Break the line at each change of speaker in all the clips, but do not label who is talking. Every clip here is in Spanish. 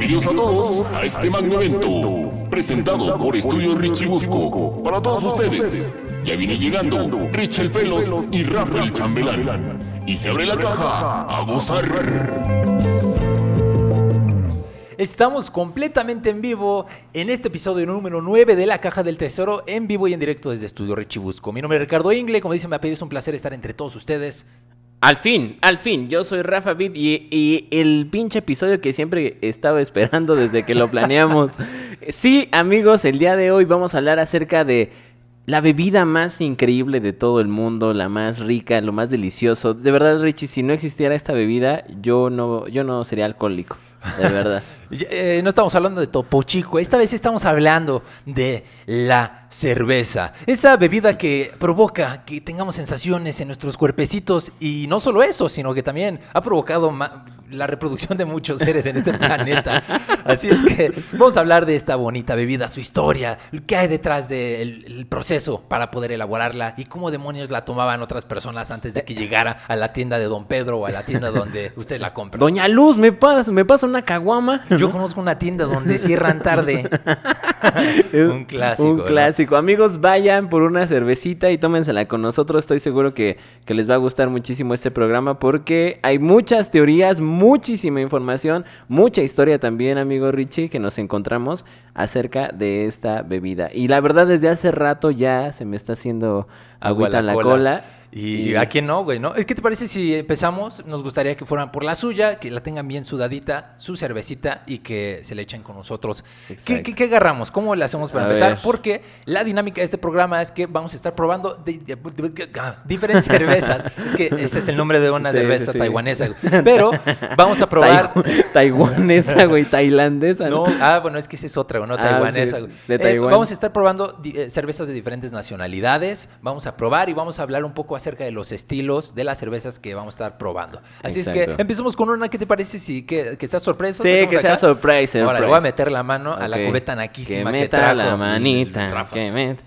Bienvenidos a todos a este magno evento, presentado por Estudios Richie Busco. Para todos ustedes, ya viene llegando Rich el Pelos y Rafael Chambelán. Y se abre la caja a gozar.
Estamos completamente en vivo en este episodio número 9 de La Caja del Tesoro, en vivo y en directo desde Estudio Richibusco. Mi nombre es Ricardo Ingle, como dice me ha pedido, es un placer estar entre todos ustedes.
Al fin, al fin, yo soy Rafa Bit y, y el pinche episodio que siempre estaba esperando desde que lo planeamos. sí, amigos, el día de hoy vamos a hablar acerca de la bebida más increíble de todo el mundo, la más rica, lo más delicioso. De verdad, Richie, si no existiera esta bebida, yo no, yo no sería alcohólico. De verdad.
Eh, no estamos hablando de Topo Chico, esta vez estamos hablando de la cerveza. Esa bebida que provoca que tengamos sensaciones en nuestros cuerpecitos y no solo eso, sino que también ha provocado la reproducción de muchos seres en este planeta. Así es que vamos a hablar de esta bonita bebida, su historia, qué hay detrás del el proceso para poder elaborarla y cómo demonios la tomaban otras personas antes de que llegara a la tienda de Don Pedro o a la tienda donde usted la compra.
Doña Luz, ¿me pasa, me pasa una caguama?
Yo conozco una tienda donde cierran tarde. un clásico.
Un
¿no?
clásico. Amigos, vayan por una cervecita y tómensela con nosotros. Estoy seguro que, que les va a gustar muchísimo este programa porque hay muchas teorías, muchísima información, mucha historia también, amigo Richie, que nos encontramos acerca de esta bebida. Y la verdad, desde hace rato ya se me está haciendo agüita en
la
la
cola.
cola.
Y a quién no, güey, ¿no? ¿Qué te parece si empezamos? Nos gustaría que fueran por la suya, que la tengan bien sudadita, su cervecita y que se le echen con nosotros. ¿Qué, qué, qué agarramos? ¿Cómo le hacemos para
A
empezar?
ver.
Porque la dinámica de este programa es que vamos a estar probando de- de- de- ah, diferentes cervezas. Es que ese es el nombre de una
Sí,
cerveza
sí,
taiwanesa. Pero vamos a probar...
Tai- taiwanesa, güey, tailandesa.
No, ah, bueno, es que esa es otra, ¿no?
Ah,
Taiwanesa. güey.
de
Eh,
Taiwán.
vamos a estar probando eh, cervezas de diferentes nacionalidades. Vamos a probar y vamos a hablar un poco acerca de los estilos de las cervezas que vamos a estar probando. Así es que empecemos con una. ¿Qué te parece? si que, que sea sorpresa.
Sí, que sea surprise,
Ahora le voy a meter la mano a la cubeta naquísima
que
que,
meta
trajo
la manita. Que meta.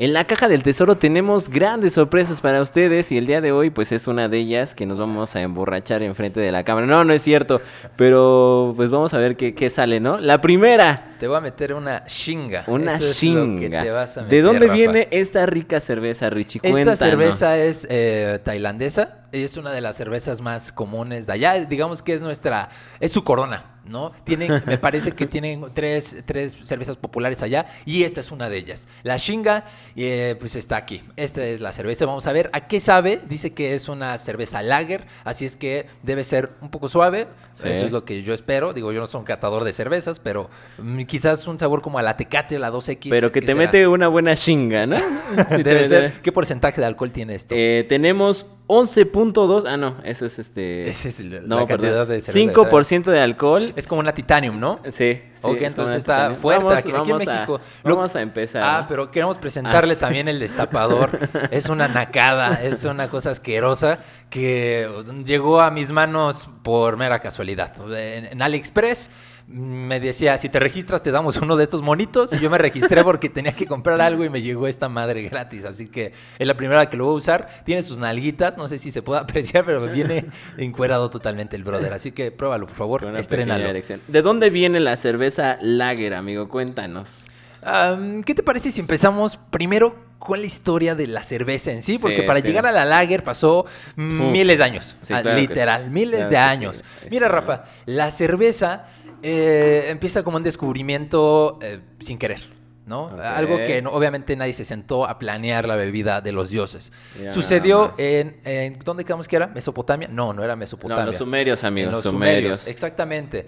En la caja del tesoro tenemos grandes sorpresas para ustedes y el día de hoy pues es una de ellas que nos vamos a emborrachar enfrente de la cámara. No, no es cierto, pero pues vamos a ver qué, qué sale, ¿no? La primera,
Te voy a meter una chinga.
una
Eso es lo que
chinga.
te vas a
¿De dónde
Rafa.
viene esta rica cerveza, Richie?
Esta
Cuéntanos.
cerveza es eh, tailandesa, es una de las cervezas más comunes de allá, digamos que es nuestra, es su corona, ¿no? Tienen, me parece que tienen tres, tres cervezas populares allá y esta es una de ellas. La Shinga, eh, pues está aquí, esta es la cerveza, vamos a ver a qué sabe, dice que es una cerveza lager, así es que debe ser un poco suave,
Sí.
eso es lo que yo espero, digo yo no soy un catador de cervezas, pero mm, quizás un sabor como a la Tecate, la 2X.
Pero que
¿qué
te
será?
mete una buena chinga, ¿no? Sí,
Debe ser. ¿Qué porcentaje de alcohol tiene esto?
Eh, tenemos 11.2. Ah, no, eso es este.
Esa es la-
no,
la cantidad
perdón.
de cerveza que
5% de alcohol.
Es como una titanium, ¿no?
Sí. sí,
ok,
es
entonces está
titanium.
fuerte
Vamos-
aquí, aquí en
a-
México. Lo-
vamos a empezar.
Ah, pero queremos presentarle
Ah.
también el destapador. es una nacada, es una cosa asquerosa que llegó a mis manos por mera casualidad. En, en AliExpress me decía, si te registras te damos uno de estos monitos. Y yo me registré porque tenía que comprar algo y me llegó esta madre gratis. Así que es la primera que lo voy a usar. Tiene sus nalguitas, no sé si se puede apreciar, pero viene encuerado totalmente el brother. Así que pruébalo, por favor,
erección. ¿De dónde viene la cerveza Lager, amigo? Cuéntanos.
¿Qué te parece si empezamos primero con la historia de la cerveza en sí? Porque
Sí,
para
sí.
llegar a la lager pasó
Uf.
miles de años.
Sí, claro que
literal, miles
Claro
de años.
Este,
Mira, Rafa, la cerveza eh, empieza como un descubrimiento eh, sin querer. ¿No? Algo que no- obviamente nadie se sentó a planear la bebida de los dioses.
Ya
Sucedió en, en- ¿dónde quedamos que era? ¿Mesopotamia? No, no era Mesopotamia.
No, los sumerios, amigos.
En los
sumerios.
sumerios, exactamente.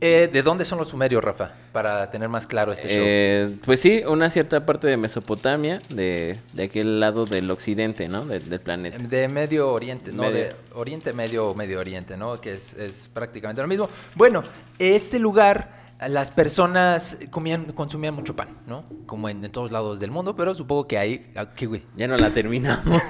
Eh, ¿De dónde son los sumerios, Rafa? Para tener más claro este show.
Eh, pues sí, una cierta parte de Mesopotamia, de, de aquel lado del occidente, ¿no? De- del planeta.
De Medio Oriente, ¿no?
Medio.
De Oriente, Medio, Medio Oriente, ¿no? Que es, es prácticamente lo mismo. Bueno, este lugar, las personas comían, consumían mucho pan, ¿no? Como en, en todos lados del mundo, pero supongo que ahí, ah.
Ya no la terminamos.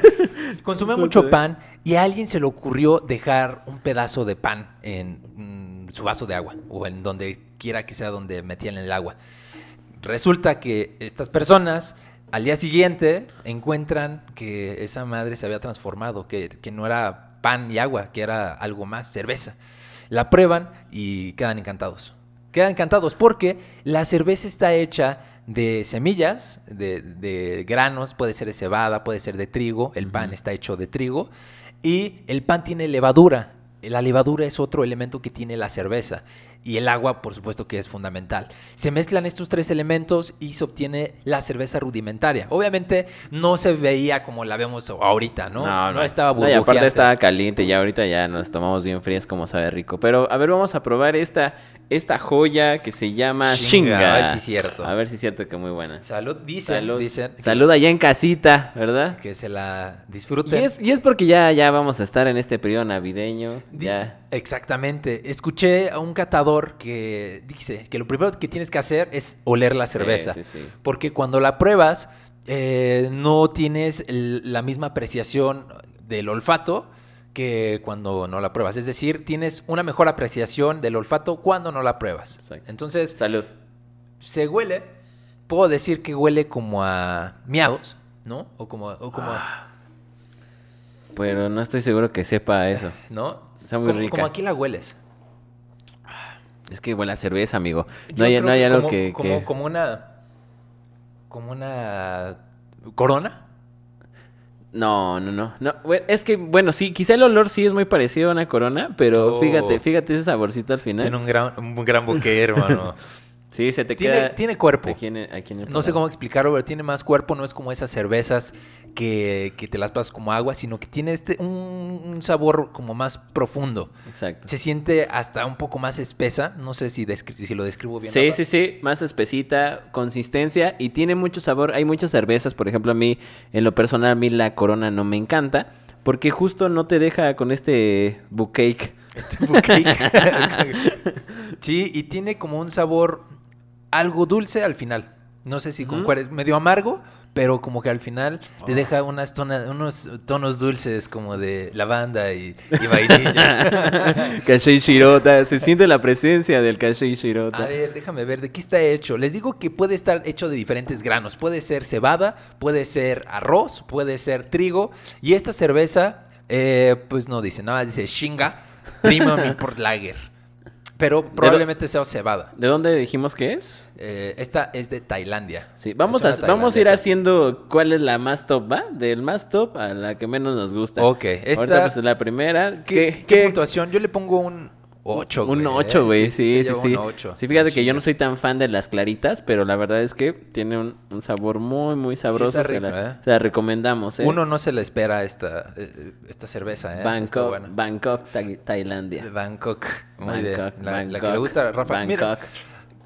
Consumían mucho pan y a alguien se le ocurrió dejar un pedazo de pan en mm, su vaso de agua o en donde quiera que sea donde metían el agua. Resulta que estas personas al día siguiente encuentran que esa madre se había transformado, que, que no era pan y agua, que era algo más, cerveza. la prueban y quedan encantados. Quedan encantados porque la cerveza está hecha de semillas, de, de granos, puede ser de cebada, puede ser de trigo, el pan está hecho de trigo y el pan tiene levadura. La levadura es otro elemento que tiene la cerveza y el agua, por supuesto, que es fundamental. Se mezclan estos tres elementos y se obtiene la cerveza rudimentaria. Obviamente no se veía como la vemos ahorita, ¿no? No, estaba
No, y aparte estaba caliente, ya ahorita ya nos tomamos bien frías como sabe rico. Pero a ver, vamos a probar esta, esta joya que se llama
Shinga,
Shinga.
a ver si es cierto.
A ver si es cierto que muy buena.
Salud, dicen,
Salud.
dicen
Salud allá en casita, ¿verdad?
que se la
Y
disfruten.
es, y es porque ya, ya vamos a estar en este periodo navideño.
Dice-
Ya.
Exactamente. Escuché a un catador que dice que lo primero que tienes que hacer es oler la cerveza.
Sí, sí, sí.
Porque cuando la pruebas, eh, no tienes el- la misma apreciación del olfato que cuando no la pruebas. Es decir, tienes una mejor apreciación del olfato cuando no la pruebas.
Exacto.
Entonces,
Salud.
se huele, puedo decir que huele como a miados, ¿no? O como, o como
Ah. Pero no estoy seguro que sepa eso.
¿no?
Está muy
como,
rica.
Como aquí la hueles.
Es que huele a cerveza, amigo. No hay, no hay algo
como,
que...
Como,
que-
como una... Como una... ¿Corona?
No, no, no, no. Es que, bueno, sí, quizá el olor sí es muy parecido a una corona, pero
Oh.
fíjate, fíjate ese saborcito al final.
Tiene un gran, un gran bouquet, hermano.
Sí, se te
tiene,
queda
tiene cuerpo.
aquí en el- aquí en el
No sé cómo explicarlo, pero tiene más cuerpo. No es como esas cervezas que, que te las pasas como agua, sino que tiene este, un, un sabor como más profundo.
Exacto.
Se siente hasta un poco más espesa. No sé si, descri- si lo describo bien.
Sí, sí, sí, más espesita, consistencia y tiene mucho sabor. Hay muchas cervezas, por ejemplo, a mí, en lo personal, a mí la corona no me encanta, porque justo no te deja con este bouquet.
Este bouquet. sí, y tiene como un sabor algo dulce al final. No sé si con cuál es medio amargo, pero como que al final te
Oh.
deja unas tona- unos tonos dulces como de lavanda y, y vainilla.
Caché Shirota, se siente la presencia del Caché Shirota.
A ver, déjame ver, ¿de qué está hecho? Les digo que puede estar hecho de diferentes granos. Puede ser cebada, puede ser arroz, puede ser trigo. Y esta cerveza, eh, pues no dice nada, dice Shinga Premium Import Lager. Pero probablemente sea cebada.
¿De dónde dijimos que es?
Eh, esta es de Tailandia.
Sí, vamos, a, vamos a ir haciendo cuál es la más top, ¿va? Del más top a la que menos nos gusta.
Ok,
Ahorita
esta-
pues la primera.
¿Qué,
¿Qué,
qué
qué-
puntuación? Yo le pongo un 8,
Un 8, güey, sí, sí, sí.
un ocho.
Sí, fíjate que yo no soy tan fan de las claritas, pero la verdad es que tiene un, un sabor muy, muy sabroso.
está
se, la,
¿eh?
se la recomendamos, ¿eh?
Uno no se le espera esta, eh, esta cerveza, ¿eh?
Bangkok. Bangkok, Ta- Tailandia.
Bangkok. Muy
Bangkok,
bien. La, la que le gusta a Rafa. Mira,
Bangkok.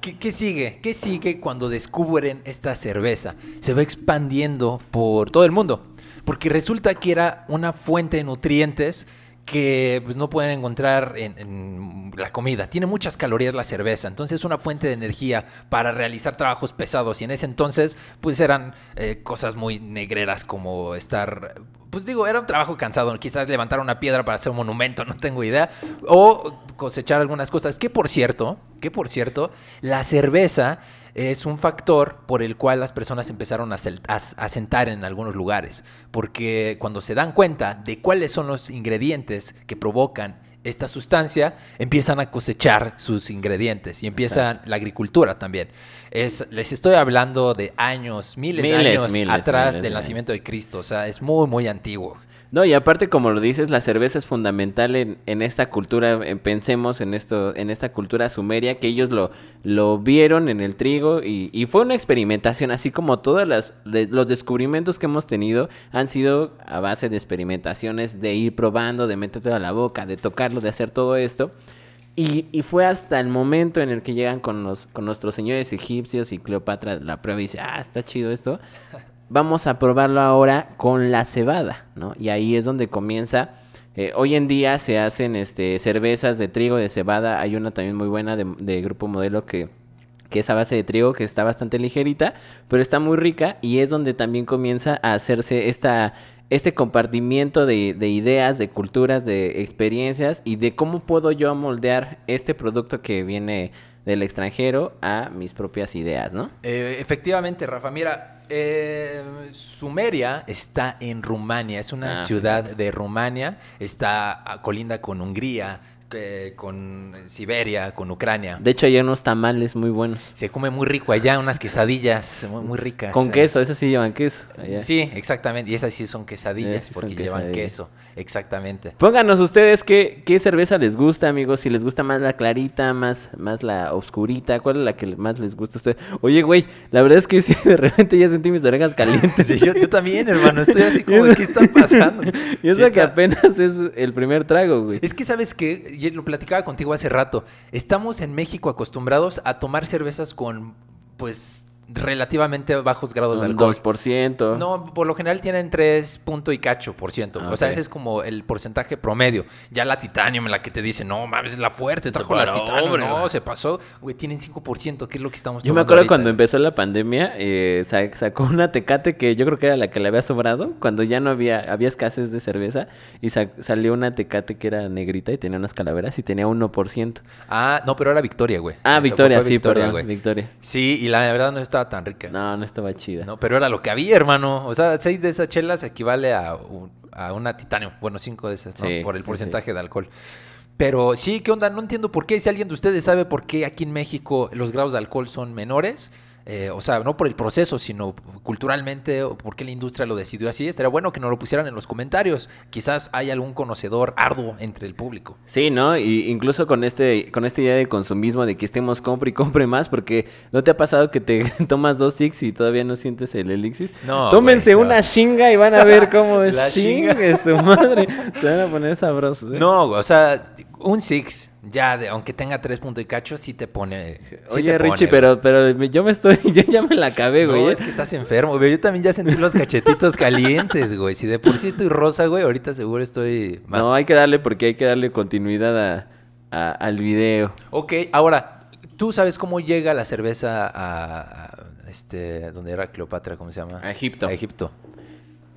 ¿qué, qué sigue? ¿Qué sigue cuando descubren esta cerveza? Se va expandiendo por todo el mundo. Porque resulta que era una fuente de nutrientes que pues, no pueden encontrar en, en la comida. Tiene muchas calorías la cerveza, entonces es una fuente de energía para realizar trabajos pesados. Y en ese entonces, pues eran eh, cosas muy negreras como estar, pues digo, era un trabajo cansado. Quizás levantar una piedra para hacer un monumento, no tengo idea. O cosechar algunas cosas. Que por cierto, que por cierto, la cerveza es un factor por el cual las personas empezaron a, a- sentar en algunos lugares. Porque cuando se dan cuenta de cuáles son los ingredientes que provocan esta sustancia, empiezan a cosechar sus ingredientes y empieza
Exacto.
la agricultura también. Es, les estoy hablando de años, miles, de años
miles,
atrás
miles
del
de
nacimiento de Cristo. O sea, es muy, muy antiguo.
No, y aparte, como lo dices, la cerveza es fundamental en, en esta cultura, en- pensemos en esto, en esta cultura sumeria, que ellos lo, lo vieron en el trigo y, fue una experimentación, así como todos los descubrimientos que hemos tenido han sido a base de experimentaciones, de ir probando, de meterte a la boca, de tocarlo, de hacer todo esto. Y, y fue hasta el momento en el que llegan con, con nuestros señores egipcios y Cleopatra la prueba y dice, ah, está chido esto. Vamos a probarlo ahora con la cebada, ¿no? Y ahí es donde comienza. eh, hoy en día se hacen este, cervezas de trigo, de cebada. Hay una también muy buena de, Grupo Modelo que, que es a base de trigo, que está bastante ligerita, pero está muy rica. Y es donde también comienza a hacerse esta, este compartimiento de, de ideas, de culturas, de experiencias y de cómo puedo yo moldear este producto que viene del extranjero a mis propias ideas, ¿no?
Eh, efectivamente, Rafa, mira, eh, Sumeria está en Rumania, es una
Ah,
ciudad de Rumania, está a- colinda con Hungría, eh, con Siberia, con Ucrania.
De hecho, hay unos tamales muy buenos.
Se come muy rico allá, unas quesadillas muy, muy ricas.
Con
eh.
queso, esas sí llevan queso. allá.
Sí, exactamente. Y esas sí son quesadillas
son
porque llevan queso. Exactamente.
Pónganos ustedes qué, qué cerveza les gusta, amigos. Si les gusta más la clarita, más, más la oscurita. ¿Cuál es la que más les gusta a ustedes? Oye, güey, la verdad es que sí, de repente ya sentí mis orejas calientes.
Sí, yo, yo también, hermano. Estoy así como, ¿qué está pasando?
Y eso
Sí,
que
está-
apenas es el primer trago, güey.
Es que sabes que, lo platicaba contigo hace rato, estamos en México acostumbrados a tomar cervezas con, pues, relativamente bajos grados de alcohol.
2%.
No, por lo general tienen 3 punto y cacho por ciento.
Ah,
O sea, ese es como el porcentaje promedio. Ya la Titanium, la que te dice, no mames, es la fuerte, trajo las Titanium.
hombre,
No, se pasó. Güey, tienen 5%, ¿qué es lo que estamos
Yo me acuerdo
ahorita?
cuando empezó la pandemia, eh, sa- sacó una tecate que yo creo que era la que le había sobrado, cuando ya no había, había escasez de cerveza, y sa- salió una tecate que era negrita y tenía unas calaveras y tenía 1%.
Ah, no, pero era Victoria, güey.
Ah, Victoria, sí, perdón,
güey.
Victoria.
Sí, y la verdad no estaba tan rica.
No, no estaba chida.
No, pero era lo que había, hermano. O sea, seis de esas chelas equivale a, un- a una titanio. Bueno, cinco de esas, ¿no?
Sí,
Por el
sí,
porcentaje de alcohol. Pero sí, ¿qué onda? No entiendo por qué. Si alguien de ustedes sabe por qué aquí en México los grados de alcohol son menores, eh, o sea, no por el proceso, sino culturalmente, o por qué la industria lo decidió así, estaría bueno que nos lo pusieran en los comentarios. Quizás hay algún conocedor arduo entre el público.
Sí, ¿no? Y incluso con este, con esta idea de consumismo, de que estemos compre y compre más, porque ¿no te ha pasado que te tomas dos six y todavía no sientes el elixir?
No,
Tómense
güey, no.
una chinga y van a ver cómo es
La chinga.
su madre. Se van a poner sabrosos, ¿eh?
No, o sea, un six, ya, de, aunque tenga tres puntos y cacho, sí te pone. sí
Oye,
te pone,
Richie, pero, pero yo me estoy, yo ya me la acabé, güey.
No,
¿eh?
es que estás enfermo, güey. Yo también ya sentí los cachetitos calientes, güey. Si de por sí estoy rosa, güey, ahorita seguro estoy más.
No, hay que darle porque hay que darle continuidad a, a- al video.
Ok, ahora, ¿tú sabes cómo llega la cerveza a, a, este, donde era Cleopatra, ¿cómo se llama?
A Egipto.
A Egipto,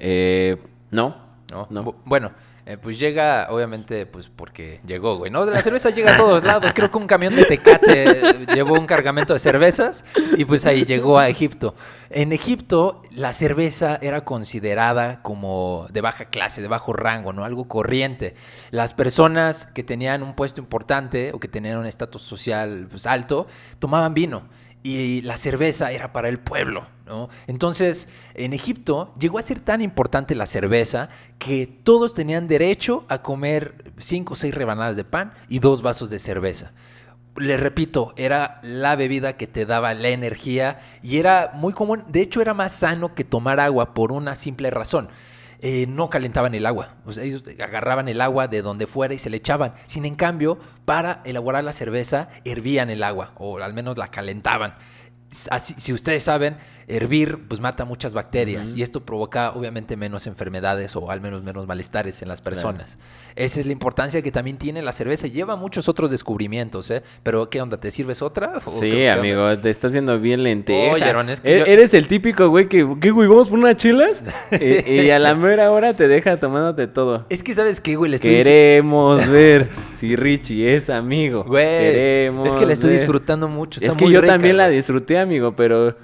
Eh, no,
¿no?
no.
Bu- Bueno, eh, pues llega, obviamente, pues porque llegó, güey, ¿no? La cerveza llega a todos lados. Creo que un camión de Tecate eh, llevó un cargamento de cervezas y pues ahí llegó a Egipto. En Egipto, la cerveza era considerada como de baja clase, de bajo rango, ¿no? Algo corriente. Las personas que tenían un puesto importante o que tenían un estatus social pues, alto, tomaban vino y la cerveza era para el pueblo, ¿no? Entonces, en Egipto llegó a ser tan importante la cerveza que todos tenían derecho a comer cinco o seis rebanadas de pan y dos vasos de cerveza. Les repito, era la bebida que te daba la energía y era muy común, de hecho era más sano que tomar agua por una simple razón. Eh, no calentaban el agua, o sea, ellos agarraban el agua de donde fuera y se le echaban. Sin en cambio, para elaborar la cerveza, hervían el agua o al menos la calentaban. Así, si ustedes saben, hervir pues mata muchas bacterias y esto provoca obviamente menos enfermedades o al menos menos malestares en las personas. Esa es la importancia que también tiene la cerveza. Lleva muchos otros descubrimientos, ¿eh? Pero ¿qué onda? ¿Te sirves otra? ¿O qué-
Sí,
qué
amigo, te estás haciendo bien lenteja.
Oye, Aaron, es que
E-
yo-
Eres el típico güey que, ¿qué güey? ¿Vamos por unas chilas? y, y a la mera hora te deja tomándote todo.
Es que sabes qué, güey, le estoy
Queremos ver si Richie es amigo.
Güey,
Queremos
es que la estoy
ver.
disfrutando mucho. Está
Es que
muy
yo
rica,
también la
güey.
Amigo, pero,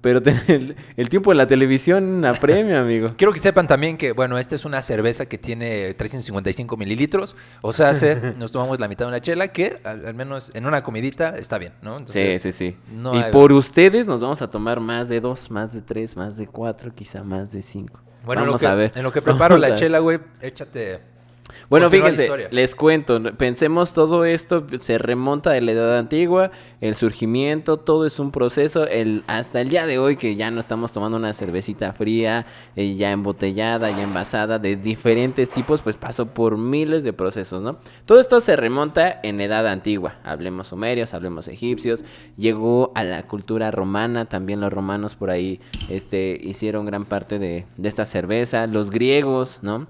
pero el, el tiempo de la televisión apremia, amigo.
Quiero que sepan también que, bueno, esta es una cerveza que tiene 355 mililitros. O sea, se- nos tomamos la mitad de una chela que, al, al menos en una comidita, está bien, ¿no?
Sí,
Entonces,
sí, sí.
no
y
hay-
por ustedes nos vamos a tomar más de dos, más de tres, más de cuatro, quizá más de cinco.
Bueno, en lo
vamos
que,
a ver.
en lo que preparo
Vamos
la chela, güey, échate.
Bueno,
la
fíjense, les cuento, pensemos todo esto, se remonta de la edad antigua, el surgimiento, todo es un proceso, el, hasta el día de hoy que ya no estamos tomando una cervecita fría, eh, ya embotellada, ya envasada, de diferentes tipos, pues pasó por miles de procesos, ¿no? Todo esto se remonta en edad antigua, hablemos sumerios, hablemos egipcios, llegó a la cultura romana, también los romanos por ahí este, hicieron gran parte de, de esta cerveza, los griegos, ¿no?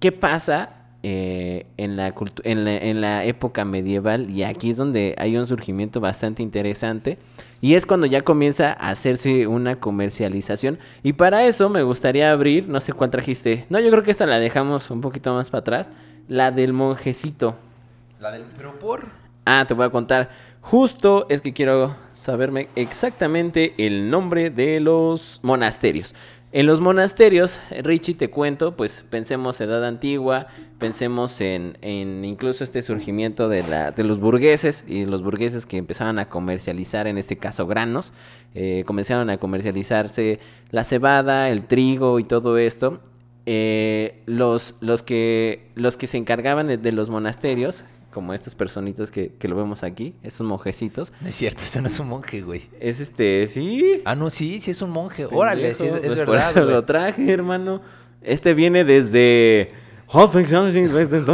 ¿Qué pasa eh, en, la en, la, en la época medieval? Y aquí es donde hay un surgimiento bastante interesante. Y es cuando ya comienza a hacerse una comercialización. Y para eso me gustaría abrir, no sé cuál trajiste. No, yo creo que esta la dejamos un poquito más para atrás. La del monjecito.
La del. Pero por.
Ah, te voy a contar. Justo es que quiero saberme exactamente el nombre de los monasterios. En los monasterios, Richie, te cuento, pues pensemos edad antigua, pensemos en, en incluso este surgimiento de, la, de los burgueses y los burgueses que empezaban a comercializar, en este caso granos, eh, comenzaron a comercializarse la cebada, el trigo y todo esto. Eh, los, los, que, los que se encargaban de los monasterios, como estas personitas que, que lo vemos aquí, esos monjecitos,
No es cierto, eso no es un monje, güey.
es este, sí,
Ah, no, sí, sí es un monje. Órale, sí, es,
pues por
verdad,
eso
güey.
lo traje, hermano. Este viene desde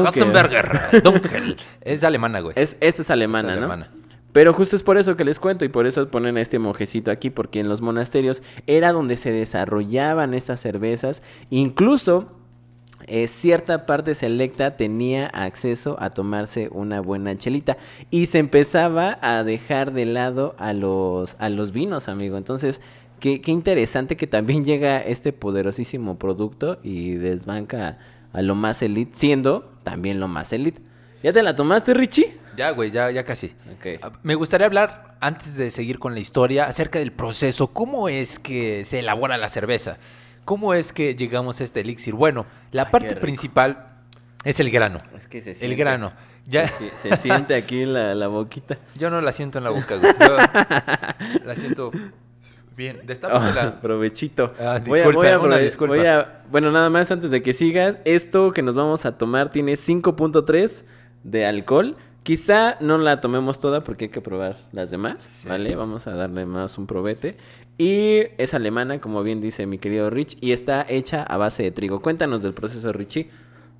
Hassenberger, Dunkel. Es alemana, güey.
Es, esta es alemana,
Es
¿no?
alemana.
Pero justo es por eso que les cuento y por eso ponen a este monjecito aquí, porque en los monasterios era donde se desarrollaban estas cervezas. Incluso eh, cierta parte selecta tenía acceso a tomarse una buena chelita y se empezaba a dejar de lado a los, a los vinos, amigo. Entonces, qué, qué interesante que también llega este poderosísimo producto y desbanca a lo más elite, siendo también lo más elite. ¿Ya te la tomaste, Richie?
Ya, güey, ya, ya casi. Ah, Me gustaría hablar, antes de seguir con la historia, acerca del proceso. ¿Cómo es que se elabora la cerveza? ¿Cómo es que llegamos a este elixir? Bueno, la
Ay,
parte principal es el grano.
Es que se
El
siente.
grano. Ya,
Se, si- se siente aquí la, la boquita.
yo no la siento en la boca, güey. Yo la siento bien. Destápamela.
Oh, provechito.
Ah,
Voy a- voy a
una disculpa.
voy a- bueno, nada más antes de que sigas, esto que nos vamos a tomar tiene 5.3 de alcohol. Quizá no la tomemos toda porque hay que probar las demás, ¿vale? Vamos a darle más un probete. Y es alemana, como bien dice mi querido Rich, y está hecha a base de trigo. Cuéntanos del proceso, Richie.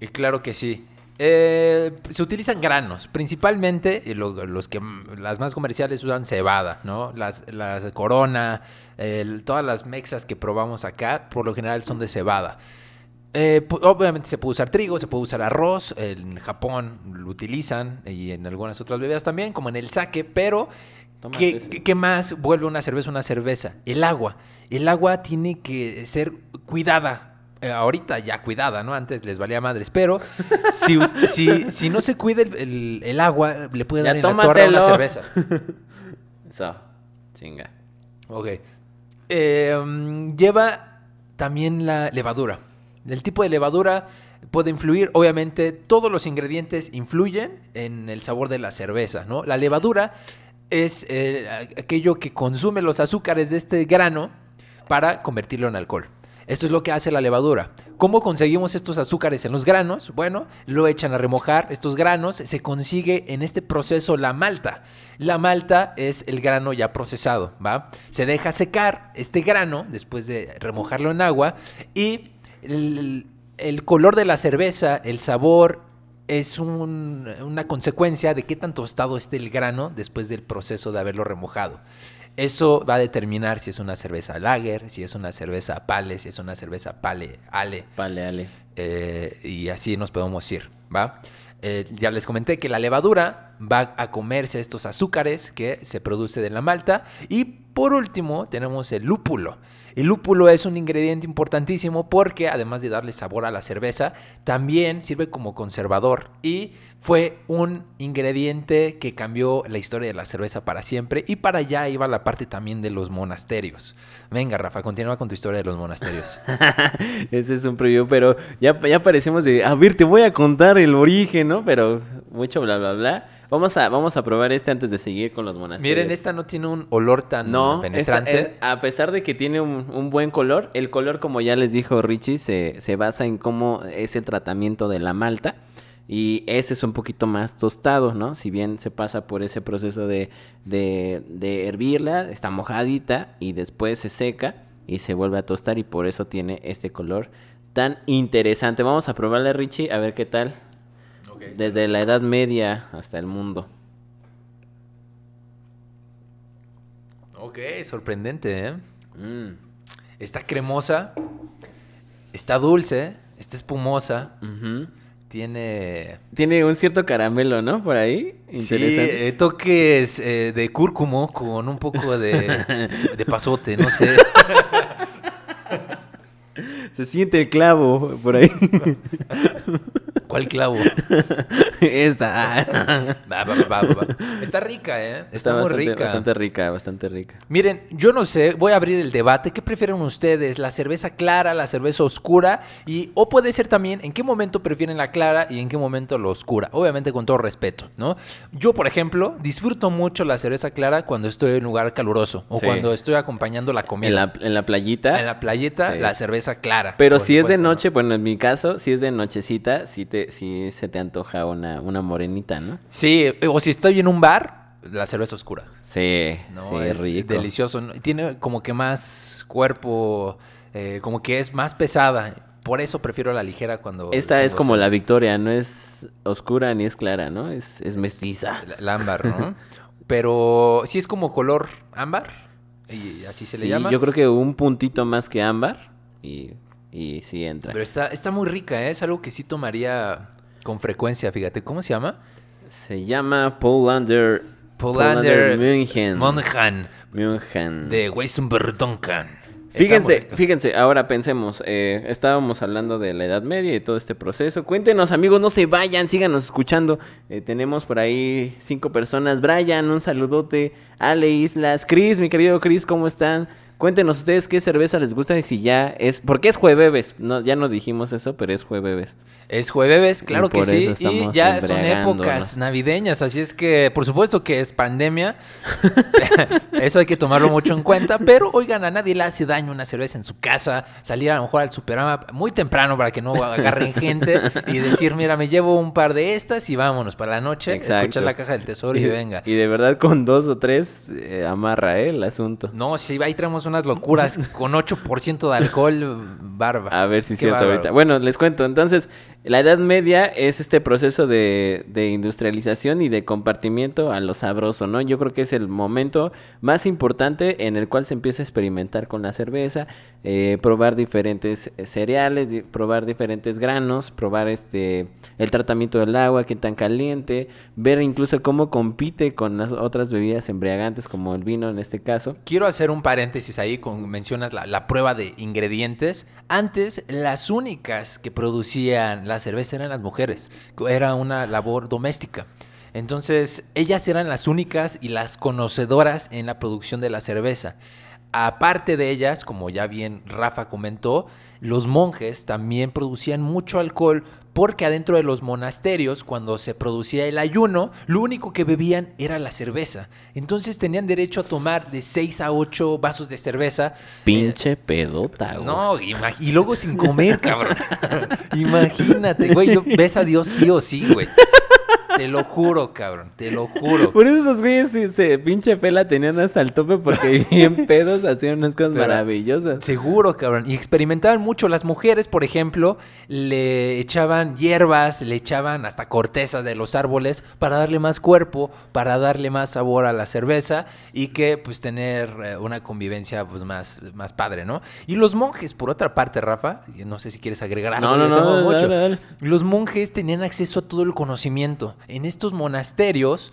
Y claro que sí. Eh, se utilizan granos, principalmente lo- los que las más comerciales usan cebada, ¿no? Las, las corona, el- todas las mexas que probamos acá, por lo general son de cebada. Eh, obviamente se puede usar trigo, se puede usar arroz, en Japón lo utilizan y en algunas otras bebidas también, como en el sake, pero ¿qué, qué- qué más vuelve una cerveza una cerveza? El agua. El agua tiene que ser cuidada. Eh, ahorita ya cuidada, ¿no? Antes les valía madres, pero si, si, si no se cuida el, el- el agua, le puede
Ya
dar en la torre una cerveza.
Eso, chinga.
Ok. Eh, mm, lleva también la levadura. El tipo de levadura puede influir, obviamente, todos los ingredientes influyen en el sabor de la cerveza, ¿no? La levadura es eh, aquello que consume los azúcares de este grano para convertirlo en alcohol. Esto es lo que hace la levadura. ¿Cómo conseguimos estos azúcares en los granos? Bueno, lo echan a remojar estos granos, se consigue en este proceso la malta. La malta es el grano ya procesado, ¿va? Se deja secar este grano después de remojarlo en agua y el, el color de la cerveza, el sabor, es un- una consecuencia de qué tan tostado esté el grano después del proceso de haberlo remojado. Eso va a determinar si es una cerveza lager, si es una cerveza pale, si es una cerveza pale, ale,
Vale, ale.
eh, y así nos podemos ir, ¿va? Eh, ya les comenté que la levadura va a comerse estos azúcares que se produce de la malta. Y por último tenemos el lúpulo. El lúpulo es un ingrediente importantísimo porque además de darle sabor a la cerveza, también sirve como conservador y fue un ingrediente que cambió la historia de la cerveza para siempre y para allá iba la parte también de los monasterios. Venga, Rafa, continúa con tu historia de los monasterios.
Ese es un preview, pero ya, ya parecemos de, a ver, te voy a contar el origen, ¿no? Pero mucho bla, bla, bla. Vamos a, vamos a probar este antes de seguir con los monasterios.
Miren, esta no tiene un olor tan
No, esta-
penetrante.
eh, a pesar de que tiene un, un buen color, el color, como ya les dijo Richie, se, se basa en cómo es el tratamiento de la malta. Y este es un poquito más tostado, ¿no? Si bien se pasa por ese proceso de, de, de hervirla, está mojadita y después se seca y se vuelve a tostar y por eso tiene este color tan interesante. Vamos a probarle, Richie, a ver qué tal. Desde la Edad Media hasta el mundo.
Ok, sorprendente, ¿eh?
Mm,
Está cremosa, está dulce, está espumosa, tiene...
Tiene un cierto caramelo, ¿no? Por ahí.
Sí,
Interesante.
eh, toques eh, de cúrcumo con un poco de, de pasote, no sé.
Se siente el clavo por ahí.
¿Cuál clavo?
Esta.
Va, va, va, va, va. Está rica, ¿eh? Está, muy
bastante,
rica.
Bastante rica, bastante rica.
Miren, yo no sé, voy a abrir el debate. ¿Qué prefieren ustedes? ¿La cerveza clara, la cerveza oscura? Y, o puede ser también en qué momento prefieren la clara y en qué momento la oscura. Obviamente con todo respeto, ¿no? Yo, por ejemplo, disfruto mucho la cerveza clara cuando estoy en un lugar caluroso o
Sí.
cuando estoy acompañando la comida.
En la, en la playita.
En la playeta,
Sí.
la cerveza clara.
Pero si es de noche, bueno, en mi caso, si es de nochecita, sí, te, sí se te antoja una, una morenita, ¿no?
Sí, o si estoy en un bar, la cerveza oscura.
Sí,
No,
sí,
es
rico.
delicioso. Tiene como que más cuerpo, eh, como que es más pesada. Por eso prefiero la ligera cuando.
Esta es como
se-
la victoria, no es oscura ni es clara, ¿no? Es, es mestiza.
la ámbar, ¿no? Pero sí es como color ámbar. Y así se le llama.
Yo creo que un puntito más que ámbar y, y sí entra.
Pero está, está muy rica, ¿eh? Es algo que sí tomaría con frecuencia, fíjate. ¿Cómo se llama?
Se llama Polander.
Polander
München.
Monjan
München.
de Weissenberg Duncan.
Fíjense, fíjense, ahora pensemos, eh, estábamos hablando de la Edad Media y todo este proceso. Cuéntenos, amigos, no se vayan, síganos escuchando. Eh, tenemos por ahí cinco personas. Brian, un saludote. Ale Islas, Chris, mi querido Chris, ¿cómo están? Cuéntenos ustedes qué cerveza les gusta y si ya es... Porque es jueves, no, ya no dijimos eso, pero es jueves.
Es jueves, claro
Y
que sí. Y ya son épocas navideñas, así es que, por supuesto que es pandemia. eso hay que tomarlo mucho en cuenta. Pero, oigan, a nadie le hace daño una cerveza en su casa. Salir a lo mejor al superama muy temprano para que no agarren gente. y decir, mira, me llevo un par de estas y vámonos para la noche.
Exacto.
Escuchar la caja del tesoro y, venga.
Y de verdad con dos o tres eh, amarra eh, el asunto.
No, sí, ahí traemos unas locuras con 8% de alcohol, barba.
A ver si es cierto ahorita. Bueno, les cuento. Entonces, la Edad Media es este proceso de, industrialización y de compartimiento a lo sabroso, ¿no? Yo creo que es el momento más importante en el cual se empieza a experimentar con la cerveza, eh, probar diferentes eh, cereales, probar diferentes granos, probar este el tratamiento del agua, qué tan caliente, ver incluso cómo compite con las otras bebidas embriagantes como el vino en este caso.
Quiero hacer un paréntesis ahí con mencionas la, la prueba de ingredientes. Antes, las únicas que producían la cerveza eran las mujeres. Era una labor doméstica. Entonces, ellas eran las únicas y las conocedoras en la producción de la cerveza. Aparte de ellas, como ya bien Rafa comentó, los monjes también producían mucho alcohol porque adentro de los monasterios, cuando se producía el ayuno, lo único que bebían era la cerveza. Entonces tenían derecho a tomar de 6 a 8 vasos de cerveza.
Pinche pedota,
Eh,
güey.
no, y luego sin comer, cabrón. Imagínate, güey, yo- ves a Dios sí o sí, güey. Te lo juro, cabrón, te lo juro.
Por eso esos güeyes sí, se pinche fe la tenían hasta el tope porque bien pedos hacían unas cosas
Pero-
maravillosas.
Seguro, cabrón. Y experimentaban mucho. Las mujeres, por ejemplo, le echaban hierbas, le echaban hasta cortezas de los árboles para darle más cuerpo, para darle más sabor a la cerveza y que pues tener eh, una convivencia pues más, más padre, ¿no? Y los monjes, por otra parte, Rafa, no sé si quieres agregar algo.
No, no, no,
mucho. Los monjes tenían acceso a todo el conocimiento. En estos monasterios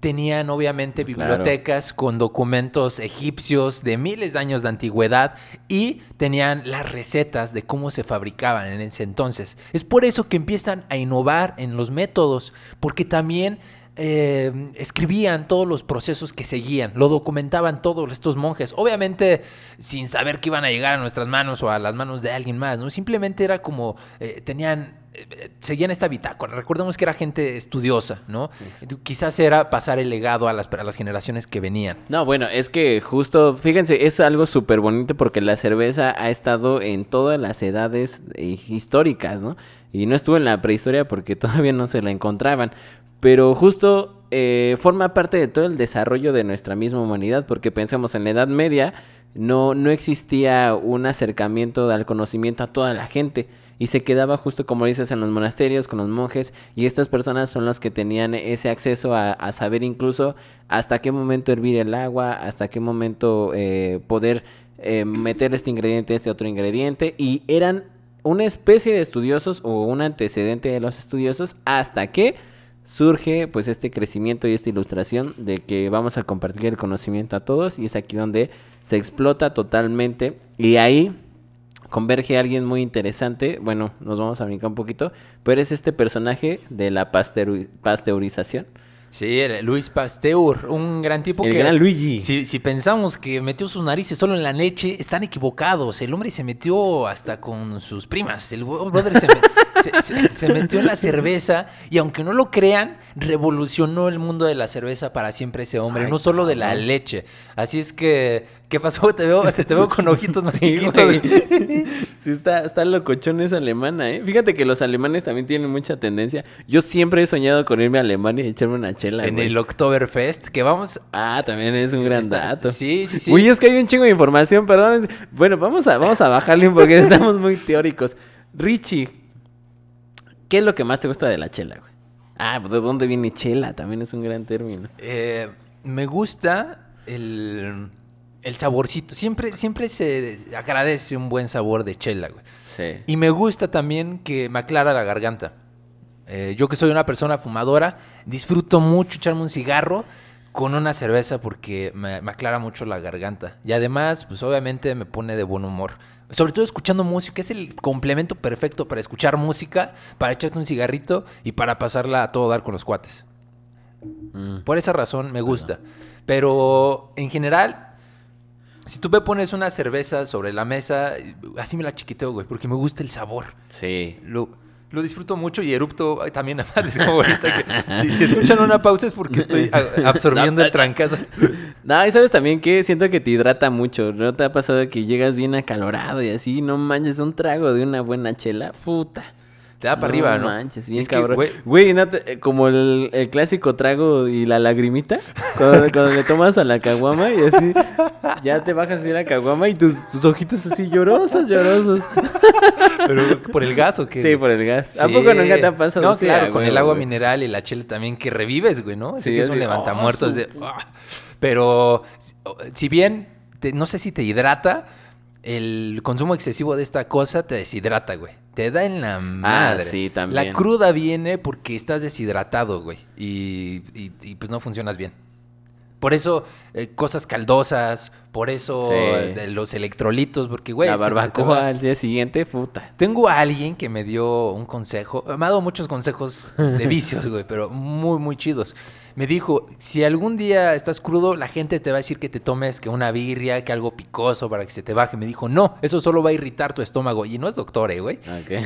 tenían obviamente
Claro.
bibliotecas con documentos egipcios de miles de años de antigüedad y tenían las recetas de cómo se fabricaban en ese entonces. Es por eso que empiezan a innovar en los métodos, porque también eh, escribían todos los procesos que seguían, lo documentaban todos estos monjes, obviamente sin saber que iban a llegar a nuestras manos o a las manos de alguien más, ¿no? Simplemente era como, eh, tenían, seguían esta bitácora, recordemos que era gente estudiosa, ¿no? Quizás era pasar el legado a las, a las generaciones que venían.
No, bueno, es que justo, fíjense, es algo súper bonito porque la cerveza ha estado en todas las edades eh, históricas, ¿no? Y no estuvo en la prehistoria porque todavía no se la encontraban. Pero justo eh, forma parte de todo el desarrollo de nuestra misma humanidad porque pensemos en la Edad Media no, no existía un acercamiento al conocimiento a toda la gente y se quedaba justo como dices en los monasterios con los monjes y estas personas son las que tenían ese acceso a, saber incluso hasta qué momento hervir el agua, hasta qué momento eh, poder eh, meter este ingrediente, este otro ingrediente y eran una especie de estudiosos o un antecedente de los estudiosos hasta que surge pues este crecimiento y esta ilustración de que vamos a compartir el conocimiento a todos y es aquí donde se explota totalmente y ahí converge alguien muy interesante. Bueno, nos vamos a brincar un poquito. Pero es este personaje de la pasteuri- pasteurización.
Sí, Luis Pasteur, un gran tipo
El
que...
gran Luigi.
Si, si pensamos que metió sus narices solo en la leche, están equivocados. El hombre se metió hasta con sus primas. El brother se, me- se- se- se metió en la cerveza y aunque no lo crean, revolucionó el mundo de la cerveza para siempre ese hombre,
Ay,
no solo de la leche. Así es que, ¿qué pasó? Te veo, te, te veo con ojitos más
Sí,
chiquitos.
güey. Sí, está, está locochón esa alemana, ¿eh? Fíjate que los alemanes también tienen mucha tendencia. Yo siempre he soñado con irme a Alemania y echarme una chela,
En
güey.
el Oktoberfest, que vamos...
Ah, también es un gran
Está-
dato.
Sí, sí, sí.
Uy, es que hay un chingo de información, perdón. Bueno, vamos a, vamos a bajarle un porque estamos muy teóricos. Richie, ¿qué es lo que más te gusta de la chela, güey? Ah, pues ¿de dónde viene chela? También es un gran término.
Eh, me gusta el, el saborcito. Siempre, siempre se agradece un buen sabor de chela, güey.
Sí.
Y me gusta también que me aclara la garganta. Eh, yo que soy una persona fumadora, disfruto mucho echarme un cigarro con una cerveza porque me, me aclara mucho la garganta. Y además, pues obviamente me pone de buen humor. Sobre todo escuchando música, es el complemento perfecto para escuchar música, para echarte un cigarrito y para pasarla a todo dar con los cuates.
Mm.
Por esa razón me gusta. Pero en general, si tú me pones una cerveza sobre la mesa, así me la chiquiteo, güey, porque me gusta el sabor.
Sí.
Lo, lo disfruto mucho y erupto también. Como ahorita que si, si escuchan una pausa es porque estoy absorbiendo el trancazo.
No, y sabes también que siento que te hidrata mucho. ¿No te ha pasado que llegas bien acalorado y así? No manches, un trago de una buena chela. Puta.
Te da para arriba, ¿no?
manches, bien
Es que,
cabrón.
güey,
Güey, ¿no te- eh, como el, el clásico trago y la lagrimita. Cuando, cuando le tomas a la caguama y así, ya te bajas así la caguama y tus, tus ojitos así llorosos, llorosos.
pero por el gas o qué.
Sí, por el gas. ¿A poco nunca te ha pasado?
No,
Sí,
claro, con el agua
güey.
mineral y la chela también que revives, güey, ¿no? Así
Sí,
que es un levantamuertos
oh,
de... ah. Pero si bien, te- no sé si te hidrata, el consumo excesivo de esta cosa te deshidrata, güey. Te da en la madre.
Ah, sí, también.
La cruda viene porque estás deshidratado, güey. Y, y- y, pues no funcionas bien. Por eso, eh, cosas caldosas, por eso
Sí.
eh, los electrolitos, porque, güey...
la barbacoa al día siguiente, puta.
tengo a alguien que me dio un consejo. Me ha dado muchos consejos de vicios, güey, pero muy, muy chidos. Me dijo, si algún día estás crudo, la gente te va a decir que te tomes que una birria, que algo picoso para que se te baje. Me dijo, no, eso solo va a irritar tu estómago. Y no es doctor, eh, güey.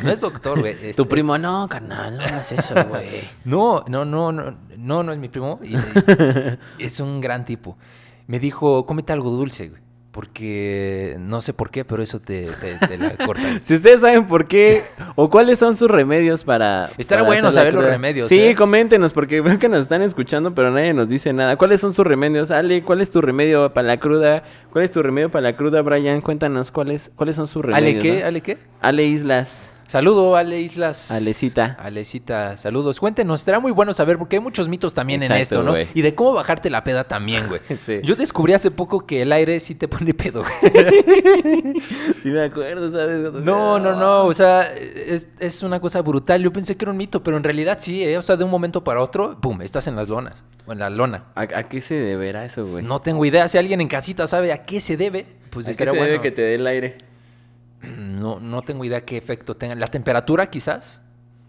No es doctor, güey. es-
Tu primo, no, carnal, no hagas eso, güey.
No, no, no, no, no, no es mi primo. y es un gran tipo. Me dijo, cómete algo dulce, güey. Porque no sé por qué, pero eso te, te- te la corta.
Si ustedes saben por qué o cuáles son sus remedios para.
Estará bueno saber los remedios,
Sí,
¿eh?
coméntenos, porque veo que nos están escuchando, pero nadie nos dice nada. ¿Cuáles son sus remedios? Ale, ¿cuál es tu remedio para la cruda? ¿Cuál es tu remedio para la cruda, Brian? Cuéntanos cuáles, cuáles son sus remedios.
¿Ale qué?
¿no?
¿Ale qué?
Ale Islas.
Saludo, Ale Islas.
Alecita.
Alecita, saludos. Cuéntenos, será muy bueno saber porque hay muchos mitos también en esto, ¿no? Y de cómo bajarte la peda también, güey.
Sí.
Yo descubrí hace poco que el aire sí te pone pedo, güey.
Sí, me acuerdo, ¿sabes?
No, no, no, o sea, es, es una cosa brutal. Yo pensé que era un mito, pero en realidad sí, ¿eh? O sea, de un momento para otro, pum, estás en las lonas, o en la lona.
¿A, a qué se deberá eso, güey?
No tengo idea, si alguien en casita sabe a qué se debe, pues
¿A qué se
bueno.
debe que te dé el aire?
No, no tengo idea qué efecto tenga. La temperatura quizás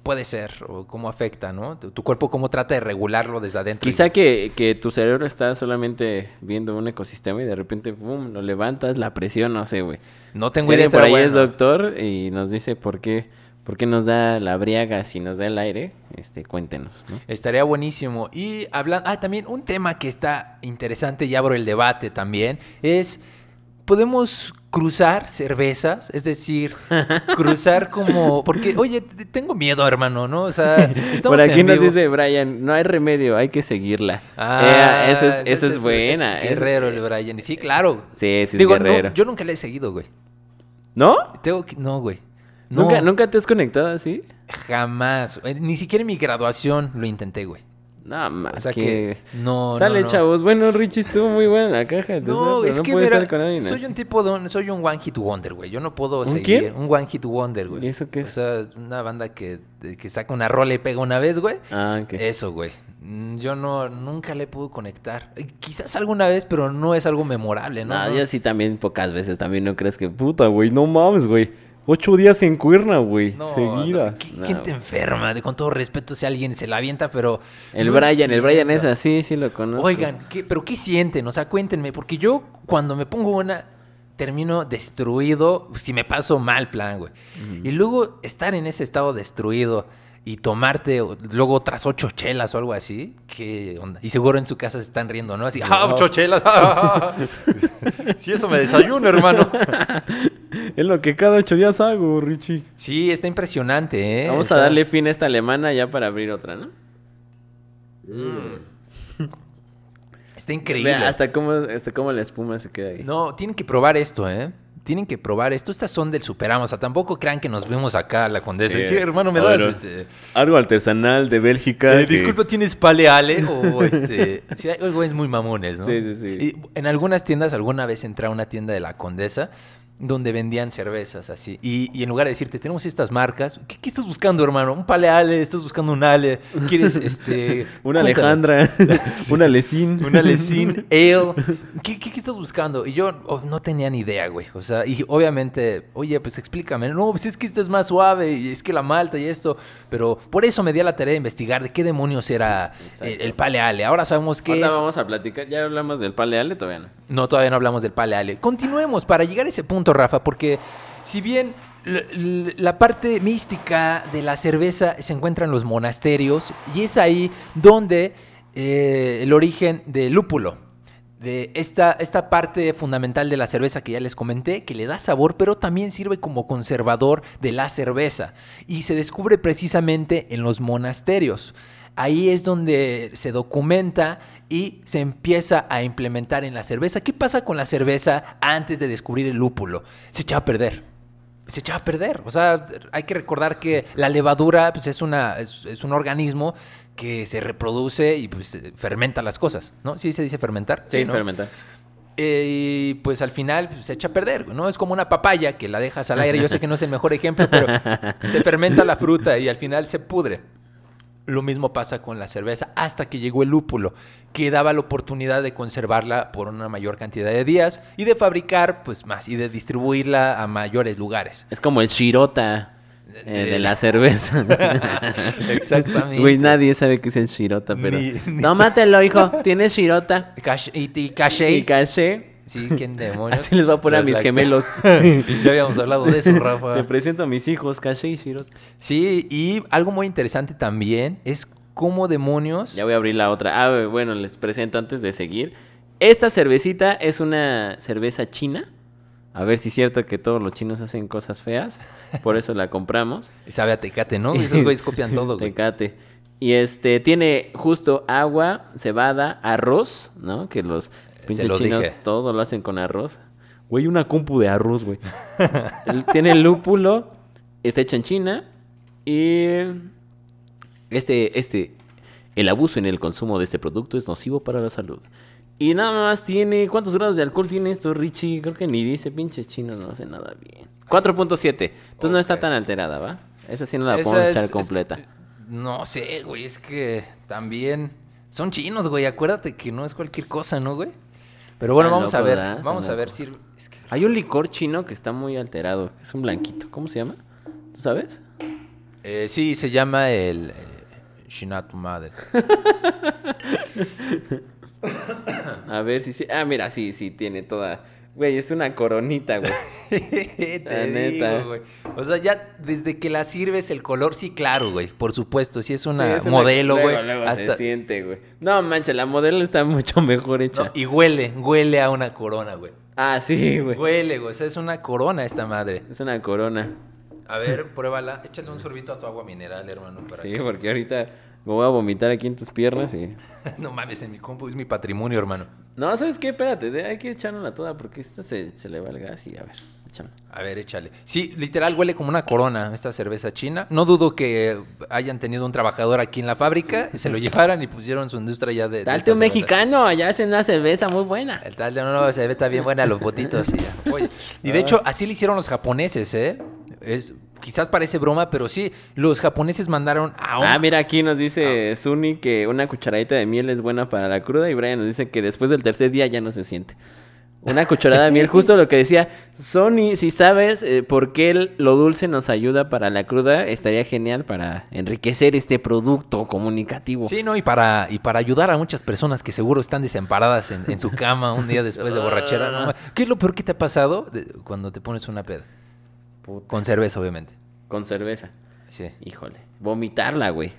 puede ser, o cómo afecta, ¿no? Tu, tu cuerpo cómo trata de regularlo desde adentro.
Quizá que, que tu cerebro está solamente viendo un ecosistema y de repente, pum, lo levantas, la presión, no sé, güey.
No tengo idea.
por ahí es doctor y nos dice por qué, por qué nos da la briaga si nos da el aire, este, cuéntenos, ¿no?
Estaría buenísimo. Y hablando, ah, también un tema que está interesante y abro el debate también es, ¿podemos cruzar cervezas? Es decir, cruzar como, porque, oye, tengo miedo, hermano, ¿no? O sea, estamos
por aquí
en
nos
vivo.
dice Brian, no hay remedio, hay que seguirla.
Ah,
Eh, esa es, esa
ese
es buena.
es guerrero el Brian. Sí, claro.
Sí, sí, es
Digo, no,
guerrero.
yo nunca le he seguido, güey.
¿No?
Tengo que, no, güey. No,
¿Nunca, ¿Nunca te has conectado así?
Jamás. Eh, Ni siquiera en mi graduación lo intenté, güey.
No, más
O sea
que...
que, no,
Sale,
no, no.
chavos. Bueno, Richie estuvo muy buena la caja. entonces,
No, es
no
que
puede estar con alguien
soy
así.
un tipo de un, soy un one hit wonder, güey. Yo no puedo
¿Un
seguir
quién?
un one hit wonder, güey.
¿Y eso qué
O
es?
sea, una banda que, que saca una rola y pega una vez, güey.
Ah, ok.
Eso, güey. Mm, Yo no nunca le pude conectar. Eh, Quizás alguna vez, pero no es algo memorable, ¿no?
No,
No.
yo sí también pocas veces también no crees que puta, güey, no mames, güey. Ocho días en cuerna, güey.
No,
seguidas.
no, ¿qui-
No,
¿Quién te enferma? De, con todo respeto, si alguien se la avienta, pero...
El
no
Brian, el Brian es así, sí lo conozco.
Oigan, ¿qué, ¿pero qué sienten? O sea, cuéntenme, porque yo cuando me pongo una, termino destruido, si me paso mal plan, güey. Y luego estar en ese estado destruido y tomarte luego otras ocho chelas o algo así, ¿qué onda? Y seguro en su casa se están riendo, ¿no? Así, ¡ah, ocho chelas! sí, eso me desayuno, hermano.
Es lo que cada ocho días hago, Richie.
Sí, está impresionante, ¿eh?
Vamos
Está-
a darle fin a esta alemana ya para abrir otra, ¿no?
Está increíble.
Vea, hasta cómo, hasta cómo la espuma se queda ahí.
No, tienen que probar esto, ¿eh? Tienen que probar esto. Estas son del Superama. O sea, tampoco crean que nos vimos acá a la Condesa. Sí, hermano, me das este...
Algo artesanal de Bélgica.
Eh,
que-
disculpa, ¿tienes paleale o este...? Sí, hay güeyes muy mamones, ¿no?
Sí, sí, sí.
Y en algunas tiendas, alguna vez entré a una tienda de la Condesa donde vendían cervezas así. Y, y en lugar de decirte, tenemos estas marcas, ¿qué, qué estás buscando, hermano? ¿Un paleale? ¿Estás buscando un ale? ¿Quieres, este...?
Una. Alejandra, una Lecín.
Una Lecin Ale. ¿Qué, qué, qué estás buscando? Y yo oh, no tenía ni idea, güey. O sea, y obviamente, oye, pues explícame. No, pues es que esta es más suave y es que la malta y esto. Pero por eso me di a la tarea de investigar de qué demonios era el, el pale ale. Ahora sabemos qué
Ahora
es.
vamos a platicar. Ya hablamos del paleale, todavía no.
No, todavía no hablamos del pale ale. Continuemos para llegar a ese punto, Rafa, porque si bien la parte mística de la cerveza se encuentra en los monasterios y es ahí donde eh, el origen del lúpulo, de esta, esta parte fundamental de la cerveza que ya les comenté, que le da sabor, pero también sirve como conservador de la cerveza y se descubre precisamente en los monasterios. Ahí es donde se documenta y se empieza a implementar en la cerveza. ¿Qué pasa con la cerveza antes de descubrir el lúpulo? Se echaba a perder. Se echaba a perder. O sea, hay que recordar que la levadura pues, es, una, es, es un organismo que se reproduce y pues, fermenta las cosas, ¿no? Sí se dice fermentar.
Sí,
¿no?
fermentar.
Eh, y pues al final pues, se echa a perder, ¿no? Es como una papaya que la dejas al aire. Yo sé que no es el mejor ejemplo, pero se fermenta la fruta y al final se pudre. Lo mismo pasa con la cerveza hasta que llegó el lúpulo, que daba la oportunidad de conservarla por una mayor cantidad de días y de fabricar pues más y de distribuirla a mayores lugares.
Es como el Shirota eh, de la cerveza.
Exactamente.
Güey, nadie sabe qué es el Shirota, pero.
Ni- ni-
Tómatelo, hijo. Tienes Shirota.
Cash- y, y caché.
Y caché.
Sí, ¿quién demonios?
Así les voy a poner a mis gemelos.
ya habíamos hablado de eso, Rafa.
Te presento a mis hijos, Caché y Shirota.
Sí, y algo muy interesante también es cómo demonios...
Ya voy a abrir la otra. Ah, bueno, les presento antes de seguir. Esta cervecita es una cerveza china. A ver si es cierto que todos los chinos hacen cosas feas. Por eso la compramos.
Sabe a tecate, ¿no? Esos güeyes copian todo, güey.
Tecate. Y este tiene justo agua, cebada, arroz, ¿no? Que los pinches
los
chinos
dije.
todo lo hacen con arroz. Güey, una compu de arroz, güey. Tiene lúpulo, está hecha en China y este este el abuso en el consumo de este producto es nocivo para la salud. Y nada más tiene ¿cuántos grados de alcohol tiene esto, Richie? Creo que ni dice pinches chinos no hace nada bien. 4.7. Entonces no está tan alterada, ¿va? Esa sí no la
Esa
podemos
es-
echar
es-
completa.
No sé, güey, es que también son chinos, güey. Acuérdate que no es cualquier cosa, ¿no, güey? Pero bueno, vamos a ver. Vamos a ver si... es que-
Hay un licor chino que está muy alterado. Es un blanquito. ¿Cómo se llama? ¿Tú sabes?
Eh, sí, se llama el... Eh, Shina tu madre.
A ver si sí. Ah, mira, sí, sí, tiene toda. Güey, es una coronita, güey.
Te
La
digo,
neta.
güey. O sea, ya desde que la sirves el color, sí, claro, güey. Por supuesto, sí es una
Sí, es una-
modelo,
luego,
güey.
Luego se
hasta-
siente, güey. No, mancha, la modelo está mucho mejor hecha.
No, y huele, huele a una corona, güey.
Ah, sí, güey.
Huele, güey. O sea, es una corona esta madre.
Es una corona.
A ver, pruébala. Échale un sorbito a tu agua mineral, hermano. Para
Sí,
que-
porque ahorita me voy a vomitar aquí en tus piernas y.
no mames, en mi compu es mi patrimonio, hermano.
No, ¿sabes qué? Espérate, hay que echárnosla toda porque esta se, se le va el gas y a ver, échame.
A ver, échale. Sí, literal huele como una corona esta cerveza china. No dudo que hayan tenido un trabajador aquí en la fábrica y se lo llevaran y pusieron su industria ya de. esta
un mexicano, allá hacen una cerveza muy buena.
El tal de no, no, se ve bien buena los botitos. y ya. Oye, y de hecho, así le hicieron los japoneses, ¿eh? Es, quizás parece broma, pero sí, los japoneses mandaron a un...
Ah, mira, aquí nos dice Suni que una cucharadita de miel es buena para la cruda y Brian nos dice que después del tercer día ya no se siente. Una cucharada de miel, justo lo que decía Sony, si sabes eh, por qué lo dulce nos ayuda para la cruda, estaría genial para enriquecer este producto comunicativo.
Sí, ¿no? Y para, y para ayudar a muchas personas que seguro están desamparadas en, en su cama un día después de borrachera. ¿no? ¿Qué es lo peor que te ha pasado cuando te pones una peda?
Puta.
Con cerveza, obviamente.
Con cerveza.
Sí.
Híjole. Vomitarla, güey.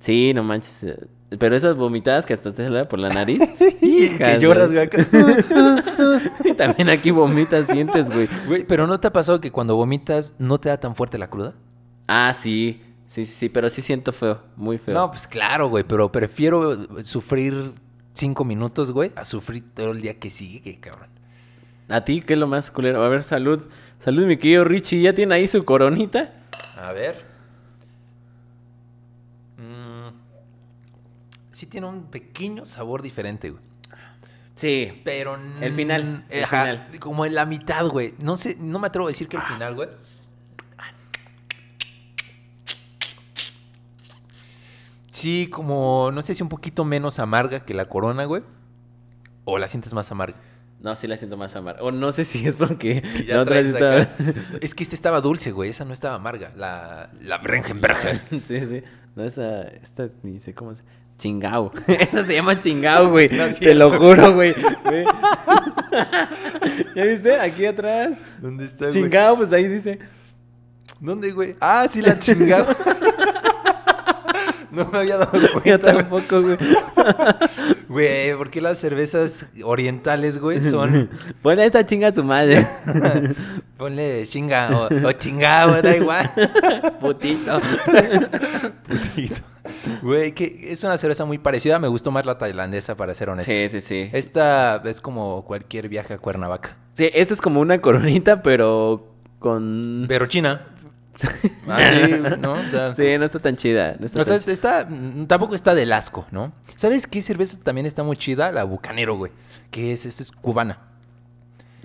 Sí, no manches. eh, Pero esas vomitadas que hasta te salen por la nariz. hijas,
que lloras, güey.
Y también aquí vomitas, sientes, güey.
Güey, pero ¿no te ha pasado que cuando vomitas no te da tan fuerte la cruda?
Ah, sí. Sí, sí, sí, pero sí siento feo. Muy feo.
No, pues claro, güey, pero prefiero sufrir cinco minutos, güey, a sufrir todo el día que sigue, cabrón.
¿A ti qué es lo más culero? A ver, salud. Salud, mi querido Richie. ¿Ya tiene ahí su coronita?
A ver. Mm, sí tiene un pequeño sabor diferente, güey.
Sí.
Pero...
El final, el
ajá,
final.
Como en la mitad, güey. No sé, no me atrevo a decir que el final, güey. Sí, como, no sé si un poquito menos amarga que la corona, güey. O la sientes más amarga.
No, sí la siento más amarga. O no sé si es porque
ya
la otra estaba...
Es que esta estaba dulce, güey. Esa no estaba amarga. La, la Brengenberger.
sí, sí. No, esa... Esta ni sé cómo se... Chingao. Esa se llama chingao, güey.
No
Te lo juro, güey. ¿Ya viste? Aquí atrás.
¿Dónde está, güey?
Chingao, pues ahí dice.
¿Dónde, güey? Ah, sí, la chingada. No me había dado
Yo
cuenta, güey.
tampoco, güey.
Güey, ¿por qué las cervezas orientales, güey, son...
Ponle esta chinga a tu madre.
Ponle chinga o, o chingado, da igual.
Putito.
Putito. Güey, que es una cerveza muy parecida. Me gustó más la tailandesa, para ser honesto.
Sí, sí, sí.
Esta es como cualquier viaje a Cuernavaca.
Sí, esta es como una coronita, pero con...
Pero China. Ah, sí, ¿no? O sea,
Sí, no está tan chida. No está
O sea,
tan
está, mm, tampoco está del asco, ¿no? ¿Sabes qué cerveza también está muy chida? La Bucanero, güey. Que es, esta es cubana.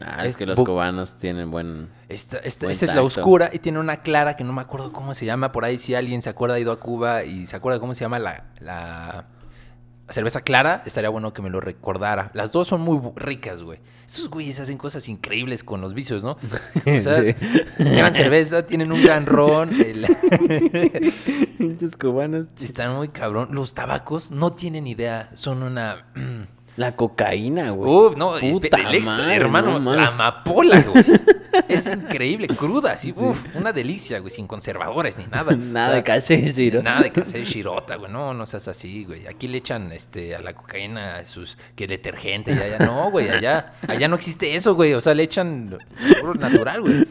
Ah, es
es
que los cubanos tienen buen...
Esta, esta-
Buen
esta es la oscura y tiene una clara que no me acuerdo cómo se llama. Por ahí, si alguien se acuerda, ha ido a Cuba y se acuerda cómo se llama la, la cerveza clara, estaría bueno que me lo recordara. Las dos son muy ricas, güey. Esos güeyes hacen cosas increíbles con los vicios, ¿no? O sea,
Sí.
gran cerveza, tienen un gran ron. el-
Pinches cubanos.
Están muy cabrón. Los tabacos no tienen idea. Son una.
La cocaína, güey.
Uf, no,
Puta
el extra,
madre,
hermano,
no
la amapola, güey. Es increíble, cruda, así, uf, una delicia, güey, sin conservadores ni nada.
Nada
O sea,
de caché, Shiro.
Nada de caché shirota, güey, no, no seas así, güey. Aquí le echan este a la cocaína sus que detergente y allá no, güey, allá allá no existe eso, güey, o sea, le echan puro natural, güey.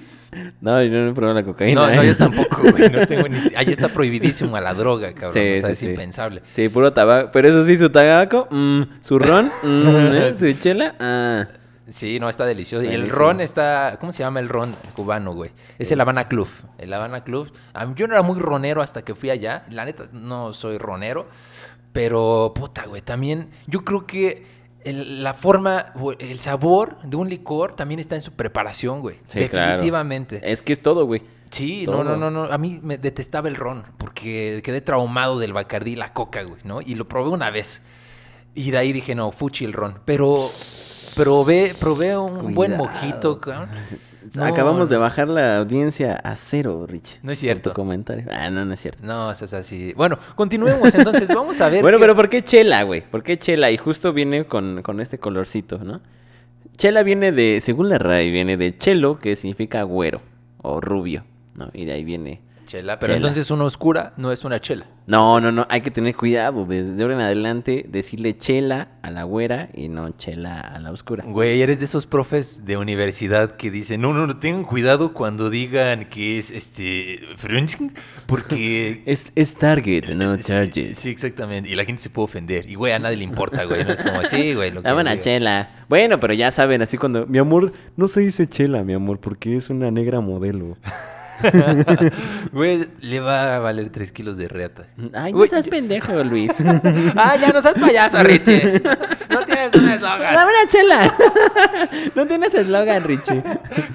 No, yo no he probado la cocaína.
No, no,
¿eh?
yo tampoco, güey, no tengo ni Allá está prohibidísimo a la droga, cabrón,
Sí,
o sea,
sí,
es
sí.
impensable.
Sí, puro tabaco. Pero eso sí, su tabaco, mm, su ron, mm, ¿eh? su chela, ah.
Sí, no, está delicioso. Y el ron está, ¿cómo se llama el ron cubano, güey? Es el Habana Club. El Habana Club. A mí- yo no era muy ronero hasta que fui allá. La neta, no soy ronero. Pero, puta, güey, también yo creo que el- la forma, el sabor de un licor también está en su preparación, güey.
Sí, claro.
Definitivamente.
Es que es todo, güey.
Sí,
todo.
no, no, no, no. A mí me detestaba el ron porque quedé traumado del Bacardí y la coca, güey, ¿no? Y lo probé una vez. Y de ahí dije, no, fuchi el ron. Pero probé, probé un buen mojito, cabrón. No,
Acabamos de bajar la audiencia a cero, Rich.
No es cierto.
tu comentario. Ah, no, no es cierto.
No, eso es así. Bueno, continuemos entonces. Vamos a ver.
Bueno,
qué-
pero ¿por qué chela, güey? ¿Por qué chela? Y justo viene con, con este colorcito, ¿no? Chela viene de, según la RAI, viene de chelo, que significa güero o rubio, ¿no? Y de ahí viene...
Chela, pero
Chela.
entonces una oscura no es una chela.
No, no, no, hay que tener cuidado. Desde ahora en adelante, decirle chela a la güera y no chela a la oscura.
Güey, eres de esos profes de universidad que dicen, no, no, no, tengan cuidado cuando digan que es este French, porque
Es, es target, no
Sí,
charges.
Sí, exactamente. Y la gente se puede ofender. Y, güey, a nadie le importa, güey. No es como así, güey. lo que
chela. Bueno, pero ya saben, así cuando... Mi amor, no se dice chela, mi amor, porque es una negra modelo.
Güey, le va a valer tres kilos de reata.
Ay, no seas pendejo, Luis.
ah, ya no seas payaso, Richie. No tienes un eslogan.
Dame una chela. no tienes eslogan, Richie.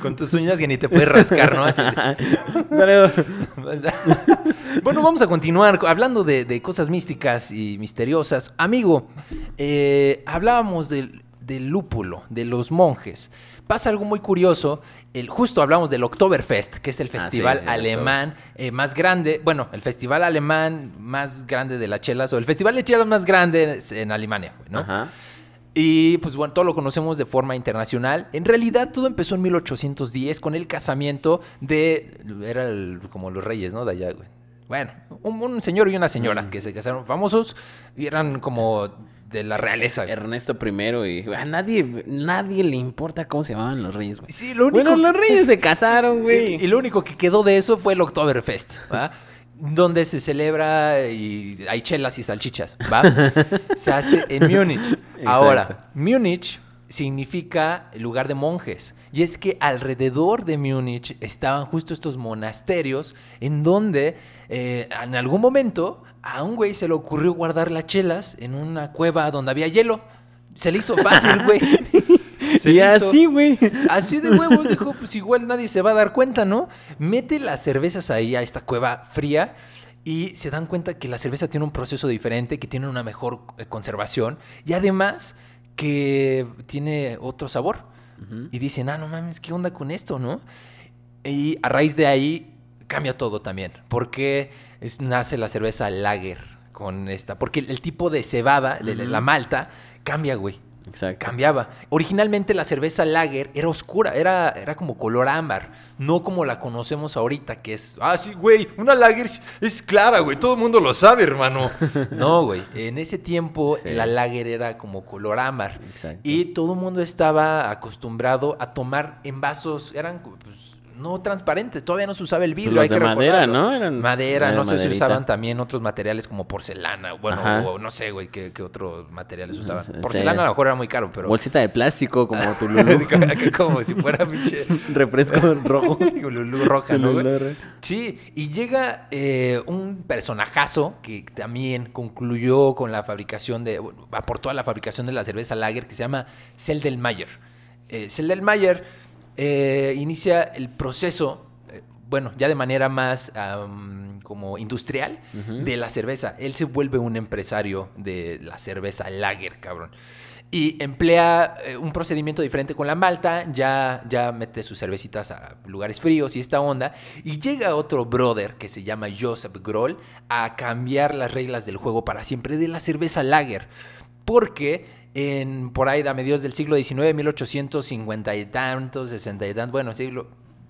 Con tus uñas que ni te puedes rascar, ¿no?
Saludos.
bueno, vamos a continuar hablando de, de cosas místicas y misteriosas. Amigo, eh, hablábamos del- del lúpulo, de los monjes. Pasa algo muy curioso. El, justo hablamos del Oktoberfest, que es el
Ah, sí,
festival alemán eh, más grande, bueno, el festival alemán más grande de las chelas, o el festival de chelas más grande en Alemania, ¿no?
Ajá.
Y pues bueno, todo lo conocemos de forma internacional. En realidad todo empezó en 1810 con el casamiento de... Era el- como los reyes, ¿no? De allá, güey. Bueno, un, un señor y una señora
Mm.
que se casaron famosos y eran como de la realeza.
Ernesto I y a nadie, nadie le importa cómo se llamaban los reyes, güey.
Sí, lo único...
Bueno, los reyes se casaron,
y,
güey.
y lo único que quedó de eso fue el Oktoberfest, ¿va? Donde se celebra y hay chelas y salchichas, ¿va? Se hace en Múnich. Ahora, Múnich significa lugar de monjes. Y es que alrededor de Múnich estaban justo estos monasterios en donde eh, en algún momento a un güey se le ocurrió guardar las chelas en una cueva donde había hielo. Se le hizo fácil, güey. Se
y así, güey.
Así de huevos, dijo, pues igual nadie se va a dar cuenta, ¿no? Mete las cervezas ahí a esta cueva fría y se dan cuenta que la cerveza tiene un proceso diferente, que tiene una mejor eh, conservación y además que tiene otro sabor. Y dicen, ah, no mames, ¿qué onda con esto, no? Y a raíz de ahí cambia todo también, porque es- nace la cerveza lager con esta, porque el, el tipo de cebada, de la malta, cambia, güey
Exacto.
cambiaba. Originalmente la cerveza lager era oscura, era, era como color ámbar, no como la conocemos ahorita, que es, ah, sí, güey, una lager es, es clara, güey, todo el mundo lo sabe, hermano. no, güey, en ese tiempo
Sí.
la lager era como color ámbar.
Exacto.
Y todo el mundo estaba acostumbrado a tomar en vasos, eran pues, no transparentes, todavía no se usaba el vidrio.
los
hay que
de madera,
recordarlo.
¿no? Eran-
madera,
era
no sé si usaban también otros materiales como porcelana, bueno, o no sé, güey, qué, qué otros materiales usaban.
Sí.
Porcelana a lo mejor era muy caro, pero...
Bolsita de plástico como tu Lulú.
como si fuera pinche
Refresco rojo.
Lulú roja. Sí, y llega eh, un personajazo que también concluyó con la fabricación de, bueno, aportó a la fabricación de la cerveza lager que se llama Seldelmayer. Eh, Seldelmayer eh, inicia el proceso, eh, bueno, ya de manera más como industrial de la cerveza. Él se vuelve un empresario de la cerveza lager, cabrón. Y emplea eh, un procedimiento diferente con la malta, ya, ya mete sus cervecitas a lugares fríos y esta onda. Y llega otro brother que se llama Joseph Groll a cambiar las reglas del juego para siempre de la cerveza lager. Porque en, por ahí a mediados del siglo XIX, 1850 y tantos, 60 y tantos, bueno, siglo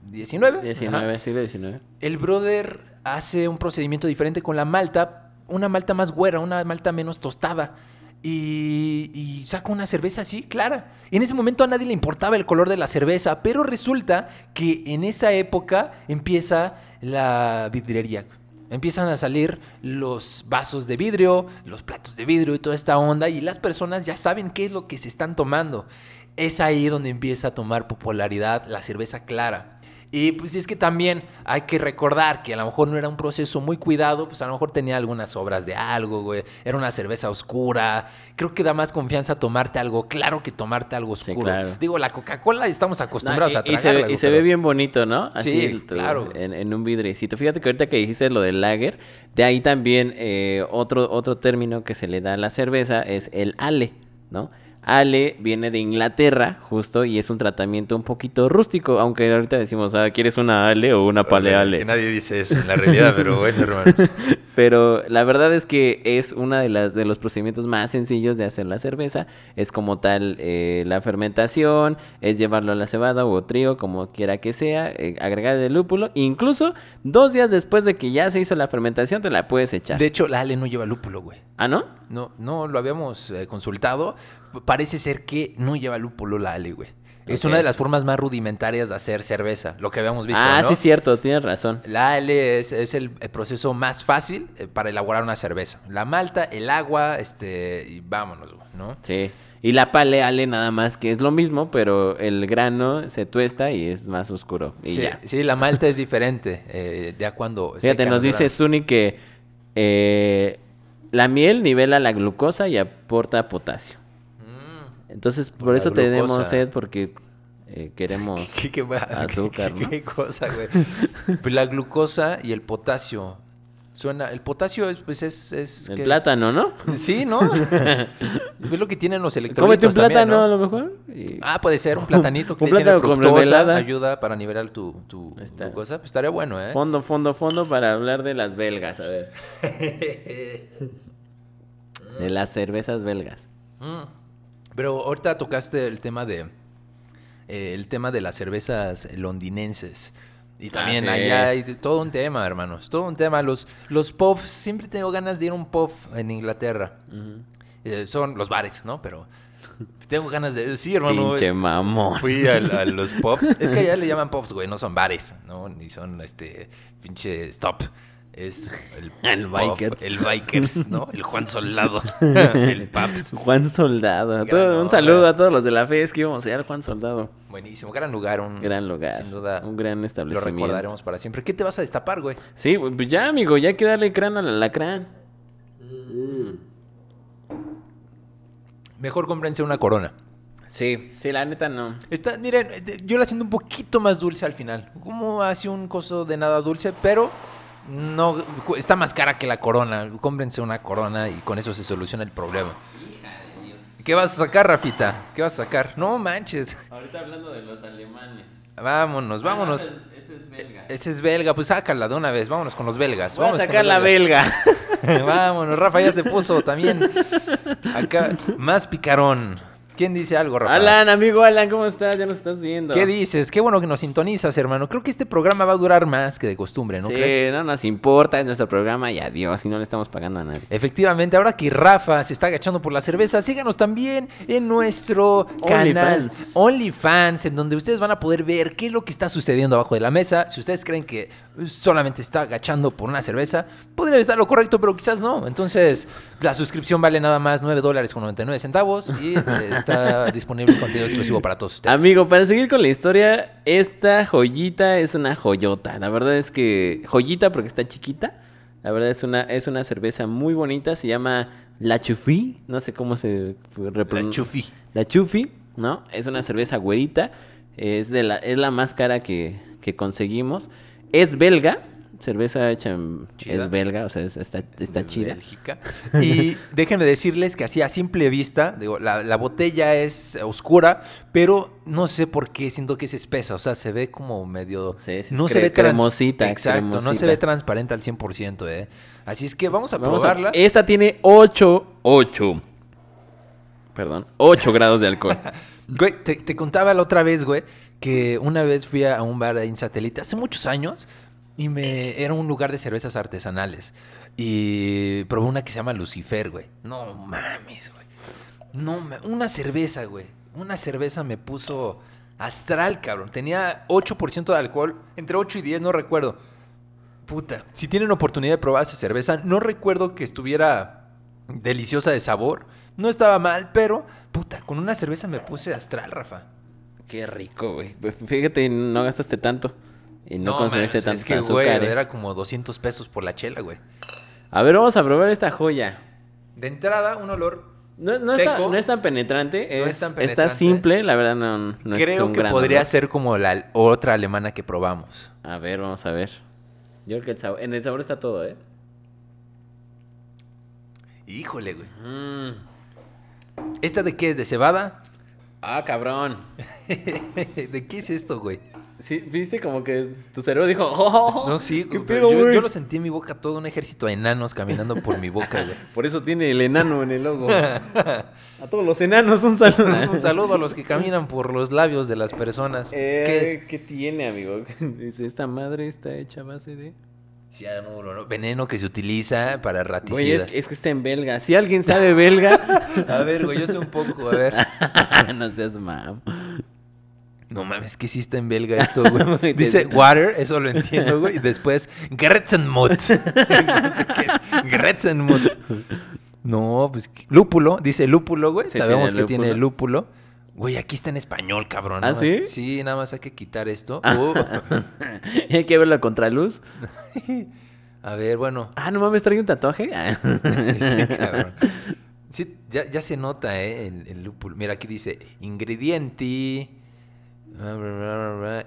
XIX.
19, siglo 19.
el brother hace un procedimiento diferente con la malta, una malta más güera, una malta menos tostada. Y, y saca una cerveza así, clara. Y en ese momento a nadie le importaba el color de la cerveza, pero resulta que en esa época empieza la vidriería. Empiezan a salir los vasos de vidrio, los platos de vidrio y toda esta onda, y las personas ya saben qué es lo que se están tomando. Es ahí donde empieza a tomar popularidad la cerveza clara. Y pues es que también hay que recordar que a lo mejor no era un proceso muy cuidado, pues a lo mejor tenía algunas obras de algo, güey. Era una cerveza oscura. Creo que da más confianza tomarte algo claro que tomarte algo
Sí,
oscuro.
claro.
Digo, la Coca-Cola estamos acostumbrados
No,
a
y, y se,
tragarla,
ve- y se ve bien bonito, ¿no? Así
Sí,
el-
claro.
En, en un vidriecito. Fíjate que ahorita que dijiste lo del lager, de ahí también eh, otro, otro término que se le da a la cerveza es el ale, ¿no? Ale viene de Inglaterra, justo, y es un tratamiento un poquito rústico, aunque ahorita decimos, ah, ¿quieres una ale o una paleale?
Que nadie dice eso en la realidad, pero bueno, hermano.
Pero la verdad es que es una de las de los procedimientos más sencillos de hacer la cerveza. Es como tal eh, la fermentación, es llevarlo a la cebada o trigo, como quiera que sea, eh, agregar el lúpulo. Incluso dos días después de que ya se hizo la fermentación, te la puedes echar.
De hecho, la Ale no lleva lúpulo, güey.
¿Ah, no?
No, no lo habíamos eh, consultado. Parece ser que no lleva lúpulo la Ale, güey. Es una de las formas más rudimentarias de hacer cerveza, lo que habíamos visto,
ah,
¿no?
sí, cierto, tienes razón.
La Ale es, es el, el proceso más fácil eh, para elaborar una cerveza. La malta, el agua, este, y vámonos, güey, ¿no?
Sí. Y la paleale nada más que es lo mismo, pero el grano se tuesta y es más oscuro. Y
sí,
ya.
sí, la malta es diferente. eh, ya cuando.
Fíjate, nos dice. Suni que eh, la miel nivela la glucosa y aporta potasio. Entonces, por, eso tenemos sed, porque eh, queremos
¿Qué, qué,
azúcar,
cosa, güey? Pues la glucosa y el potasio Suena, el potasio es, pues es... es
El
que-
plátano, ¿no?
Sí, ¿no? es lo que tienen los electrolitos
Cómete un
también,
plátano
¿no?
a lo mejor. y-
Ah, puede ser, un platanito que
Un
tiene
plátano con
fructosa,
mermelada.
ayuda para nivelar tu, tu
está.
glucosa. Pues estaría bueno, ¿eh?
Fondo, fondo, fondo para hablar de las belgas, a ver. De las cervezas belgas.
Mm. Pero ahorita tocaste el tema de eh, el tema de las cervezas londinenses. Y también
Ah, sí.
allá hay todo un tema, hermanos. Todo un tema. Los, los pubs, siempre tengo ganas de ir a un pub en Inglaterra. Eh, son los bares, ¿no? Pero tengo ganas de... Sí, hermano.
Pinche mamón.
Fui al- a, los pubs. Es que allá le llaman pubs, güey. No son bares, ¿no? Ni son, este, pinche stop. Es el,
El Bikers.
El Bikers, ¿no? El Juan Soldado. el Paps.
Juan Soldado. Todo- un saludo a todos los de la fe. Es que íbamos a ir al Juan Soldado.
Buenísimo. Gran lugar. Un,
Gran lugar.
Sin duda.
Un gran
Lo
establecimiento.
recordaremos para siempre. ¿Qué te vas a destapar, güey?
Sí, pues ya, amigo. Ya hay que darle crán al alacrán.
Mejor cómprense una corona.
Sí, sí, la neta no.
Está, miren, eh, yo la siento un poquito más dulce al final. Como así un coso de nada dulce, pero no está más cara que la corona. Cómprense una corona y con eso se soluciona el problema. ¿Qué vas a sacar, Rafita? ¿Qué vas a sacar? No manches.
Ahorita hablando de los alemanes.
Vámonos, vámonos.
Ese es belga.
Ese es belga, pues sácala de una vez. Vámonos con los belgas.
Voy a
Vámonos con
sacar la
belgas.
belga.
Vámonos, Rafa ya se puso también. Acá, más picarón. ¿Quién dice algo, Rafa?
Alan, amigo Alan, ¿cómo estás? Ya nos estás viendo.
¿Qué dices? Qué bueno que nos sintonizas, hermano. Creo que este programa va a durar más que de costumbre, ¿no
sí,
crees?
no nos importa, es nuestro programa y adiós, y no le estamos pagando a nadie.
Efectivamente, ahora que Rafa se está agachando por la cerveza, síganos también en nuestro canal
OnlyFans.
En donde ustedes van a poder ver qué es lo que está sucediendo abajo de la mesa. Si ustedes creen que solamente está agachando por una cerveza, podrían estar lo correcto, pero quizás no. Entonces, la suscripción vale nada más 9 dólares con 99 centavos y está disponible contenido exclusivo para todos ustedes.
Amigo, para seguir con la historia, esta joyita es una joyota. La verdad es que joyita porque está chiquita. La verdad es una es una cerveza muy bonita, se llama La Chufi, no sé cómo se
La
repronuncia.
chufi.
La Chufi, ¿no? Es una cerveza güerita, es de la es la más cara que, que conseguimos. Es belga, cerveza hecha en-
Chida.
es belga, o sea, es- está, está
de
chida.
Bélgica. Y déjenme decirles que así a simple vista, digo, la, la botella es oscura, pero no sé por qué siento que es espesa, o sea, se ve como medio...
Sí, sí,
no se ve
cremosita,
Exacto, no se ve transparente al 100%, ¿eh? Así es que vamos a
Vamos a-
probarla.
esta tiene 8, 8. Perdón, 8 grados de alcohol.
Güey, te, te contaba la otra vez, güey, que una vez fui a un bar ahí en satélite hace muchos años y me era un lugar de cervezas artesanales. Y probé una que se llama Lucifer, güey. No mames, güey. No, una cerveza, güey. Una cerveza me puso astral, cabrón. Tenía 8% de alcohol, entre 8 y 10, no recuerdo. Puta, si tienen oportunidad de probar esa cerveza, no recuerdo que estuviera deliciosa de sabor. No estaba mal, pero, puta, con una cerveza me puse astral, Rafa.
Qué rico, güey. Fíjate, no gastaste tanto. Y no, consumiste
mames,
tantos
Es que, güey, era como 200 pesos por la chela, güey.
A ver, vamos a probar esta joya.
De entrada, un olor.
No, no, está- no es tan penetrante.
No
es-
es tan
Está
penetrante.
simple, la verdad no, no es
creo
un
que
gran
podría
olor.
ser como la otra alemana que probamos.
A ver, vamos a ver. Yo creo que el sabor, en el sabor está todo, ¿eh?
Híjole, güey.
Mm.
¿Esta de qué es? ¿De cebada?
Ah, cabrón.
¿De qué es esto, güey?
Sí, viste como que tu cerebro dijo, oh,
No, sí,
¿qué
güey,
pedo,
yo,
güey?
yo lo sentí en mi boca, todo un ejército de enanos caminando por mi boca, güey.
Por eso tiene el enano en el logo. a todos los enanos, un saludo.
un saludo a los que caminan por los labios de las personas. ¿Qué
Eh,
es?
¿Qué tiene, amigo? Dice, esta madre está hecha a base de...
Cianuro, ¿no? Veneno que se utiliza para
Güey,
raticidas.
es, es que está en belga. Si alguien sabe belga...
A ver, güey, yo sé un poco, a ver.
no seas mam.
No mames, que sí está en belga esto, güey. Dice
te-
water, eso lo entiendo, güey. Y después, Gretzenmut. no sé qué es. Gretzenmut. No, pues lúpulo, dice lúpulo, güey.
Sí,
Sabemos
tiene
que tiene lúpulo. Güey, aquí está en español, cabrón.
¿Ah,
¿no?
sí?
Sí, nada más hay que quitar esto.
Ah.
Uh.
Hay que ver la contraluz.
A ver, bueno.
Ah, no mames, trae un tatuaje.
Este cabrón. Sí, ya, ya se nota, ¿eh? El, el lúpulo. Mira, aquí dice ingrediente, bla, bla, bla, bla, bla,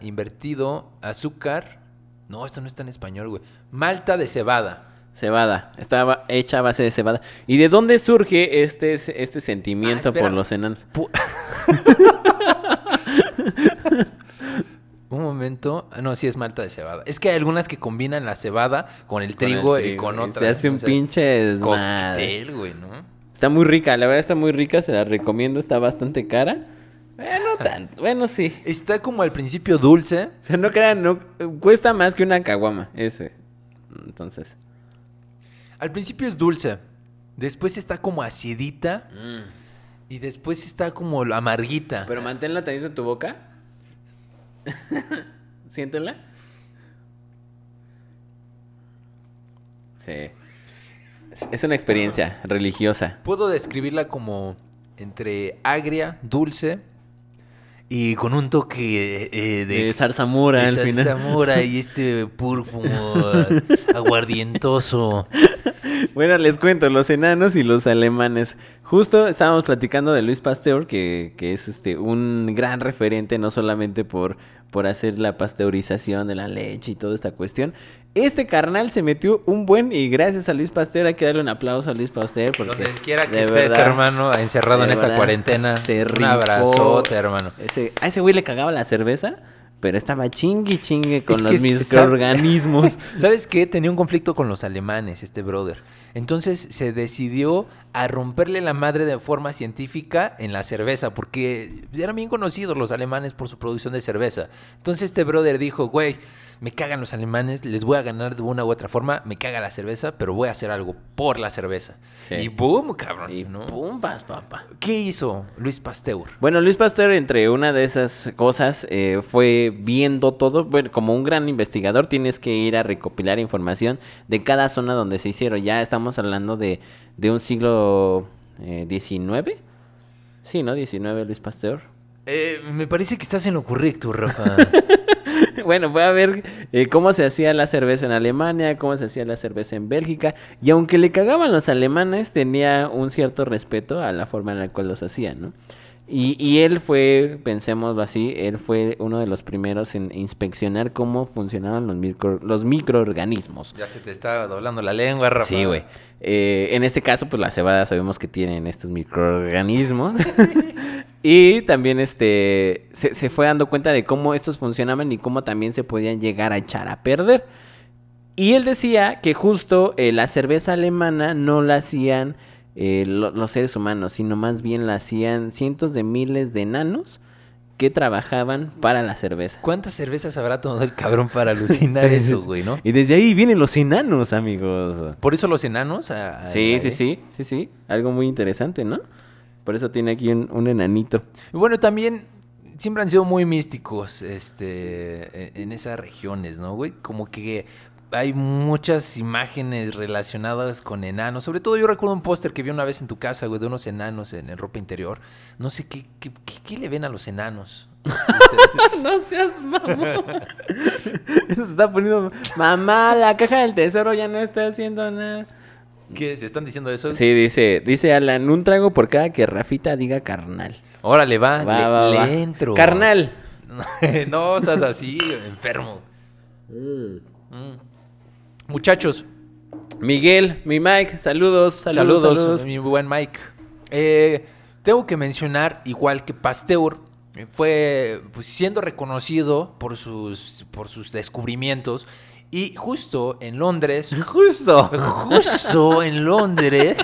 invertido, azúcar. No, esto no está en español, güey. Malta de cebada.
Cebada. Estaba hecha a base de cebada. ¿Y de dónde surge este, este sentimiento
Ah,
por los enanos?
Pu- Un momento. Ah, No, sí es malta de cebada. Es que hay algunas que combinan la cebada con el
Con el
trigo y con otras.
Se hace un pinche desmadre.
Cóctel, güey, ¿no?
Está muy rica, la verdad está muy rica, se la recomiendo, está bastante cara. Bueno, tanto, bueno, sí.
Está como al principio dulce.
O sea, no crean, no, cuesta más que una caguama, ese. Entonces.
Al principio es dulce. Después está como acidita. Y después está como amarguita.
Pero manténla tantito en tu boca. Siéntela. Sí. Es una experiencia religiosa.
Puedo describirla como entre agria, dulce y con un toque eh, de,
De zarzamora al final.
zarzamora y este púrpuro aguardientoso.
Bueno, les cuento, los enanos y los alemanes. Justo estábamos platicando de Luis Pasteur, que, que es este un gran referente, no solamente por, por hacer la pasteurización de la leche y toda esta cuestión. Este carnal se metió un buen, y gracias a Luis Pasteur, hay que darle un aplauso a Luis Pasteur. Porque
Donde quiera que estés,
verdad,
hermano, encerrado en esta
verdad,
cuarentena.
se
un abrazote, hermano.
Ese, a ese güey le cagaba la cerveza, pero estaba chingue chingue con
Es
los microorganismos.
¿Sabes qué? Tenía un conflicto con los alemanes, este brother. Entonces se decidió a romperle la madre de forma científica en la cerveza, porque eran bien conocidos los alemanes por su producción de cerveza. Entonces este brother dijo, güey, me cagan los alemanes, les voy a ganar de una u otra forma, me caga la cerveza, pero voy a hacer algo por la cerveza.
Sí.
Y boom, cabrón.
y
¿no?
pumbas, papá.
¿Qué hizo Luis Pasteur?
Bueno, Luis Pasteur, entre una de esas cosas, eh, fue viendo todo. Bueno, como un gran investigador, tienes que ir a recopilar información de cada zona donde se hicieron. Ya estamos hablando de, de un siglo eh, XIX. Sí, ¿no? 19, Luis Pasteur.
Eh, me parece que estás en lo correcto, Rafa.
bueno, fue a ver eh, cómo se hacía la cerveza en Alemania, cómo se hacía la cerveza en Bélgica. Y aunque le cagaban los alemanes, tenía un cierto respeto a la forma en la cual los hacían, ¿no? Y, y él fue, pensémoslo así, él fue uno de los primeros en inspeccionar cómo funcionaban los, micro, los microorganismos.
ya se te está doblando la lengua, Rafa.
Sí, güey. Eh, en este caso, pues la cebada sabemos que tienen estos microorganismos. y también este se, se fue dando cuenta de cómo estos funcionaban y cómo también se podían llegar a echar a perder. Y él decía que justo eh, la cerveza alemana no la hacían eh, lo- los seres humanos, sino más bien la hacían cientos de miles de enanos que trabajaban para la cerveza.
¿Cuántas cervezas habrá tomado el cabrón para alucinar
Sí,
eso, güey, no?
Y desde ahí vienen los enanos, amigos.
Por eso los enanos. a- a-
Sí,
a-
sí, sí, sí, sí. Algo muy interesante, ¿no? Por eso tiene aquí un, un enanito.
Y bueno, también siempre han sido muy místicos este, en, en esas regiones, ¿no, güey? Como que hay muchas imágenes relacionadas con enanos. Sobre todo yo recuerdo un póster que vi una vez en tu casa, güey, de unos enanos en, en ropa interior. No sé qué, qué, qué- qué le ven a los enanos.
no seas mamón. Eso se está poniendo. Mamá, la caja del tesoro ya no está haciendo nada.
¿Qué? ¿Se están diciendo eso?
Sí, dice, dice Alan, un trago por cada que Rafita diga carnal.
Órale, va,
Va,
le,
va,
le
va.
entro.
Carnal.
no seas así, enfermo. Mm. Muchachos,
Miguel, mi Mike, saludos, saludos,
saludos,
saludos.
mi buen Mike. Eh, tengo que mencionar, igual que Pasteur, eh, fue pues, siendo reconocido por sus, por sus descubrimientos. Y justo en Londres,
Justo.
justo en Londres,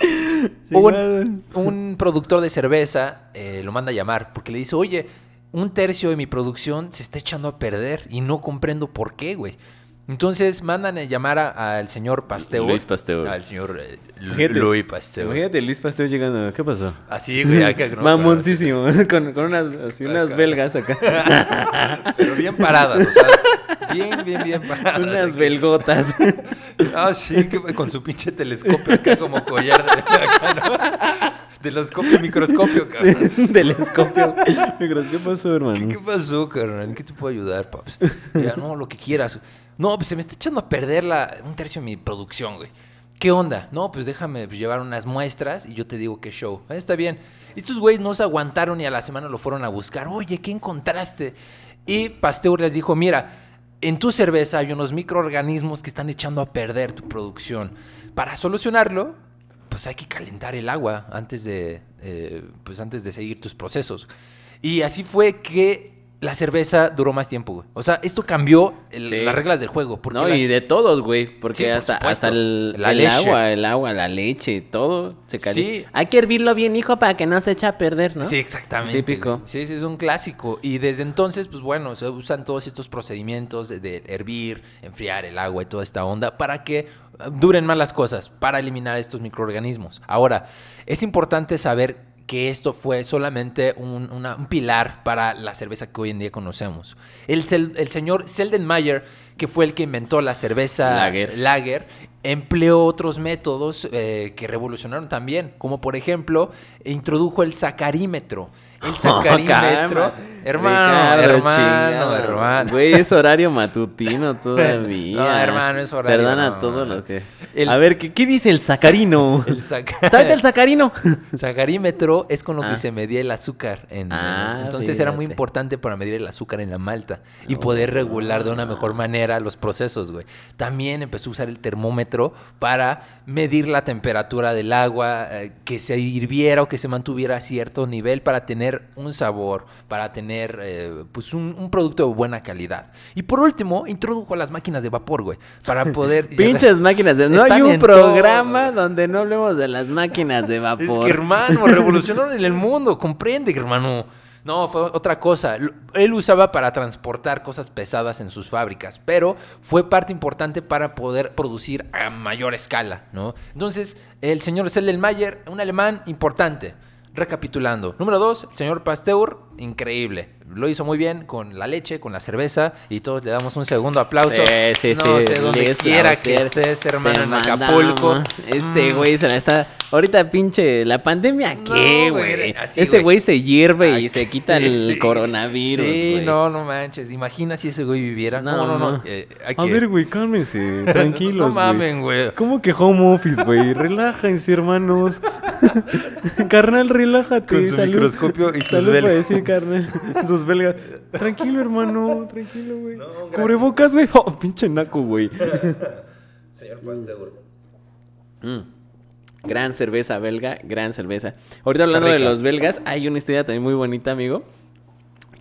Sí,
un, un productor de cerveza eh, lo manda a llamar porque le dice, oye, un tercio de mi producción se está echando a perder y no comprendo por qué, güey. Entonces mandan a llamar a- al señor Pasteur.
Luis Pasteur.
Al señor eh, Lu-
Imagínate-
Louis Pasteur.
Imagínate Luis Pasteur llegando. ¿Qué pasó?
Así, güey, acá. ¿no?
Mamoncísimo. con, con unas, así, unas
Acá.
belgas acá.
Pero bien paradas, o sea, bien, bien, bien paradas.
unas belgotas.
Ah, sí, que con su pinche telescopio acá como collar de acá, ¿no? Telescopio, microscopio, cabrón.
Telescopio. ¿Qué pasó,
¿Qué,
hermano?
qué pasó, carnal? ¿En qué te puedo ayudar, paps? Ya, no, lo que quieras. No, pues se me está echando a perder un tercio de mi producción, güey. ¿Qué onda? No, pues déjame pues, llevar unas muestras y yo te digo qué show. Ah, está bien. Estos güeyes no se aguantaron y a la semana lo fueron a buscar. Oye, ¿qué encontraste? Y Pasteur les dijo, mira, en tu cerveza hay unos microorganismos que están echando a perder tu producción. Para solucionarlo, pues hay que calentar el agua antes de, eh, pues antes de seguir tus procesos. Y así fue que la cerveza duró más tiempo, güey. O sea, esto cambió el-
Sí.
las reglas del juego. Porque
No,
la-
y de todos, güey. Porque
Sí,
hasta, el,
La
el
leche.
agua, el agua, la leche, todo se calienta.
Sí.
Hay que hervirlo bien, hijo, para que no se eche a perder, ¿no?
Sí, exactamente.
Típico.
güey. Sí, sí, es un clásico. Y desde entonces, pues bueno, se usan todos estos procedimientos de, de hervir, enfriar el agua y toda esta onda para que eh, duren más las cosas, para eliminar estos microorganismos. Ahora, es importante saber que esto fue solamente un, una- un pilar para la cerveza que hoy en día conocemos. El, el señor Seldenmayer, que fue el que inventó la cerveza
Lager.
Lager empleó otros métodos eh, que revolucionaron también, como por ejemplo, introdujo el sacarímetro. El sacarímetro, hermano,
Ricardo,
hermano,
chingado.
hermano.
Güey, es horario matutino todavía.
No, hermano, es horario,
Perdona
no.
a todos los que...
El-
A ver, ¿qué, qué dice el sacarino?
El
el sacarino.
sacarímetro es con lo
Ah.
que se medía el azúcar. En,
Ah,
entonces era muy importante para medir el azúcar en la malta y poder regular de una mejor manera los procesos, güey. También empezó a usar el termómetro para medir la temperatura del agua, eh, que se hirviera o que se mantuviera a cierto nivel para tener un sabor, para tener eh, pues un, un producto de buena calidad. Y por último, introdujo las máquinas de vapor, güey, para poder...
Pinches máquinas de... No hay un programa
todo.
donde no hablemos de las máquinas de vapor.
Es que, hermano, revolucionaron en el mundo, comprende, hermano. No, fue otra cosa. Él usaba para transportar cosas pesadas en sus fábricas, pero fue parte importante para poder producir a mayor escala, ¿no? Entonces, el señor Seldenmayer, un alemán importante. Recapitulando. Número dos, el señor Pasteur, increíble. Lo hizo muy bien con la leche, con la cerveza, y todos le damos un segundo aplauso.
Sí, sí,
no
sí.
sé dónde
Liz
quiera que estés, hermano, en
mandamos.
Acapulco.
Este
Mm.
güey se la está. Ahorita, pinche, la pandemia, ¿qué,
güey,
Ese
güey.
se hierve y se quita el coronavirus.
Sí, no, no manches. Imagina si ese güey viviera. No, no, no. eh,
A ver, güey, cálmense, tranquilos,
No mamen, güey.
¿Cómo que home office, güey? Relájense, hermanos. carnal, relájate.
Con su
salud.
microscopio y sus
decir, carnal. sus belgas. Tranquilo, hermano, tranquilo, güey. Cubrebocas, güey. Oh, pinche naco, güey.
Señor Pasteur.
Mm. Gran cerveza belga, gran cerveza. Ahorita hablando de los belgas, hay una historia también muy bonita, amigo.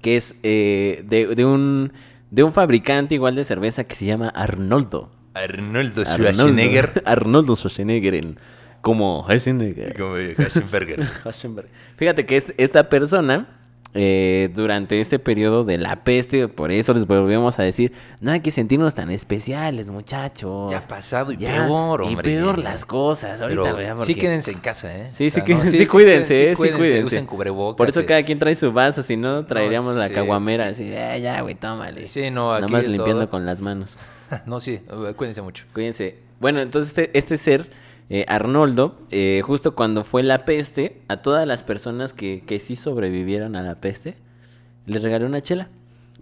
Que es eh, de, de un, de un fabricante igual de cerveza que se llama Arnoldo.
Arnoldo Schwarzenegger.
Arnoldo Schwarzenegger en- como. Schwarzenberg. Fíjate que es, esta persona, eh, durante este periodo de la peste, por eso les volvemos a decir, no hay que sentirnos tan especiales, muchachos.
Ya ha pasado y
Ya,
peor,
Y
hombre.
peor las cosas. Ahorita,
Pero
güey,
sí
porque-
quédense en casa, ¿eh?
Sí,
O
sí,
sea,
que-
no,
sí, cuídense, eh, sí, cuídense.
Usen cubrebocas.
Por eso
eh.
cada quien trae su vaso, si no, traeríamos la caguamera así, "Ah, ya, güey, tómale.
Sí, no,
Nada
aquí
más
de
limpiando
todo.
con las manos.
No, sí, eh, cuídense mucho.
Cuídense. Bueno, entonces este, este ser, eh, Arnoldo, eh, justo cuando fue la peste, a todas las personas que, que sí sobrevivieron a la peste, les regaló una chela.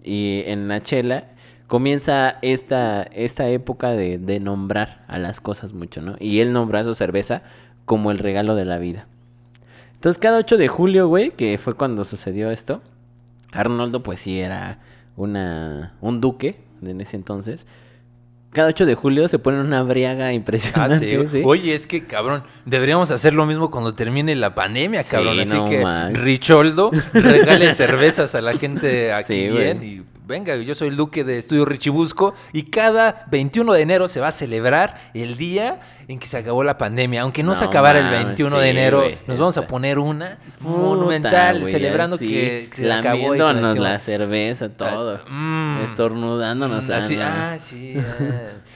Y en la chela comienza esta, esta época de, de nombrar a las cosas mucho, ¿no? Y él nombró a su cerveza como el regalo de la vida. Entonces cada 8 de julio, güey, que fue cuando sucedió esto, Arnoldo pues sí era una, un duque en ese entonces. Cada 8 de julio se pone una briaga
Ah,
impresionante.
sí.
¿sí?
Oye, es que, cabrón, deberíamos hacer lo mismo cuando termine la pandemia,
Sí,
cabrón. Así
no
que,
man.
Richoldo, regale cervezas a la gente aquí
Sí,
bien. Y venga, yo soy el duque de Estudio Richibusco. Y cada 21 de enero se va a celebrar el día en que se acabó la pandemia. Aunque no, se acabara el
mames,
21 de enero, nos vamos a poner una
Puta,
monumental celebrando
así,
que se acabó. y
la cerveza, todo.
mm,
Estornudándonos.
mm, así,
no.
ah, sí. ah.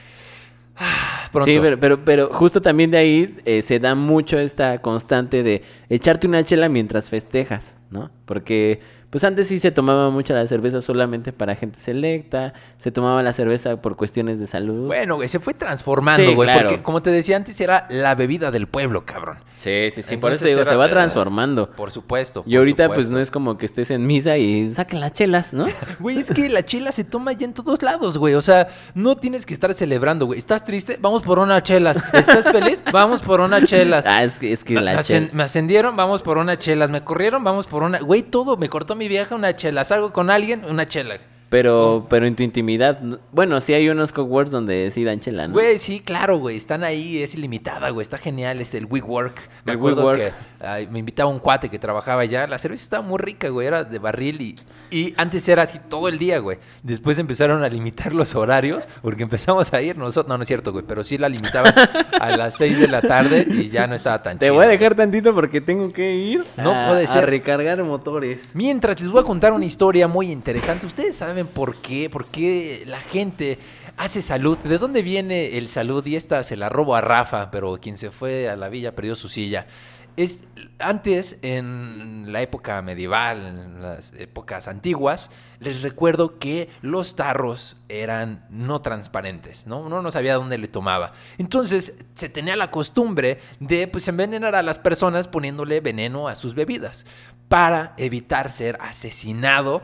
Ah.
Sí, pero, pero, pero justo también de ahí eh, se da mucho esta constante de echarte una chela mientras festejas, ¿no? Porque pues antes sí se tomaba mucho la cerveza solamente para gente selecta, se tomaba la cerveza por cuestiones de salud.
Bueno, güey, se fue transformando,
Sí,
güey.
claro.
Porque, como te decía antes, era la bebida del pueblo, cabrón.
sí, sí, sí, por eso digo,
era-
se va
eh,
transformando.
Por supuesto.
Y ahorita pues no es como que estés en misa y saquen las chelas, ¿no?
Güey, es que la chela se toma ya en todos lados, güey. O sea, no tienes que estar celebrando, güey. ¿Estás triste? Vamos por unas chelas. ¿Estás feliz? Vamos por unas chelas.
ah, es que, es que la chela...
me ascendieron, vamos por unas chelas. Me corrieron, vamos por una. Güey, todo. Me cortó mi vieja, una chela. Salgo con alguien, una chela.
Pero, pero en tu intimidad, no- bueno, sí hay unos coworks donde sí dan chela, ¿no?
Güey, sí, claro, güey. Están ahí, es ilimitada, güey. Está genial, es el WeWork. Me
El
acuerdo
WeWork.
que ay, me invitaba un cuate que trabajaba allá. La cerveza estaba muy rica, güey. Era de barril y, y antes era así todo el día, güey. Después empezaron a limitar los horarios porque empezamos a ir nosotros. No, no es cierto, güey. Pero sí la limitaban a las 6 de la tarde y ya no estaba tan
Te
chido.
voy a dejar tantito porque tengo que ir
No
a,
puede
a recargar motores.
Mientras les voy a contar una historia muy interesante. Ustedes saben por qué, por qué la gente hace salud. ¿De dónde viene el salud? Y esta se la robo a Rafa, pero quien se fue a la villa perdió su silla. Es, antes, en la época medieval, en las épocas antiguas, les recuerdo que los tarros eran no transparentes, ¿no? Uno no sabía dónde le tomaba. Entonces, se tenía la costumbre de pues, envenenar a las personas poniéndole veneno a sus bebidas para evitar ser asesinado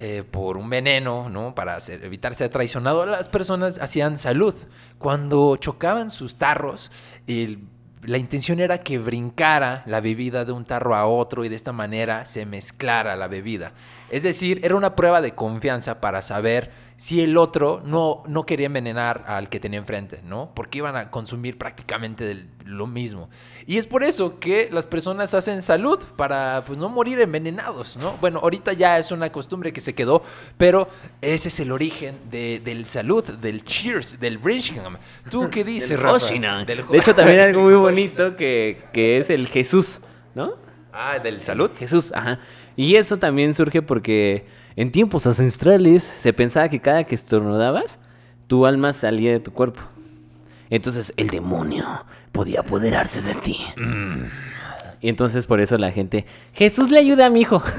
eh, por un veneno, ¿no? Para ser- evitar ser traicionado, las personas hacían salud. Cuando chocaban sus tarros, el- la intención era que brincara la bebida de un tarro a otro y de esta manera se mezclara la bebida. Es decir, era una prueba de confianza para saber si el otro no, no quería envenenar al que tenía enfrente, ¿no? Porque iban a consumir prácticamente lo mismo. Y es por eso que las personas hacen salud para pues no morir envenenados, ¿no? Bueno, ahorita ya es una costumbre que se quedó, pero ese es el origen de- del salud, del cheers, del Bridgeham. ¿Tú qué dices,
Del
Rafa? Del-
De hecho, también hay algo muy bonito que, que es el Jesús, ¿no?
Ah, del salud.
Jesús, ajá. Y eso también surge porque en tiempos ancestrales se pensaba que cada que estornudabas, tu alma salía de tu cuerpo. Entonces el demonio podía apoderarse de ti. Y entonces por eso la gente, Jesús le ayuda a mi hijo.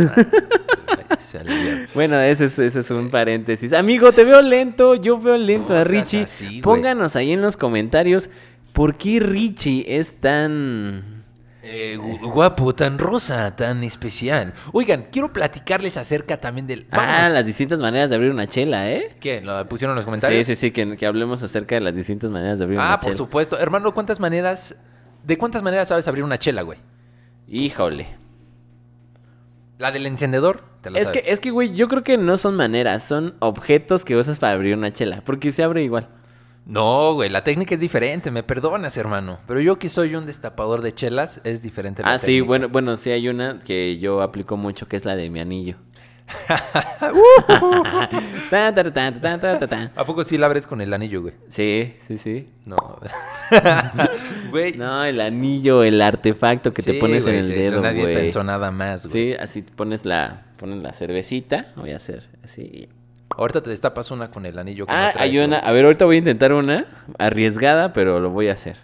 Bueno, ese es, ese es un paréntesis. Amigo, te veo lento, yo veo lento
No
a Richie.
así.
Pónganos ahí en los comentarios por qué Richie es tan...
Eh, gu- guapo, tan rosa, tan especial. Oigan, quiero platicarles acerca también del...
Ah, las distintas maneras de abrir una chela, ¿eh?
¿Qué? ¿Lo pusieron en los
Sí,
comentarios?
sí, sí, que, que hablemos acerca de las distintas maneras de abrir
Ah,
una
por
chela.
supuesto. Hermano, ¿cuántas maneras... ¿De cuántas maneras sabes abrir una chela, güey?
Híjole.
La del encendedor, te la
Es
sabes.
que, es que, güey, yo creo que no son maneras, son objetos que usas para abrir una chela, porque se abre igual.
No, güey, la técnica es diferente, me perdonas, hermano. Pero yo que soy un destapador de chelas, es diferente la
Ah, sí, bueno, bueno, sí hay una que yo aplico mucho, que es la de mi anillo.
¿A poco sí la abres con el anillo, güey?
Sí, sí, sí.
No. Güey.
No, el anillo, el artefacto que te pones
güey,
en el
sí,
dedo,
Nadie
güey.
pensó nada más, güey.
Sí, así pones la, pones la cervecita, voy a hacer así.
Ahorita te destapas una con el anillo que
Ah,
no traes,
hay una,
güey.
a ver, ahorita voy a intentar una arriesgada, pero lo voy a hacer.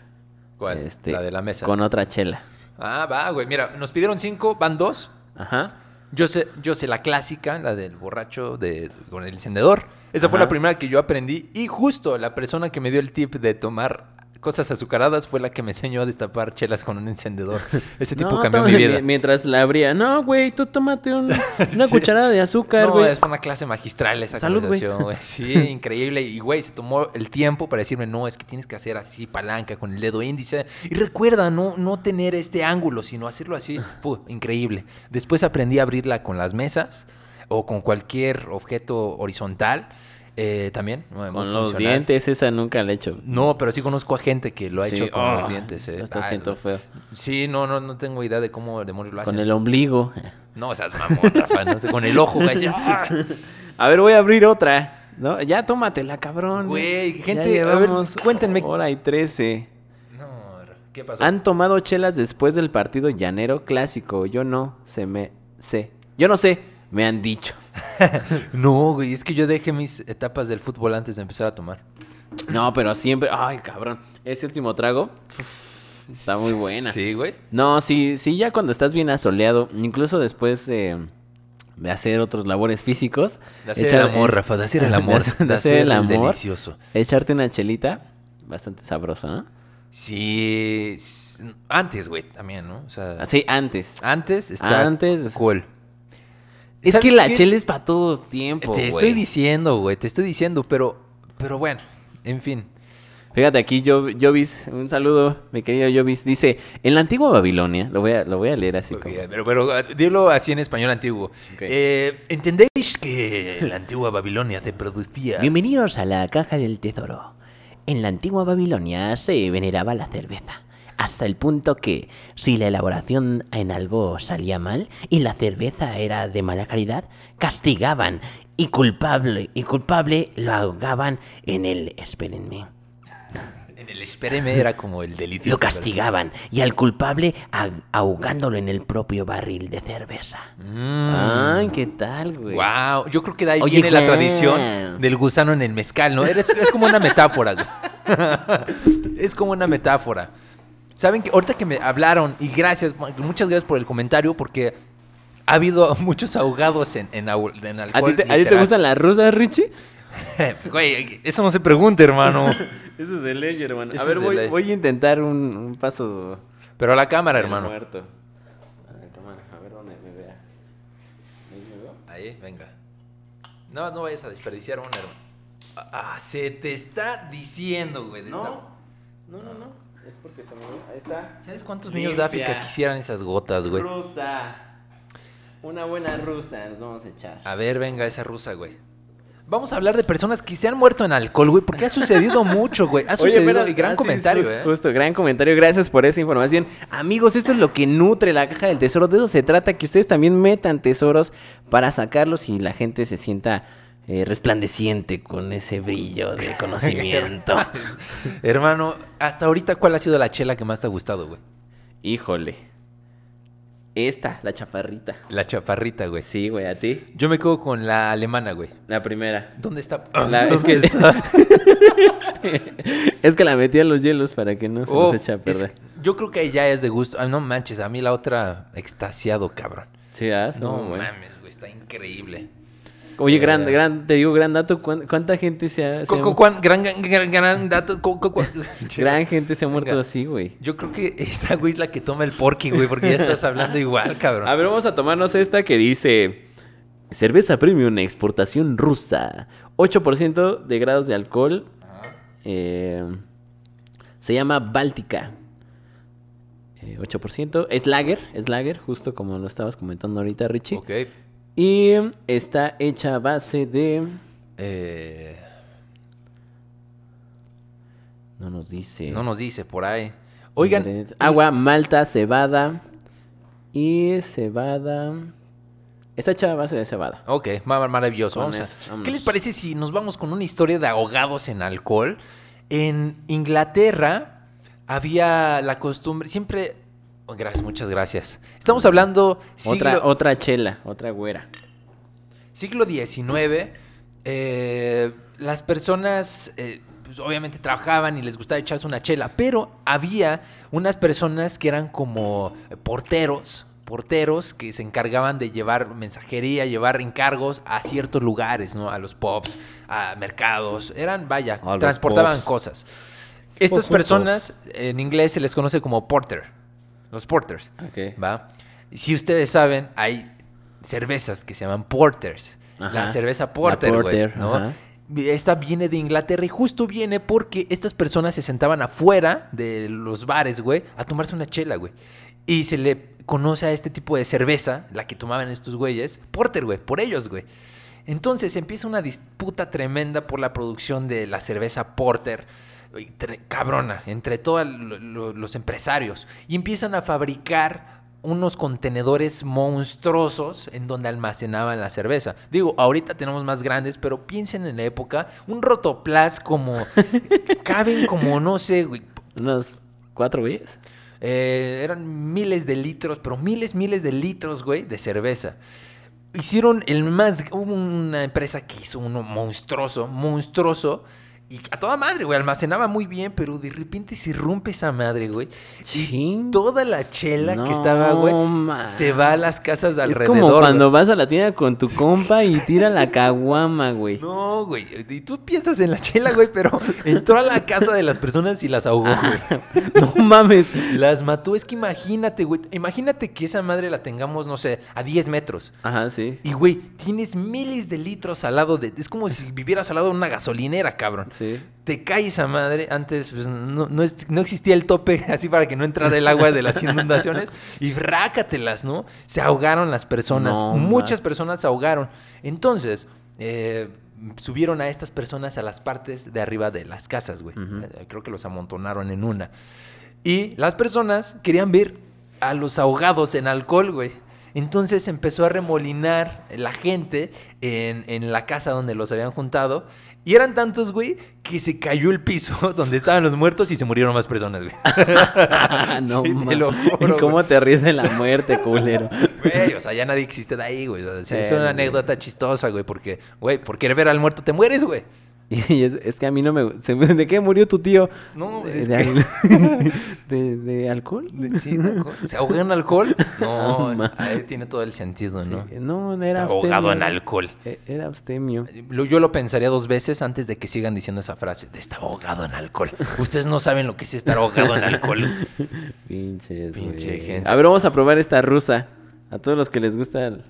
¿Cuál?
Este,
la de la mesa.
Con otra chela.
Ah, va, güey. Mira, nos pidieron cinco, van dos.
Ajá.
Yo sé, yo sé la clásica, la del borracho de, con el encendedor. Esa fue la primera que yo aprendí. Y justo la persona que me dio el tip de tomar cosas azucaradas fue la que me enseñó a destapar chelas con un encendedor. Ese tipo
No,
cambió mi vida.
mi- Mientras la abría. No, güey, tú tómate un- una
Sí.
cucharada de azúcar,
No,
güey.
es una clase magistral esa
Salud,
conversación, güey. Sí, increíble. Y, güey, se tomó el tiempo para decirme, no, es que tienes que hacer así, palanca, con el dedo índice. Y recuerda, no, no tener este ángulo, sino hacerlo así. Puh, increíble. Después aprendí a abrirla con las mesas o con cualquier objeto horizontal. Eh, también.
Con los
funcional.
dientes, esa nunca la he hecho.
No, pero sí conozco a gente que lo ha
Sí,
hecho con
oh,
los dientes. Eh. Ay,
siento feo.
Sí, no, no, no tengo idea de cómo demonios lo hacen.
Con el ombligo.
No, o sea, mamón, Rafa, no sé, con el ojo, ¡ah!
A ver, voy a abrir otra. ¿No? Ya tómatela, cabrón.
Güey, gente, a ver, cuéntenme.
Hora y trece.
¿qué pasó?
¿Han tomado chelas después del partido llanero clásico? Yo no, se me sé. Yo no sé, me han dicho.
No, güey, es que yo dejé mis etapas del fútbol antes de empezar a tomar.
No, pero siempre. Ay, cabrón. Ese último trago. Está muy buena.
Sí, güey.
No, sí, sí, ya cuando estás bien asoleado, incluso después de, de hacer otros labores físicos.
De hacer
echar-
el amor, Rafa, de hacer el amor.
de, de hacer el amor.
delicioso.
Echarte una chelita, bastante sabroso, ¿no?
Sí, antes, güey, también, ¿no? O sea,
Así, antes.
antes está
Antes.
cool.
Es
¿Sabes
que la chela es para todo tiempo,
Te estoy diciendo, güey, te estoy diciendo, pero, pero bueno, en fin.
Fíjate aquí, yo, Jovis, un saludo, mi querido Jovis. Dice, en la antigua Babilonia, lo voy a, lo voy a leer así como...
pero, pero ah, dilo así en español antiguo. Eh, ¿Entendéis que la antigua Babilonia te producía...
Bienvenidos a la caja del tesoro. En la antigua Babilonia se veneraba la cerveza, hasta el punto que si la elaboración en algo salía mal y la cerveza era de mala calidad, castigaban y culpable y culpable lo ahogaban en el espérenme.
En el espéreme era como el delicioso.
Lo castigaban y al culpable ahogándolo en el propio barril de cerveza.
Mm.
Ay, ¿qué tal, güey?
Wow, yo creo que de ahí
Oye,
viene la tradición del gusano en el mezcal, ¿no? Es, es como una metáfora, es como una metáfora. Saben que ahorita que me hablaron, y gracias, muchas gracias por el comentario, porque ha habido muchos ahogados en, en, en
¿A
alcohol.
ti, te, ¿A ti te
literal.
gustan las rusas, Richie?
Güey, eso no se pregunta, hermano.
Eso es de ley, hermano.
Eso
a ver, voy, voy a intentar un, un paso
Pero a la cámara, hermano.
muerto. A la cámara, a ver dónde me vea. ¿Ahí me veo?
Ahí, venga. No, no vayas a desperdiciar hermano. Ah, se te está diciendo, güey. esta-
no, no, no. Es porque se me Ahí está.
¿Sabes cuántos niños de África
Limpia.
quisieran esas gotas, güey?
Rusa. Una buena rusa nos vamos a echar.
A ver, venga, esa rusa, güey. Vamos a hablar de personas que se han muerto en alcohol, güey, porque ha sucedido mucho, güey. Ha sucedido
pero-
y gran
ah, sí,
comentario,
justo,
¿eh?
Justo, gran comentario. Gracias por esa información. Amigos, esto es lo que nutre la caja del tesoro. De eso se trata, que ustedes también metan tesoros para sacarlos y la gente se sienta eh, resplandeciente con ese brillo de conocimiento.
Hermano, hasta ahorita, ¿cuál ha sido la chela que más te ha gustado, güey?
Híjole. Esta, la chaparrita.
La chaparrita, güey.
Sí, güey, a ti.
Yo me quedo con la alemana, güey.
La primera.
¿Dónde está?
La- es
¿Dónde
que
está?
es que la metí a los hielos para que no se nos
Uf,
eche a
es-
perder.
yo creo que ya es de gusto. Ah, no manches, a mí la otra extasiado, cabrón.
Sí, ¿ah?
No mames, güey, está increíble.
Oye, gran,
Eh.
gran, te digo, gran dato. ¿cuán- ¿Cuánta gente se ha, se
Co-
ha-
co- cuán- gran, gran, gran, dato.
gran gente se ha muerto
Venga.
así, güey?
Yo creo que esta güey es la que toma el porky, güey, porque ya estás hablando igual, cabrón.
A ver, vamos a tomarnos esta que dice cerveza premium exportación rusa, 8% de grados de alcohol. eh, se llama Báltica. Eh, 8%. Es lager, es lager, justo como lo estabas comentando ahorita, Richie.
Ok.
Y está hecha a base de.
Eh,
No nos dice.
no nos dice por ahí. Oigan.
Agua, malta, cebada. Y cebada. Está hecha a base de cebada.
Ok, ma- maravilloso. Vamos a- ¿Qué les parece si nos vamos con una historia de ahogados en alcohol? En Inglaterra había la costumbre, siempre... gracias, muchas gracias. Estamos hablando
Otra,
siglo,
otra chela, otra güera.
siglo XIX. eh, las personas... eh, pues, obviamente trabajaban y les gustaba echarse una chela, pero había unas personas que eran como porteros, porteros que se encargaban de llevar mensajería, llevar encargos a ciertos lugares, ¿no? A los pubs, a mercados, eran, vaya,
A
transportaban cosas. Estas
Pubs,
personas en inglés se les conoce como porter, los porters. ¿va? Si ustedes saben, hay cervezas que se llaman porters. La cerveza
La
porter, güey,
porter,
¿no?
ajá.
Esta viene de Inglaterra y justo viene porque estas personas se sentaban afuera de los bares, güey, a tomarse una chela, güey. Y se le conoce a este tipo de cerveza, la que tomaban estos güeyes, porter, güey, por ellos, güey. Entonces empieza una disputa tremenda por la producción de la cerveza porter, cabrona, entre todos lo- lo- los empresarios. Y empiezan a fabricar unos contenedores monstruosos en donde almacenaban la cerveza. Digo, ahorita tenemos más grandes, pero piensen en la época, un rotoplas como... caben como, no sé, güey,
Unos cuatro días.
eh, eran miles de litros, pero miles, miles de litros, güey, de cerveza. Hicieron el más... Hubo una empresa que hizo uno monstruoso, monstruoso. Y a toda madre, güey, almacenaba muy bien, pero de repente se rompe esa madre, güey. Y toda la chela que estaba, güey, se va a las casas de
Es
alrededor.
como cuando
güey.
vas a la tienda con tu compa y tira la caguama, güey.
No, güey. Y tú piensas en la chela, güey, pero entró a la casa de las personas y las ahogó, güey.
No mames.
Las mató. Es que imagínate, güey. Imagínate que esa madre la tengamos, no sé, a 10 metros.
Ajá, sí.
Y, güey, tienes miles de litros al lado de... Es como si vivieras al lado de una gasolinera, cabrón.
Sí.
Te cae esa madre. Antes pues, no, no existía el tope así para que no entrara el agua de las inundaciones. y rácatelas, ¿no? Se ahogaron las personas.
No,
Muchas personas se ahogaron. Entonces, eh, subieron a estas personas a las partes de arriba de las casas, güey. Eh, Creo que los amontonaron en una. Y las personas querían ver a los ahogados en alcohol, güey. Entonces empezó a remolinar la gente en, en la casa donde los habían juntado. Y eran tantos, güey, que se cayó el piso donde estaban los muertos y se murieron más personas, güey.
no,
Sí, te
ma.
lo juro,
¿Y cómo
güey.
te ríes de la muerte, culero?
Güey, o sea, ya nadie existe de ahí, güey. O sea, sí, es una
güey.
anécdota chistosa, güey, porque, güey, por querer ver al muerto te mueres, güey.
Y es, es que a mí no me... se me- ¿De qué murió tu tío?
No, pues
de,
es
de
que-
al- de- de alcohol?
De- sí, de alcohol. ¿Se ahogó en alcohol? No,
Ah,
ahí tiene todo el sentido,
Sí,
¿no?
No, era
Está ahogado
abstemio.
en alcohol.
E- Era abstemio.
Lo- Yo lo pensaría dos veces antes de que sigan diciendo esa frase. De estar ahogado en alcohol. Ustedes no saben lo que es estar ahogado en alcohol.
Pinches,
Pinche
güey.
gente.
A ver, vamos a probar esta rusa. A todos los que les gusta. el-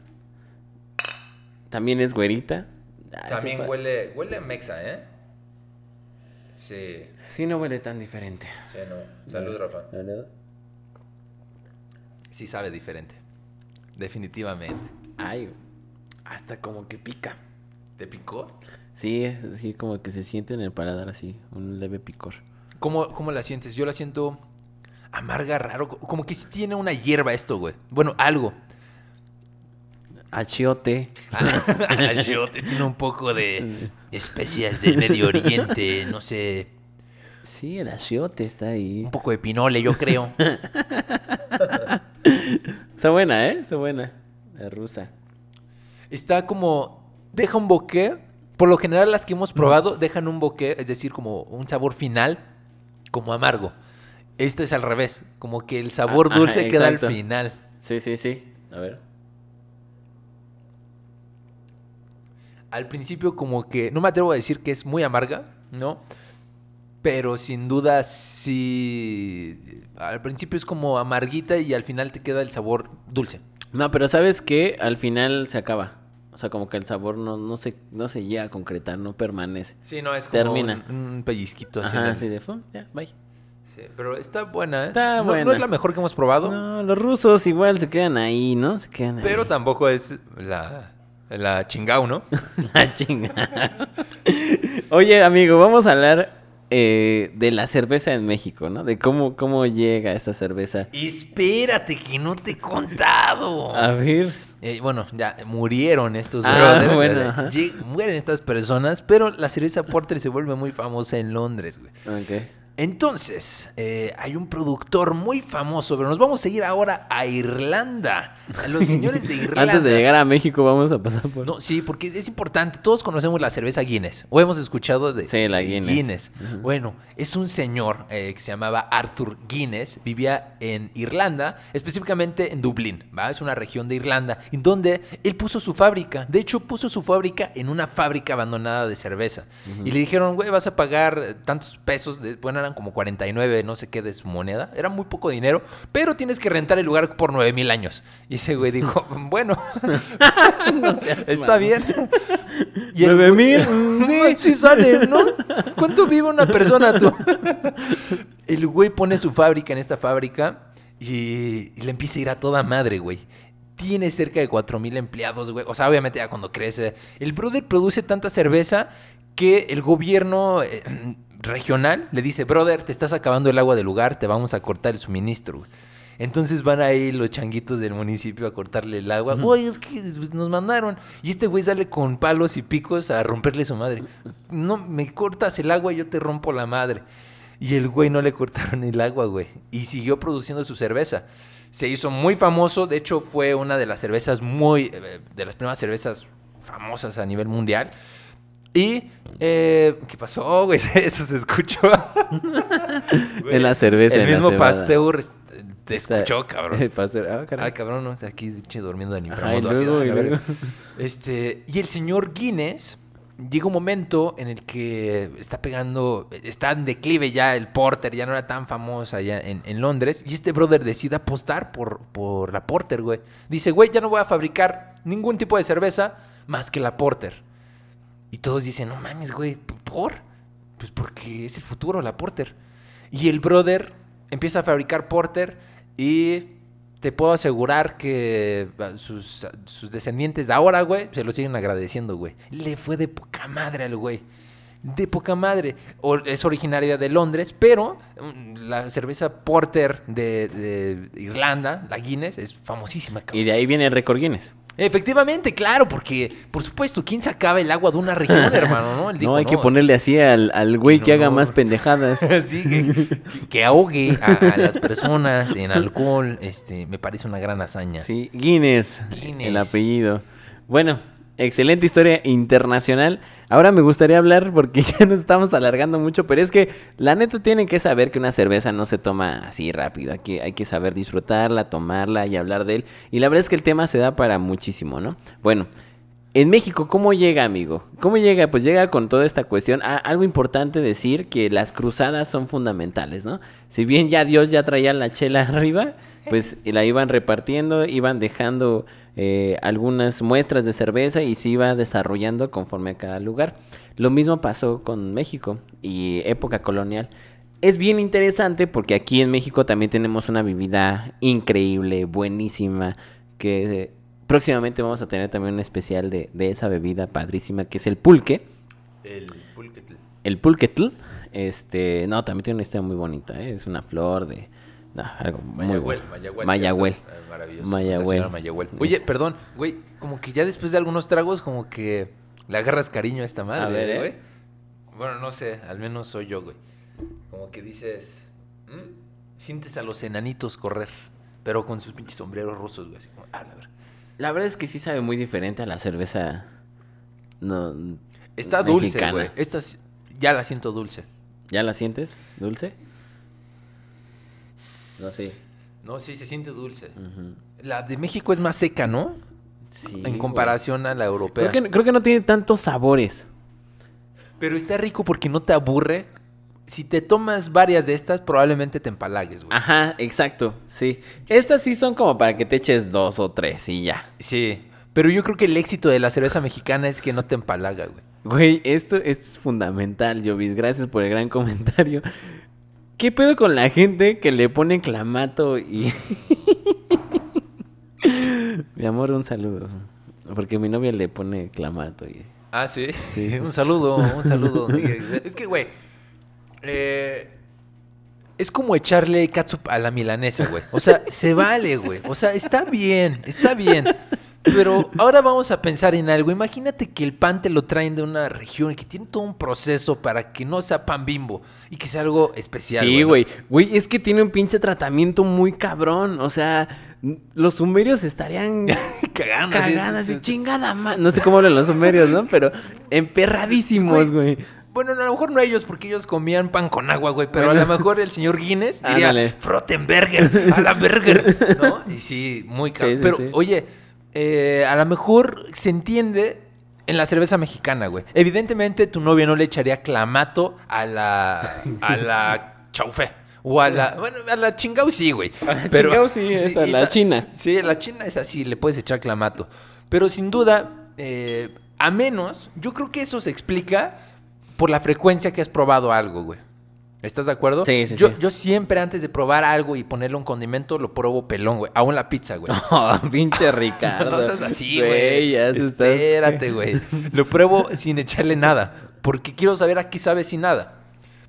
También es güerita. Ah, ese fa-
huele, huele a mexa, ¿eh? Sí,
Sí, no huele tan diferente.
sí, no. Salud, Rafa. Sí sabe diferente. Definitivamente.
Ay, hasta como que pica.
¿Te picó?
Sí, sí, como que se siente en el paladar así, un leve picor.
¿Cómo, ¿Cómo la sientes? Yo la siento amarga, raro. co- Como que sí tiene una hierba esto, güey. Bueno, algo.
Achiote.
Achiote tiene un poco de especias del Medio Oriente, no sé.
Sí, el achiote está ahí.
Un poco de pinole, yo creo.
Está buena, ¿eh? Está buena. La rusa.
Está como. Deja un bokeh. Por lo general, las que hemos probado dejan un bokeh, es decir, como un sabor final, como amargo. Este es al revés. Como que el sabor
Ah, ajá,
dulce queda al final.
Sí, sí, sí. A ver.
Al principio, como que. No me atrevo a decir que es muy amarga, ¿no? Pero sin duda sí. Al principio es como amarguita y al final te queda el sabor dulce.
No, pero ¿sabes qué? Al final se acaba. O sea, como que el sabor no, no, se, no se llega a concretar, no permanece.
Sí, no, es
como Termina.
Un, un pellizquito así.
Ajá, así de fum, ya, bye.
Sí, pero está buena, ¿eh?
Está
no, no
buena.
es la mejor que hemos probado,
No, los rusos igual se quedan ahí, ¿no? Se quedan ahí.
pero tampoco es la, la chingao, ¿no?
La chinga. Oye, amigo, vamos a hablar eh, de la cerveza en México, ¿no? De cómo, cómo llega esta cerveza.
Espérate, que no te he contado.
A ver.
Eh, bueno, ya murieron estos
Ah,
brothers.
bueno,
mueren estas personas, pero la cerveza Porter se vuelve muy famosa en Londres, güey.
Ok.
Entonces, eh, hay un productor muy famoso, pero nos vamos a ir ahora a Irlanda. A los señores de Irlanda.
Antes de llegar a México vamos a pasar por...
No, sí, porque es importante. Todos conocemos la cerveza Guinness. O hemos escuchado de,
Sí, la Guinness. Ujú.
Bueno, es un señor eh, que se llamaba Arthur Guinness. Vivía en Irlanda, específicamente en Dublín. ¿va? Es una región de Irlanda, en donde él puso su fábrica. De hecho, puso su fábrica en una fábrica abandonada de cerveza. Y le dijeron, güey, vas a pagar tantos pesos. De, bueno, eran como 49, no sé qué, de su moneda. Era muy poco dinero, pero tienes que rentar el lugar por 9 mil años. Y ese güey dijo, bueno, está
mamón.
bien. Y el
¿Nueve
güey-
mil?
Sí, sí sale, ¿no? ¿Cuánto vive una persona tú? El güey pone su fábrica en esta fábrica y, y le empieza a ir a toda madre, güey. Tiene cerca de 4 mil empleados, güey. O sea, obviamente ya cuando crece. El brother produce tanta cerveza que el gobierno eh, regional le dice, brother, te estás acabando el agua del lugar, te vamos a cortar el suministro. güey". Entonces van ahí los changuitos del municipio a cortarle el agua. Oye, es que nos mandaron. Y este güey sale con palos y picos a romperle su madre. No, me cortas el agua y yo te rompo la madre. Y el güey no le cortaron el agua, güey. Y siguió produciendo su cerveza. Se hizo muy famoso. De hecho, fue una de las cervezas muy... eh, De las primeras cervezas famosas a nivel mundial. Y... eh, ¿Qué pasó, güey? Eso se escuchó.
En la cerveza,
El
en
mismo. Pasteur te escuchó, cabrón.
El. Ah,
cabrón, no, o sea, aquí durmiendo en
Ajá, y luego, luego.
Este, y el señor Guinness llega un momento en el que está pegando, está en declive ya el Porter, ya no era tan famoso allá en, en Londres, y este brother decide apostar por, por la Porter, güey. Dice, güey, ya no voy a fabricar ningún tipo de cerveza más que la Porter. Y todos dicen, no mames, güey, ¿por? Pues porque es el futuro, la Porter. Y el brother empieza a fabricar Porter y te puedo asegurar que ah, sus, sus descendientes de ahora, güey, se lo siguen agradeciendo, güey. Le fue de poca madre al güey. De poca madre. O- es originaria de Londres, pero mm, la cerveza Porter de, de Irlanda, la Guinness, es famosísima, cabrón.
Y de ahí viene el récord Guinness.
Efectivamente, claro, porque, por supuesto, ¿quién sacaba el agua de una región, hermano? No, Él
No, hay que ponerle así al, al güey que haga más pendejadas.
Sí, que, que ahogue a, a las personas en alcohol, este, me parece una gran hazaña.
Sí, Guinness,
Guinness.
el apellido. Bueno, excelente historia internacional. Ahora me gustaría hablar porque ya nos estamos alargando mucho, pero es que la neta tienen que saber que una cerveza no se toma así rápido. Hay que, hay que saber disfrutarla, tomarla y hablar de él. Y la verdad es que el tema se da para muchísimo, ¿no? Bueno, en México, ¿cómo llega, amigo? ¿Cómo llega? Pues llega con toda esta cuestión. Ah, algo importante decir que las cruzadas son fundamentales, ¿no? Si bien ya Dios ya traía la chela arriba, pues la iban repartiendo, iban dejando eh, algunas muestras de cerveza y se iba desarrollando conforme a cada lugar. Lo mismo pasó con México y época colonial. Es bien interesante porque aquí en México también tenemos una bebida increíble, buenísima, que próximamente vamos a tener también un especial de, de esa bebida padrísima que es el pulque.
El pulquetl.
El pulquetl, este, no, también tiene una historia muy bonita, ¿eh? es una flor de, no, algo muy.
Mayagüel. Mayagüel. ¿cierto? Ah, Maravilloso. Señora Mayagüel. Oye, perdón, güey, como que ya después de algunos tragos, como que le agarras cariño a esta madre,
A ver, ¿eh?
güey. Bueno, no sé, al menos soy yo, güey. Como que dices, "Mm", sientes a los enanitos correr, pero con sus pinches sombreros rusos, güey. Así como, ah, la verdad.
La verdad es que sí sabe muy diferente a la cerveza. No,
Está dulce, güey. Esta sí- ya la siento dulce.
¿Ya la sientes? ¿Dulce? No sé.
No, sí, se siente dulce. La de México es más seca, ¿no?
Sí,
en
güey.
comparación a la europea.
Creo que, creo que no tiene tantos sabores.
Pero está rico porque no te aburre. Si te tomas varias de estas, probablemente te empalagues, güey.
Ajá, exacto, sí. Estas sí son como para que te eches dos o tres y ya.
Sí. Pero yo creo que el éxito de la cerveza mexicana es que no te empalaga, güey.
Güey, esto, esto es fundamental, Jovis. Gracias por el gran comentario. ¿Qué pedo con la gente que le pone clamato y... mi amor, un saludo. Porque mi novia le pone clamato y...
Ah, sí.
Sí.
un saludo, un saludo. es que, güey. Eh, es como echarle catsup a la milanesa, güey. O sea, se vale, güey. O sea, está bien, está bien. Pero ahora vamos a pensar en algo. Imagínate que el pan te lo traen de una región y que tiene todo un proceso para que no sea pan bimbo y que sea algo especial.
Sí, güey. Güey, es que tiene un pinche tratamiento muy cabrón. O sea, los sumerios estarían
Cagando.
cagando así,
sí.
chingada No sé cómo hablan los sumerios, ¿no? Pero emperradísimos, güey.
Bueno, a lo mejor no ellos, porque ellos comían pan con agua, güey. Pero a lo mejor el señor Guinness diría,
Ándale.
Frottenberger, a la burger, ¿no? Y sí, muy caro.
Sí, sí,
pero,
sí.
oye, eh, a lo mejor se entiende en la cerveza mexicana, güey. Evidentemente, tu novia no le echaría clamato a la, a la chaufe. O a la, bueno, a la chingao sí, güey.
A la chingao sí, esa,
y
la china.
Sí, la china es así, le puedes echar clamato. Pero sin duda, eh, a menos, yo creo que eso se explica por la frecuencia que has probado algo, güey. ¿Estás de acuerdo?
Sí, sí,
yo,
sí.
yo siempre antes de probar algo y ponerle un condimento, lo pruebo pelón, güey. Aún la pizza, güey.
Oh, pinche Ricardo.
No así, güey. Espérate, güey. Lo pruebo sin echarle nada. Porque quiero saber a qué sabe sin nada.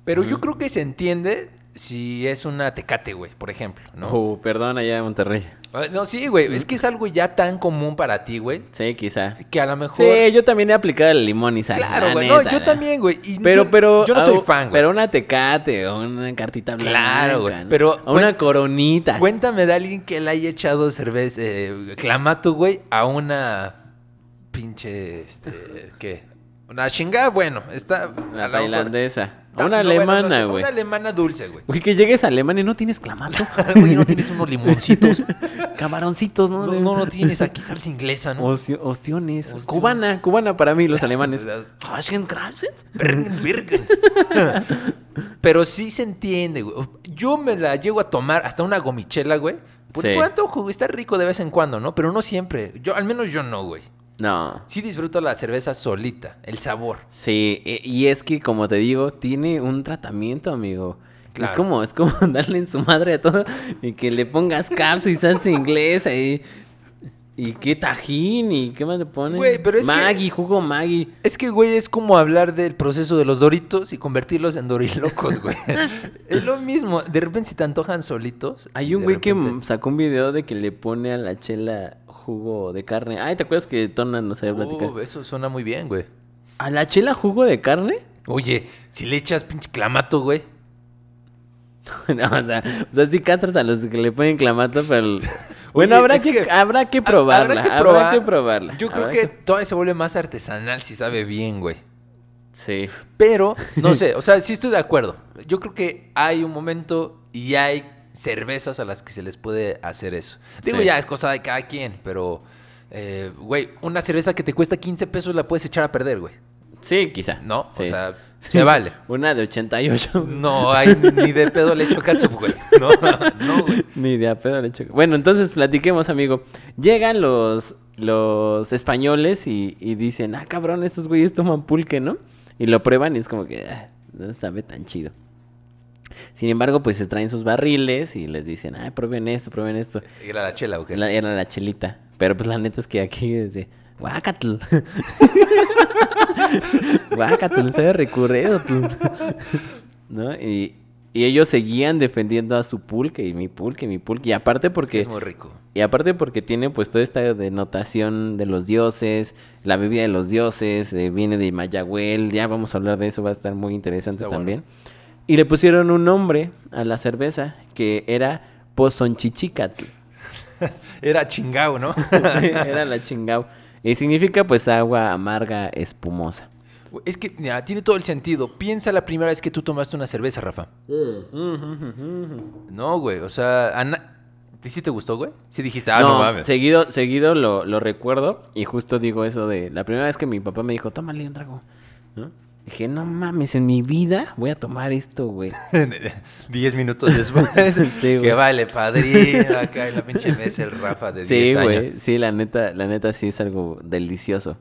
Pero yo creo que se entiende si es una tecate, güey, por ejemplo, ¿no?
Uh, perdón, allá en Monterrey.
Ah, No, sí, güey. Es que es algo ya tan común para ti, güey.
Sí, quizá.
Que a lo mejor.
Sí, yo también he aplicado el limón y sal.
Claro,
la
güey. No, yo también, güey. Y
Pero,
yo,
pero.
Yo no soy fan, güey.
Pero una tecate o una cartita blanca.
Claro, güey,
¿no?
pero
O una coronita.
Cuéntame de alguien que le haya echado cerveza, eh, clamato, güey, a una pinche, este, ¿qué? Una chingada, bueno, está...
Una tailandesa.
Ta-
una
no, bueno, no
alemana,
sé,
güey.
Una alemana dulce, güey.
Güey, que llegues a Alemania y no tienes clamato.
Güey, no tienes unos limoncitos.
Camaroncitos, ¿no?
No, no, no tienes aquí salsa inglesa, ¿no?
Ostio- ostiones.
Ostion.
Cubana, cubana para mí, los alemanes.
Pero sí se entiende, güey. Yo me la llego a tomar hasta una gomichela, güey. Por
Sí.
Está rico de vez en cuando, ¿no? Pero no siempre. Yo, al menos yo no, güey.
No.
Sí disfruto la cerveza solita, el sabor.
Sí, e- y es que como te digo, tiene un tratamiento, amigo. Es
Claro.
como, es como darle en su madre a todo y que le pongas capsu y salsa inglesa y, y qué tajín y qué más le ponen.
Güey, pero es que-
Maggi, jugo Maggi.
Es que, güey, es como hablar del proceso de los doritos y convertirlos en dorilocos, güey. es lo mismo. De repente se te antojan solitos.
Hay un güey que
repente-
sacó un video de que le pone a la chela jugo de carne. Ay, ¿te acuerdas que Tona nos había platicado?
Uh, eso suena muy bien, güey.
¿A la chela jugo de carne?
Oye, si le echas pinche clamato, güey.
no, o sea, o sea, sí catras a los que le ponen clamato, pero... Bueno,
Oye,
habrá, que,
que-
habrá que probarla.
habrá que
Habrá que probarla.
Yo creo
habrá
que todavía se vuelve más artesanal si sabe bien, güey.
Sí.
Pero, no sé, o sea, sí estoy de acuerdo. Yo creo que hay un momento y hay cervezas a las que se les puede hacer eso. Digo,
Sí.
ya es cosa de cada quien, pero, eh, güey, una cerveza que te cuesta 15 pesos la puedes echar a perder, güey.
Sí, quizá.
¿No?
Sí.
O sea, se vale.
Una de 88.
No hay ni de pedo le echo ketchup, güey. No, no, güey.
Ni de a pedo le echo- Bueno, entonces platiquemos, amigo. Llegan los, los españoles y, y dicen, ah, cabrón, estos güeyes toman pulque, ¿no? Y lo prueban y es como que, ah, no sabe tan chido. Sin embargo, pues se traen sus barriles y les dicen, ah, prueben esto, prueben esto.
Era la chela, ¿ok?
La- era la chelita. Pero pues la neta es que aquí es de, guacatl. guacatl, se recurrido. tú". ¿No? Y, y ellos seguían defendiendo a su pulque y mi pulque, mi pulque. Y aparte
Es que
porque...
es muy rico.
Y aparte porque tiene pues toda esta denotación de los dioses, la bebida de los dioses, eh, viene de Mayagüel, ya vamos a hablar de eso, va a estar muy interesante
Está bueno.
Y le pusieron un nombre a la cerveza que era Pozonchichicatl.
Era chingao, ¿no?
era la chingao. Y significa pues agua amarga espumosa.
Es que mira, tiene todo el sentido. Piensa la primera vez que tú tomaste una cerveza, Rafa. No, güey. O sea, a na- ¿Sí sí te gustó, güey? Sí dijiste, ah, no,
no,
mames.
seguido, seguido lo, lo recuerdo y justo digo eso de la primera vez que mi papá me dijo, tómale un trago. ¿no? Dije, no mames, en mi vida voy a tomar esto, güey.
Diez minutos después.
Sí,
que
güey.
vale, padrino. Acá en la pinche mesa el Rafa de 10
Sí,
años.
güey, sí, la neta, la neta sí es algo delicioso.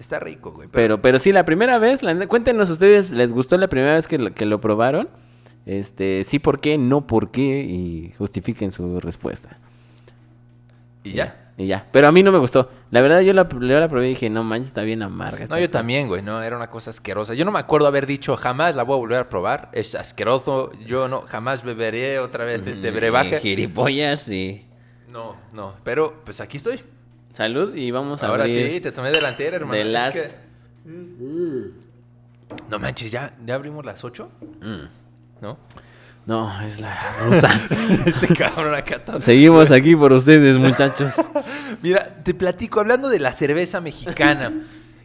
Está rico, güey.
Pero, pero sí, la primera vez, la neta- cuéntenos ustedes, ¿les gustó la primera vez que lo, que lo probaron? Este, sí, ¿por qué? No, ¿por qué? Y justifiquen su respuesta.
Y ya.
Y ya. Pero a mí no me gustó. La verdad, yo la, yo la probé y dije, no manches, está bien amarga.
No, yo
cosa".
también, güey. No, era una cosa asquerosa. Yo no me acuerdo haber dicho jamás la voy a volver a probar. Es asqueroso. Yo no, jamás beberé otra vez de, de brebaje.
Gilipollas y...
No, no. Pero, pues aquí estoy.
Salud y vamos a
Ahora
abrir
sí, te tomé delantera, hermano. Es
Last.
que- No manches, ¿ya, ¿ya abrimos las 8?
Mm.
¿No?
No, es la rusa.
este cabrón acá todo.
Seguimos aquí por ustedes, muchachos.
Mira, te platico, hablando de la cerveza mexicana.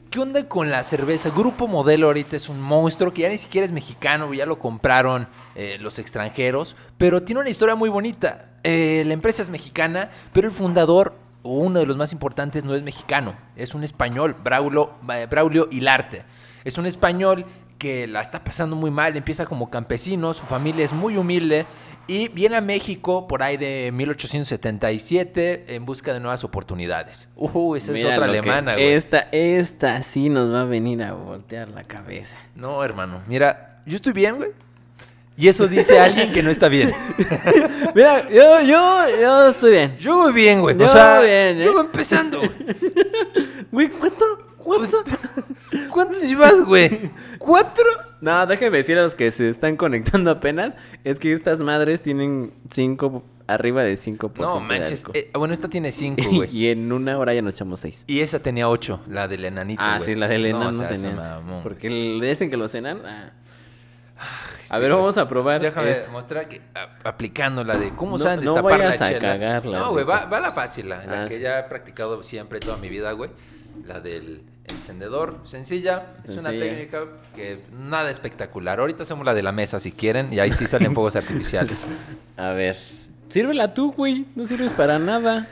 ¿Qué onda con la cerveza? Grupo Modelo ahorita es un monstruo que ya ni siquiera es mexicano, ya lo compraron eh, los extranjeros, pero tiene una historia muy bonita. Eh, la empresa es mexicana, pero el fundador, o uno de los más importantes, no es mexicano, es un español, Braulio, eh, Braulio Hilarte. Es un español que la está pasando muy mal, empieza como campesino, su familia es muy humilde y viene a México por ahí de 1877 en busca de nuevas oportunidades. Uh, esa
Mira
es otra alemana, güey.
Esta, esta sí nos va a venir a voltear la cabeza.
No, hermano, mira, yo estoy bien, güey. Y eso dice alguien que no está bien.
Mira, yo, yo, yo estoy bien.
Yo voy bien, güey.
Yo
o sea,
bien, ¿eh?
yo voy empezando. Güey,
¿cuánto? ¿Cuánto?
¿Cuántos llevas, güey? ¿Cuatro?
No, déjenme decir a los que se están conectando apenas, es que estas madres tienen cinco, arriba de 5%
No, manches. eh, bueno, esta tiene cinco, güey.
y en una hora ya nos echamos seis.
Y esa tenía ocho, la del enanito,
Ah, sí, la de Elena no,
o sea, mamó.
Porque le dicen que lo cenan. ah.
Este,
A ver, vamos a probar.
Déjame
esta.
mostrar que a- aplicando la de cómo
No-
saben
no
destapar
vayas
la
a
chela.
cagarla,
no, güey, va, va la fácil, la, la
Ah,
que
sí.
ya he practicado siempre toda mi vida, güey. La del encendedor, sencilla, es una técnica que nada espectacular. Ahorita hacemos la de la mesa si quieren y ahí sí salen fuegos artificiales.
A ver. Sírvela tú, güey. No sirves para nada.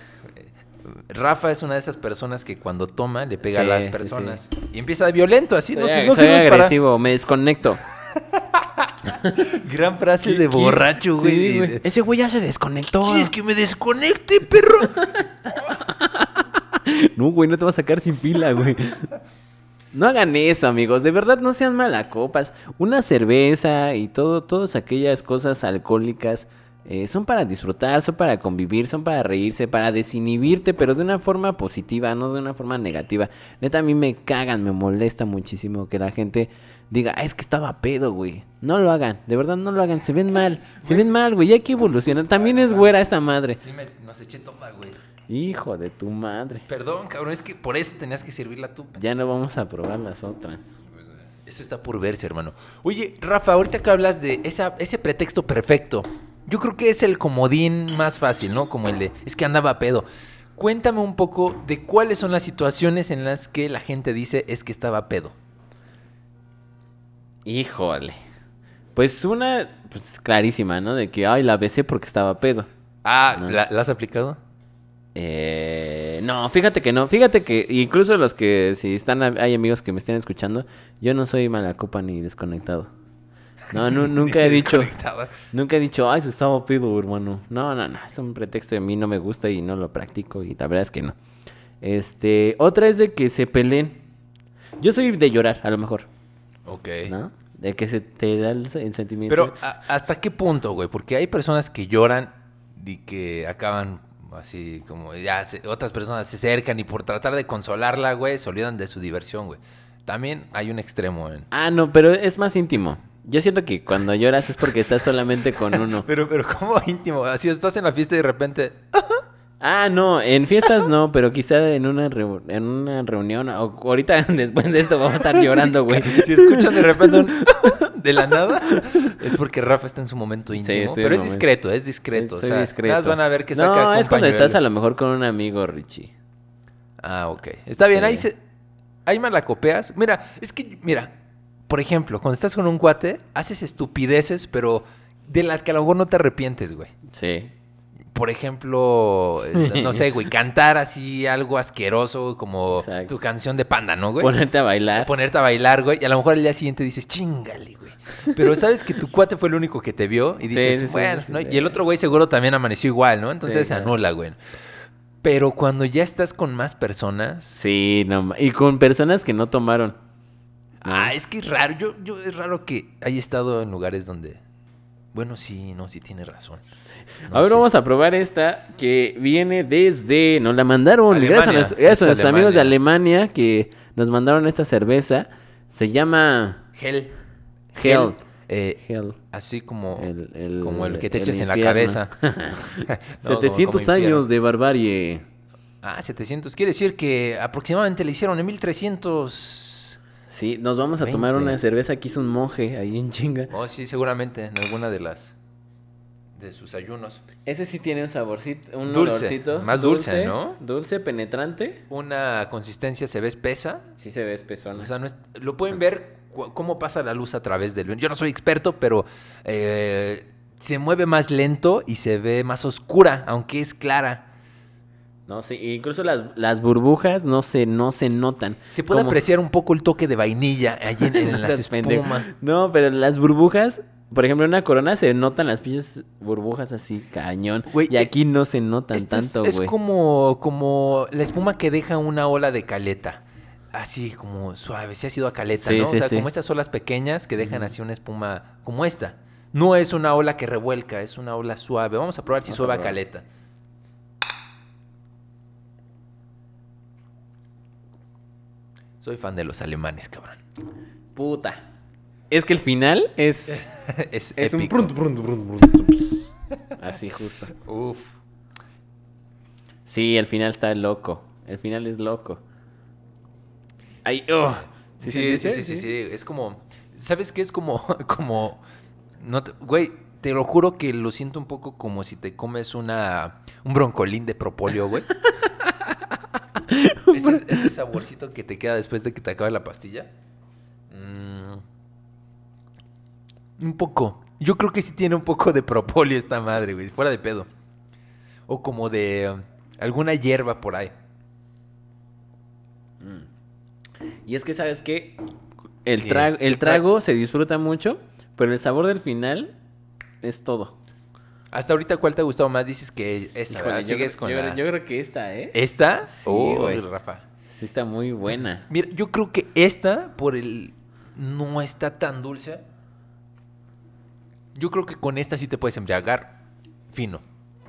Rafa es una de esas personas que cuando toma le pega
Sí,
a las
sí,
personas y empieza violento, así no,
soy
no
soy
sirves para
agresivo, me desconecto.
gran frase de
¿Qué-
borracho, güey.
Sí, güey. Ese güey ya se desconectó.
¿Quieres que me desconecte, perro?
No, güey, no te vas a sacar sin pila, güey. No hagan eso, amigos. De verdad, no sean malacopas. Una cerveza y todo, todas aquellas cosas alcohólicas eh, son para disfrutar, son para convivir, son para reírse, para desinhibirte, pero de una forma positiva, no de una forma negativa. Neta, a mí me cagan, me molesta muchísimo que la gente diga, ah, es que estaba pedo, güey. No lo hagan, de verdad no lo hagan, se ven mal, se ven mal, güey, hay que evolucionar. También es güera esa madre.
Sí, me, nos eché toda, güey.
Hijo de tu madre.
Perdón, cabrón, es que por eso tenías que servirla tú.
Ya no vamos a probar las otras.
Pues, Eso está por verse, hermano. Oye, Rafa, ahorita que hablas de esa, ese pretexto perfecto, yo creo que es el comodín más fácil, ¿no? Como el de, es que andaba a pedo. Cuéntame un poco de cuáles son las situaciones en las que la gente dice es que estaba a pedo.
Híjole. Pues una, pues clarísima, ¿no? De que, ay, la besé porque estaba pedo.
Ah,
No.
¿la, la has aplicado?
Eh, no, fíjate que no. Fíjate que incluso los que, si están, hay amigos que me estén escuchando, yo no soy mala copa ni desconectado. No, nu- nunca he dicho, nunca he dicho, ay, se estaba pedo, hermano. No, no, no, es un pretexto de mí, no me gusta y no lo practico y la verdad es que no. Este, otra es de que se peleen. Yo soy de llorar, a lo mejor,
Ok.
¿no? De que se te da el, el sentimiento.
Pero, ¿a- ¿hasta qué punto, güey? Porque hay personas que lloran y que acaban así como ya se- otras personas se acercan y por tratar de consolarla, güey, se olvidan de su diversión, güey. También hay un extremo en...
Ah, no, pero es más íntimo. Yo siento que cuando lloras es porque estás solamente con uno.
Pero, pero ¿cómo íntimo? Así estás en la fiesta y de repente...
Ah, no, en fiestas no, pero quizá en una, reu- en una reunión, o ahorita después de esto vamos a estar llorando, güey.
Si escuchan de repente un... de la nada, es porque Rafa está en su momento íntimo.
estoy
pero es discreto, es discreto.
Soy
o sea,
discreto.
nada más van a ver que
No,
saca con
es cuando estás a lo mejor con un amigo, Richie.
Ah, ok. Está bien,
Sí.
ahí se... Hay malacopeas. Mira, es que, mira, por ejemplo, cuando estás con un cuate, haces estupideces, pero de las que a lo mejor no te arrepientes, güey.
Sí.
Por ejemplo, no sé, güey, cantar así algo asqueroso como
Exacto.
tu canción de panda, ¿no, güey?
Ponerte a bailar.
Ponerte a bailar, güey, y a lo mejor al día siguiente dices, chingale, güey. Pero sabes que tu cuate fue el único que te vio y dices,
sí, sí,
bueno,
sí,
¿no?
sí.
Y el otro güey seguro también amaneció igual, ¿no? Entonces se anula, güey. Pero cuando ya estás con más personas,
Sí, no, y con personas que no tomaron.
Ah, es que es raro. Yo, yo es raro que haya estado en lugares donde. Bueno, sí, no, sí tiene razón. No
a ver,
sé.
vamos a probar esta que viene desde. Nos la mandaron.
Alemania.
Gracias a, nuestro- gracias a
Es
nuestros amigos de
Alemania.
Alemania que nos mandaron esta cerveza. Se llama
Gel.
Hell.
eh,
Hell.
así como
El- el-
como el que te
el
eches en la cabeza. No, como-
700
como infierno.
años de barbarie.
Ah, 700. Quiere decir que aproximadamente le hicieron en 1300.
Sí, nos vamos a tomar
20.
una cerveza que hizo un monje ahí en chinga.
Oh, sí, seguramente en alguna de las. de sus ayunos.
Ese sí tiene un saborcito, un
Dulce,
olorcito.
más dulce, ¿no?
Dulce, penetrante.
Una consistencia se ve espesa.
Sí se ve espesona.
O sea, no es- lo pueden ver cómo pasa la luz a través del Yo no soy experto, pero eh, se mueve más lento y se ve más oscura, aunque es clara.
No, sí, incluso las, las burbujas no se, no se notan.
Se puede
Como-
apreciar un poco el toque de vainilla allí en, en las espumas.
No, pero las burbujas, por ejemplo, en una corona se notan las pinches burbujas así cañón.
Güey,
y
eh,
aquí no se notan
es-
tanto,
es,
güey.
como, como la espuma que deja una ola de caleta. Así como suave, si ha sido a caleta,
Sí,
¿no?
sí,
o sea,
sí.
como estas olas pequeñas que dejan así una espuma como esta. No es una ola que revuelca, es una ola suave. Vamos a probar si
Vamos
suave a caleta. Soy fan de los alemanes, cabrón.
Puta. Es que el final es,
es
es un
épico.
ps. Así justo.
Uf.
Sí, el final está loco. El final es loco. Ay, oh.
Sí, sí, sí, sí, sí, Es como, ¿sabes qué? Es como, como, no te- güey, te lo juro que lo siento un poco como si te comes una, un broncolín de propóleo, güey. ese, ese saborcito que te queda después de que te acabe la pastilla. Mm, un poco. Yo creo que sí tiene un poco de propóleo esta madre, güey, fuera de pedo. O como de alguna hierba por ahí.
Y es que, ¿sabes qué? El,
Sí, el
trago se disfruta mucho, pero el sabor del final es todo.
Hasta ahorita, ¿cuál te ha gustado más? Dices que esa,
Híjole, yo,
Sigues con
yo-
la...
yo creo que esta, ¿eh?
¿Esta?
Sí, güey.
Rafa.
Sí está muy buena.
Mira, yo creo que esta, por el... No está tan dulce. Yo creo que con esta sí te puedes embriagar fino.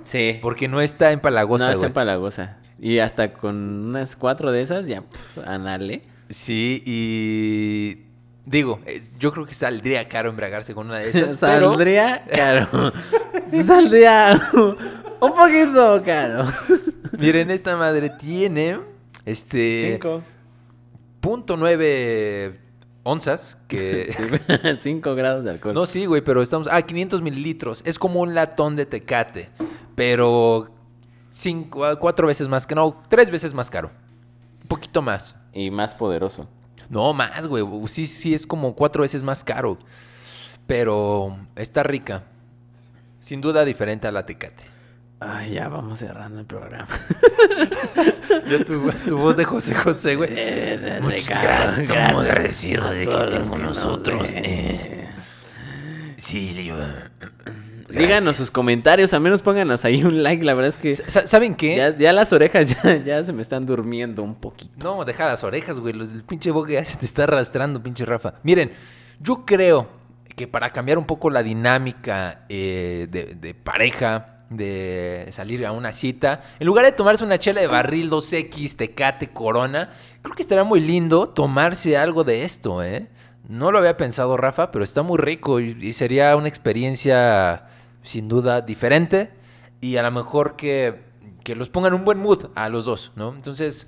Sí.
Porque no está empalagosa,
no, está
güey.
empalagosa. Y hasta con unas cuatro de esas, ya, anale.
Sí, y... Digo, yo creo que saldría caro embriagarse con una de esas, pero...
Saldría caro. Saldría un poquito caro.
Miren, esta madre tiene... Este...
Cinco.
Punto nueve onzas, que...
Cinco grados de alcohol.
No, sí, güey, pero estamos... Ah, 500 mililitros. Es como un latón de tecate, pero cinco, cuatro veces más que... No, tres veces más caro. Un poquito más.
Y más poderoso.
No, más, güey. Sí, sí, es como cuatro veces más caro. Pero está rica. Sin duda diferente a la tecate.
Ay, ya vamos cerrando el programa.
Ya tu, tu voz de José José, güey.
Muchas gracias, estamos agradecidos de que estén con nosotros. eh. Sí, yo.
Díganos sus comentarios, al menos pónganos ahí un like, la verdad es que
Sa- ¿Saben qué?
ya, ya las orejas ya, ya se me están durmiendo un poquito.
No, deja las orejas, güey. Los, el pinche boca ya se te está arrastrando, pinche Rafa. Miren, yo creo que para cambiar un poco la dinámica eh, de, de pareja, de salir a una cita, en lugar de tomarse una chela de barril 2X, tecate, corona, creo que estaría muy lindo tomarse algo de esto, ¿eh? No lo había pensado, Rafa, pero está muy rico y, y sería una experiencia sin duda diferente y a lo mejor que, que los pongan un buen mood a los dos, ¿no? Entonces,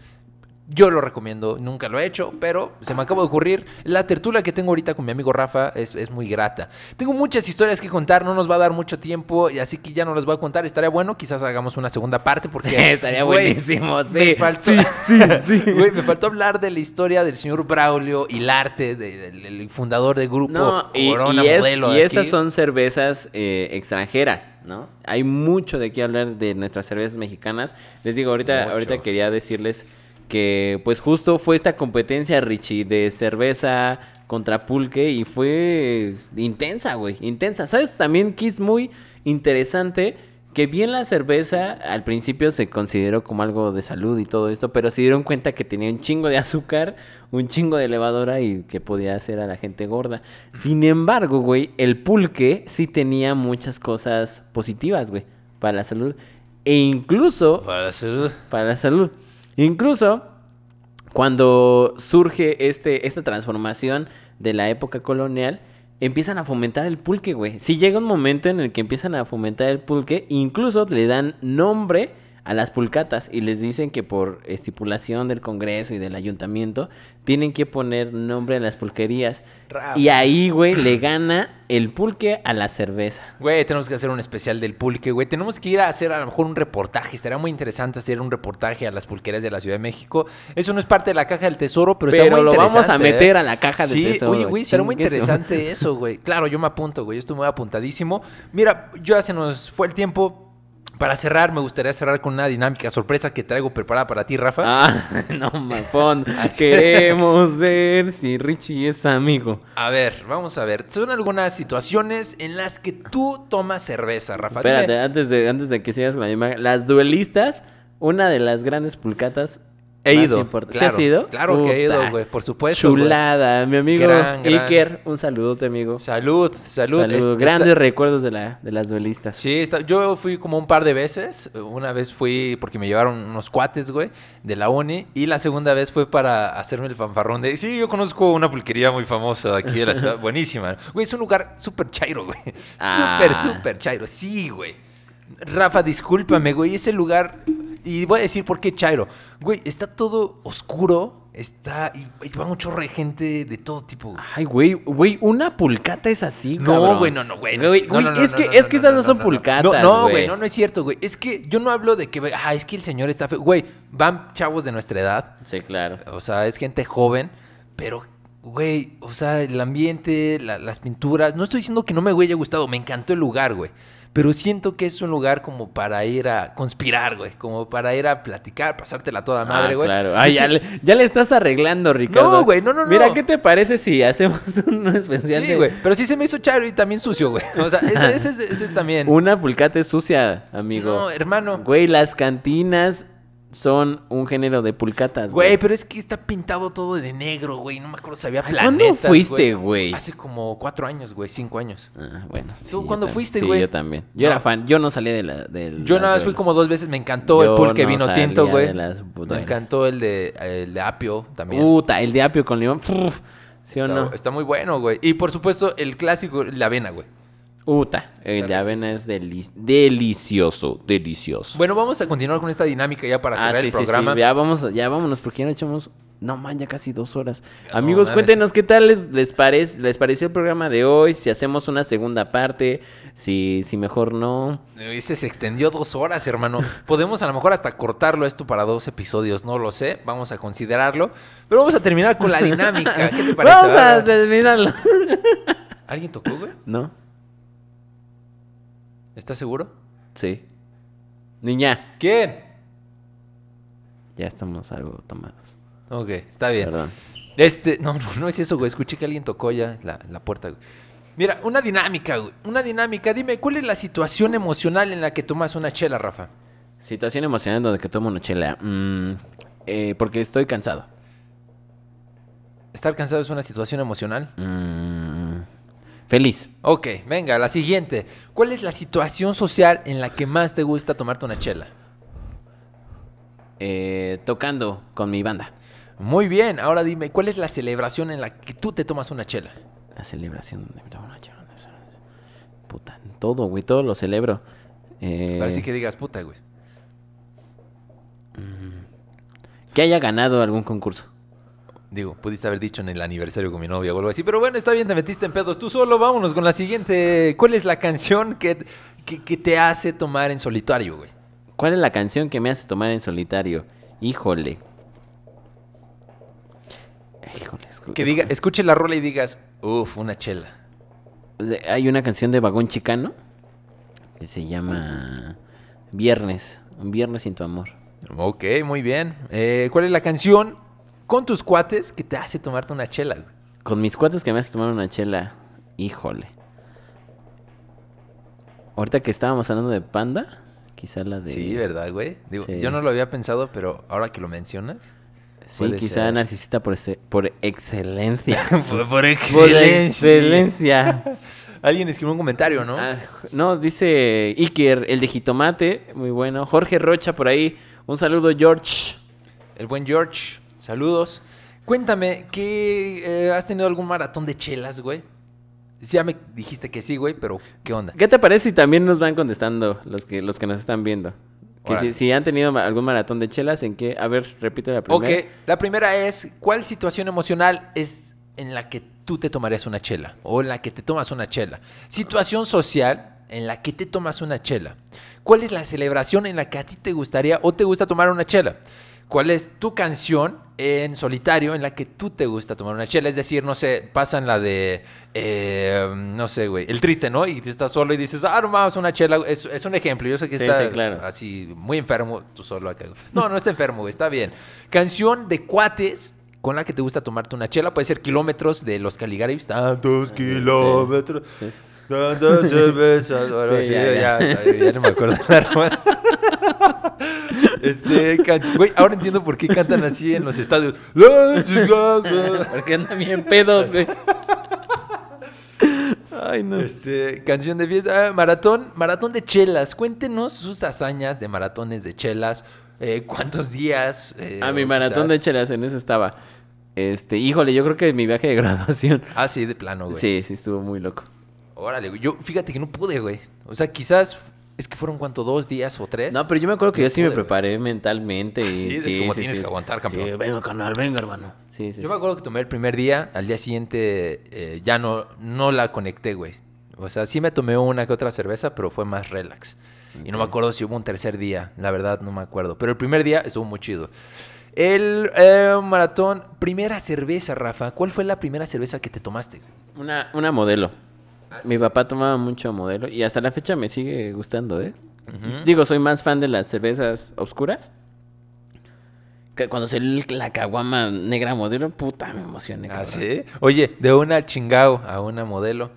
yo lo recomiendo, nunca lo he hecho, pero se me acaba de ocurrir. La tertulia que tengo ahorita con mi amigo Rafa es, es muy grata. Tengo muchas historias que contar, no nos va a dar mucho tiempo, y así que ya no las voy a contar. Estaría bueno, quizás hagamos una segunda parte, porque.
Estaría
güey,
buenísimo,
me
sí.
faltó-
Sí, sí, sí.
Güey, me faltó hablar de la historia del señor Braulio y Larte, de- del el fundador del grupo
No, y,
Corona
y es-
Modelo.
y
de
estas
aquí.
son cervezas eh, extranjeras, ¿no? Hay mucho de qué hablar de nuestras cervezas mexicanas. Les digo, ahorita,
Mucho.
ahorita quería decirles que pues justo fue esta competencia, Richie, de cerveza contra pulque y fue intensa, güey, intensa. ¿Sabes? También que es muy interesante que bien la cerveza al principio se consideró como algo de salud y todo esto, pero se dieron cuenta que tenía un chingo de azúcar, un chingo de levadura y que podía hacer a la gente gorda. Sin embargo, güey, el pulque sí tenía muchas cosas positivas, güey, para la salud. E incluso
Para la salud.
para la salud. Incluso cuando surge este, esta transformación de la época colonial, empiezan a fomentar el pulque, güey. Si llega un momento en el que empiezan a fomentar el pulque, incluso le dan nombre a las pulcatas y les dicen que por estipulación del Congreso y del ayuntamiento tienen que poner nombre a las pulquerías. Y ahí, güey, le gana el pulque a la cerveza.
Güey, tenemos que hacer un especial del pulque, güey. Tenemos que ir a hacer a lo mejor un reportaje. Estaría muy interesante hacer un reportaje a las pulquerías de la Ciudad de México. Eso no es parte de la caja del tesoro, pero,
Pero
muy
lo vamos a
interesante,
meter
¿eh?
a la caja del
sí,
tesoro.
Oye, güey, estaría muy interesante eso, güey. Claro, yo me apunto, güey. Yo estoy muy apuntadísimo. Mira, ya se nos fue el tiempo. Para cerrar, me gustaría cerrar con una dinámica sorpresa que traigo preparada para ti, Rafa.
Ah, no, mafón. Queremos ver si Richie es amigo.
A ver, vamos a ver. Son algunas situaciones en las que tú tomas cerveza, Rafa.
Espérate,
Dime-
antes de, antes de que sigas con la imagen. Las duelistas, una de las grandes pulcatas.
He
más
ido.
importantes. ¿Sí
Claro,
has ido?
claro que he ido, güey, por supuesto.
Chulada, mi amigo
Gran, gran.
Iker. Un saludote, amigo.
Salud, salud.
Salud.
Est-
Grandes
esta-
recuerdos de, la, de las duelistas.
Sí, está- yo fui como un par de veces. Una vez fui porque me llevaron unos cuates, güey, de la uni. Y la segunda vez fue para hacerme el fanfarrón de... Sí, yo conozco una pulquería muy famosa de aquí de la ciudad. Buenísima. Güey, es un lugar súper chairo, güey.
Ah.
Súper, súper chairo. Sí, güey. Rafa, discúlpame, güey. Ese lugar... Y voy a decir por qué chairo. Güey, está todo oscuro. Está... Y, y va un chorro de gente de todo tipo. güey.
Ay, güey, güey, una pulcata es así,
No,
cabrón.
güey, no, no, güey. no,
Güey,
no,
güey,
no, no,
es que, es que esas
no,
son pulcatas,
No,
güey.
güey, no, no es cierto, güey. Es que yo no hablo de que, ah, es que el señor está feo. Güey, van chavos de nuestra edad.
Sí, claro.
O sea, es gente joven, pero, güey, o sea, el ambiente, la- las pinturas. No estoy diciendo que no me haya gustado, me encantó el lugar, güey. Pero siento que es un lugar como para ir a conspirar, güey, como para ir a platicar, pasártela toda madre,
Ah,
güey.
claro. Ay, ya, le, ya le estás arreglando, Ricardo.
No, güey, no, no,
Mira,
no.
¿qué te parece si hacemos un especial
Sí,
de
güey, pero sí se me hizo charo y también sucio, güey. O sea, ese, ese, ese- ese también.
una pulcate sucia, amigo?
No, hermano.
Güey, las cantinas son un género de pulcatas,
Güey,
güey.
pero es que está pintado todo de negro, güey. No me acuerdo si había planetas,
¿cuándo fuiste, güey?
Hace como cuatro años, güey, cinco años.
Ah, bueno.
¿Tú
sí,
cuándo fuiste,
Sí,
güey?
yo también. Yo
No.
era fan. Yo no salía de la... del-
Yo nada más fui como dos veces, me encantó
Yo
el pulque
no
vino
salía
tinto, güey.
de las
Me encantó el de, el de apio también.
Puta, el de apio con limón. ¿Sí o
está,
no?
está muy bueno, güey. Y por supuesto, el clásico, la avena, güey.
Puta, el avena es deli- delicioso, delicioso.
Bueno, vamos a continuar con esta dinámica ya para cerrar
ah, sí,
el
sí,
programa.
sí, ya vamos, ya vámonos, porque ya no echamos... No, man, ya casi dos horas.
No
Amigos,
mames.
cuéntenos qué tal les, les, parece, les pareció el programa de hoy, si hacemos una segunda parte, si, si mejor no.
Este se extendió dos horas, hermano. Podemos a lo mejor hasta cortarlo esto para dos episodios, no lo sé. Vamos a considerarlo. Pero vamos a terminar con la dinámica. ¿Qué te parece?
Vamos a terminarlo.
¿Alguien tocó, güey?
¿No?
¿Estás seguro?
Sí. Niña,
¿Quién?
ya estamos algo tomados.
Ok, está bien.
Perdón.
Este, no, no, no es eso, güey. Escuché que alguien tocó ya la, la puerta, güey. Mira, una dinámica, güey. Una dinámica. Dime, ¿cuál es la situación emocional en la que tomas una chela, Rafa?
Situación emocionante donde que tomo una chela. Mm, eh, porque estoy cansado.
¿Estar cansado es una situación emocional?
Mm, feliz.
Ok, venga, la siguiente. ¿Cuál es la situación social en la que más te gusta tomarte una chela?
Eh, tocando con mi banda.
Muy bien, ahora dime, ¿cuál es la celebración en la que tú te tomas una chela?
La celebración donde me tomo una chela. Puta, todo, güey, todo lo celebro. Eh,
Parece que digas puta, güey.
que haya ganado algún concurso.
Digo, pudiste haber dicho en el aniversario con mi novia o algo así, pero bueno, está bien, te metiste en pedos. Tú solo, vámonos con la siguiente. ¿Cuál es la canción que, que, que te hace tomar en solitario, güey?
¿Cuál es la canción que me hace tomar en solitario? Híjole. Híjole. escu-
Que diga, escuche la rola y digas, uff, una chela.
Hay una canción de Vagón Chicano que se llama Viernes. Un viernes sin tu amor.
Ok, muy bien. Eh, ¿Cuál es la canción con tus cuates que te hace tomarte una chela, güey?
Con mis cuates que me hace tomar una chela. Híjole. Ahorita que estábamos hablando de Panda, quizá la de.
Sí, ¿verdad, güey? Digo,
Sí.
yo no lo había pensado, pero ahora que lo mencionas.
Sí, quizá
ser.
narcisista por, ese- por excelencia.
por,
por excelencia.
Alguien escribió un comentario, ¿no?
Ah, no, dice Iker, el de jitomate, muy bueno. Jorge Rocha por ahí. Un saludo, George.
El buen George, saludos. Cuéntame, ¿qué, eh, ¿has tenido algún maratón de chelas, güey? Ya me dijiste que sí, güey, pero ¿qué onda?
¿Qué te parece si también nos van contestando los que, los que nos están viendo? Que si, han tenido algún maratón de chelas, ¿en qué? A ver, repito la primera.
Ok, la primera es, ¿cuál situación emocional es en la que tú te tomarías una chela? O en la que te tomas una chela. Situación social en la que te tomas una chela. ¿Cuál es la celebración en la que a ti te gustaría o te gusta tomar una chela? ¿Cuál es tu canción en solitario en la que tú te gusta tomar una chela? Es decir, no sé, pasan la de, eh, no sé, güey, el triste, ¿no? Y tú estás solo y dices, ah, no mames, una chela. Es, es un ejemplo, yo sé que
Sí,
está
sí, claro.
así muy enfermo, tú solo acá. No, no está enfermo, güey, está bien. Canción de cuates con la que te gusta tomarte una chela, puede ser kilómetros de los Caligaris. Tantos kilómetros,
Sí,
tantas cervezas. Bueno,
Sí,
sí,
ya,
ya,
ya.
ya, ya no me acuerdo la rola. Este, can- güey, ahora entiendo por qué cantan así en los estadios.
Porque andan bien pedos, güey. Ay, no.
Este, canción de fiesta, ah, maratón, maratón de chelas. Cuéntenos sus hazañas de maratones de chelas. eh, ¿Cuántos días? eh,
A mi maratón de chelas en eso estaba. Este, híjole, yo creo que mi viaje de graduación.
Ah, sí, de plano, güey.
Sí, sí, estuvo muy loco.
Órale, güey. Yo, fíjate que no pude, güey. O sea, quizás es que fueron cuánto, dos días o tres.
No, pero yo me acuerdo que yo sí me preparé mentalmente. Y,
Así es como tienes que aguantar, campeón.
Sí, venga, canal, venga, hermano. Sí, sí,
Yo
sí.
me acuerdo que tomé el primer día, al día siguiente eh, ya no, no la conecté, güey. O sea, sí me tomé una que otra cerveza, pero fue más relax. Y no me acuerdo si hubo un tercer día, la verdad no me acuerdo. Pero el primer día estuvo muy chido. El eh, maratón, primera cerveza, Rafa. ¿Cuál fue la primera cerveza que te tomaste?
Una, una modelo. Mi papá tomaba mucho modelo y hasta la fecha me sigue gustando, ¿eh? Digo, soy más fan de las cervezas oscuras. Que cuando se la caguama negra modelo, puta, me emocioné.
¿Ah,
cabrón.
sí? Oye, de una chingao a una modelo.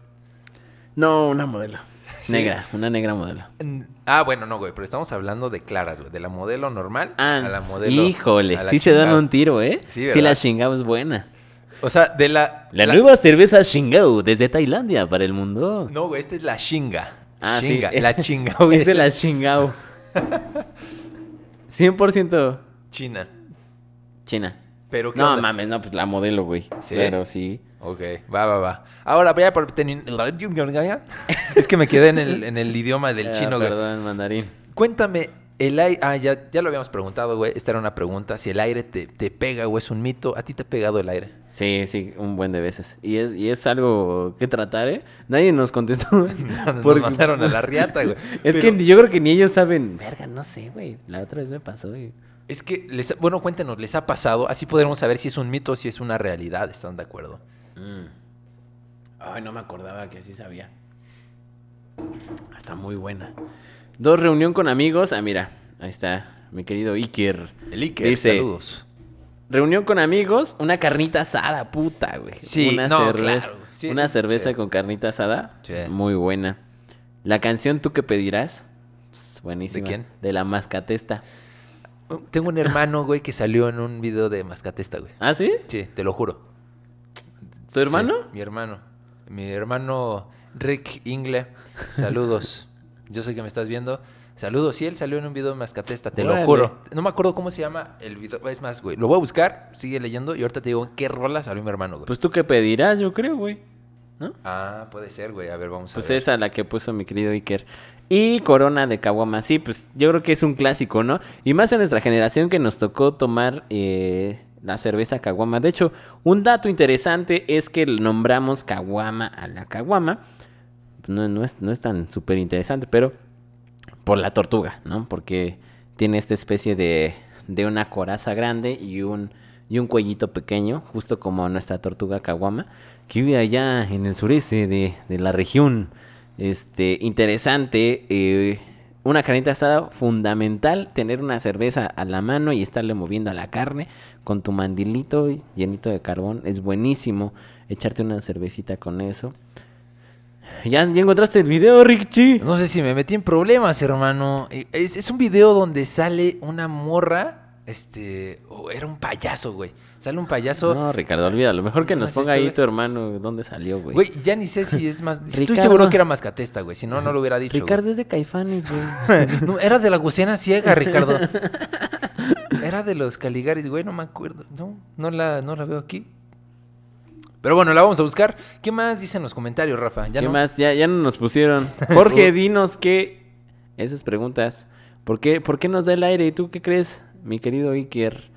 No, una modelo.
Sí.
Negra, una negra modelo.
Ah, bueno, no, güey, pero estamos hablando de claras, güey. De la modelo normal
Ah,
a la modelo.
híjole,
a la
sí se dan un tiro, ¿eh?
Sí,
Sí,
¿verdad?
la chingao es buena.
O sea, de la.
La, nueva cerveza Shingao desde Tailandia para el mundo.
No, güey, esta es la chinga.
Ah, sí,
La chingao
Es de la Shingao. 100%
China.
China.
Pero ¿qué
No
onda?
mames, no, pues la modelo, güey.
¿Sí?
Claro, sí.
Ok, va, va, va. Ahora voy a Es que me quedé en el, en el idioma del
Ah,
chino, güey.
Perdón, mandarín.
Cuéntame, el aire. Ah, ya, ya lo habíamos preguntado, güey. Esta era una pregunta. Si el aire te, te pega o es un mito. ¿A ti te ha pegado el aire?
Sí, sí, un buen de veces. Y es, y es algo que tratar, ¿eh? Nadie nos contestó.
Nos
Porque-
mandaron a la riata, güey.
Es
Pero
que yo creo que ni ellos saben. Verga, no sé, güey. La otra vez me pasó. Y...
Es que, les, bueno, cuéntenos, ¿les ha pasado? Así podremos saber si es un mito o si es una realidad. ¿Están de acuerdo?
Mm. Ay, no me acordaba que así sabía. Está muy buena. Dos, reunión con amigos. Ah, mira, ahí está, mi querido Iker.
El Iker,
Dice,
saludos.
Reunión con amigos, una carnita asada, puta, güey.
Sí,
una
no,
cerveza,
claro, sí,
una cerveza
sí.
con carnita asada,
Sí.
muy buena. La canción ¿Tú qué pedirás? Pss, Buenísima.
¿De quién?
De la mascatesta.
Tengo un hermano, güey, que salió en un video de Mascatesta, güey.
¿Ah, sí?
Sí, te lo juro.
¿Tu hermano?
Mi hermano. Mi hermano Rick Ingle. Saludos. Yo sé que me estás viendo. Saludos. Sí, él salió en un video de Mascatesta, te
Órale.
lo juro. No me acuerdo cómo se llama el video. Es más, güey. Lo voy a buscar, sigue leyendo y ahorita te digo en qué rola salió mi hermano, güey.
Pues tú qué pedirás, yo creo, güey. ¿No?
ah, puede ser, güey. A ver, vamos a
Pues
ver.
esa la que puso mi querido Iker. Y Corona de Caguama, sí, pues yo creo que es un clásico, ¿no? Y más en nuestra generación que nos tocó tomar eh, la cerveza Caguama. De hecho, un dato interesante es que nombramos Caguama a la Caguama. No, no es, no es tan súper interesante, pero por la tortuga, ¿no? Porque tiene esta especie de, de una coraza grande y un, y un cuellito pequeño, justo como nuestra tortuga caguama, que vive allá en el sureste de, de la región. Este, interesante, eh, una carnita asada fundamental, tener una cerveza a la mano y estarle moviendo a la carne con tu mandilito llenito de carbón, es buenísimo echarte una cervecita con eso. ¿Ya, ya encontraste el video, Richie?
No sé si me metí en problemas, hermano. Eh, Es, es un video donde sale una morra. Este. o era un payaso, güey. Sale un payaso.
No, Ricardo, olvídalo. Mejor que
No,
nos ponga ahí tu hermano dónde salió, güey.
Güey, ya ni sé si es más. Estoy seguro que era Mascatesta, güey. Si no, no lo hubiera dicho. güey.
Ricardo es de Caifanes, güey.
No, era de la gucena ciega, Ricardo. Era de los Caligaris, güey, no me acuerdo. No, no la, no la veo aquí. Pero bueno, la vamos a buscar. ¿Qué más dicen los comentarios, Rafa? ¿Ya
¿Qué
no?
más? Ya, ya no nos pusieron. Jorge, dinos qué. Esas preguntas. ¿Por qué, ¿Por qué nos da el aire? ¿Y tú qué crees, mi querido Iker?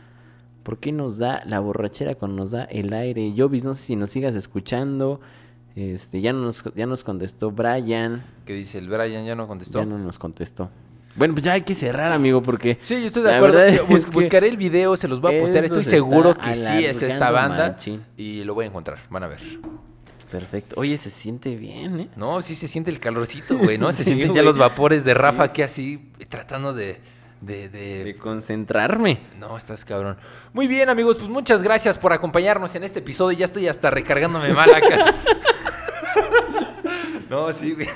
¿Por qué nos da la borrachera cuando nos da el aire? Jovis, no sé si nos sigas escuchando. Este, ya nos, ya nos contestó Brian.
¿Qué dice el Brian? Ya no contestó.
Ya no nos contestó. Bueno, pues ya hay que cerrar, amigo, porque.
Sí, yo estoy de acuerdo. bus- buscaré el video, se los voy a postear.
esto
Estoy
se
seguro que sí es esta banda. Y lo voy a encontrar. Van a ver.
Perfecto. Oye, se siente bien, ¿eh?
No, sí se siente el calorcito, güey, ¿no? Se
Sí,
sienten ya los vapores de Rafa aquí así, tratando de... de, de-
De concentrarme.
No, estás cabrón. Muy bien, amigos, pues muchas gracias por acompañarnos en este episodio. Ya estoy hasta recargándome mal acá. no, sí, güey.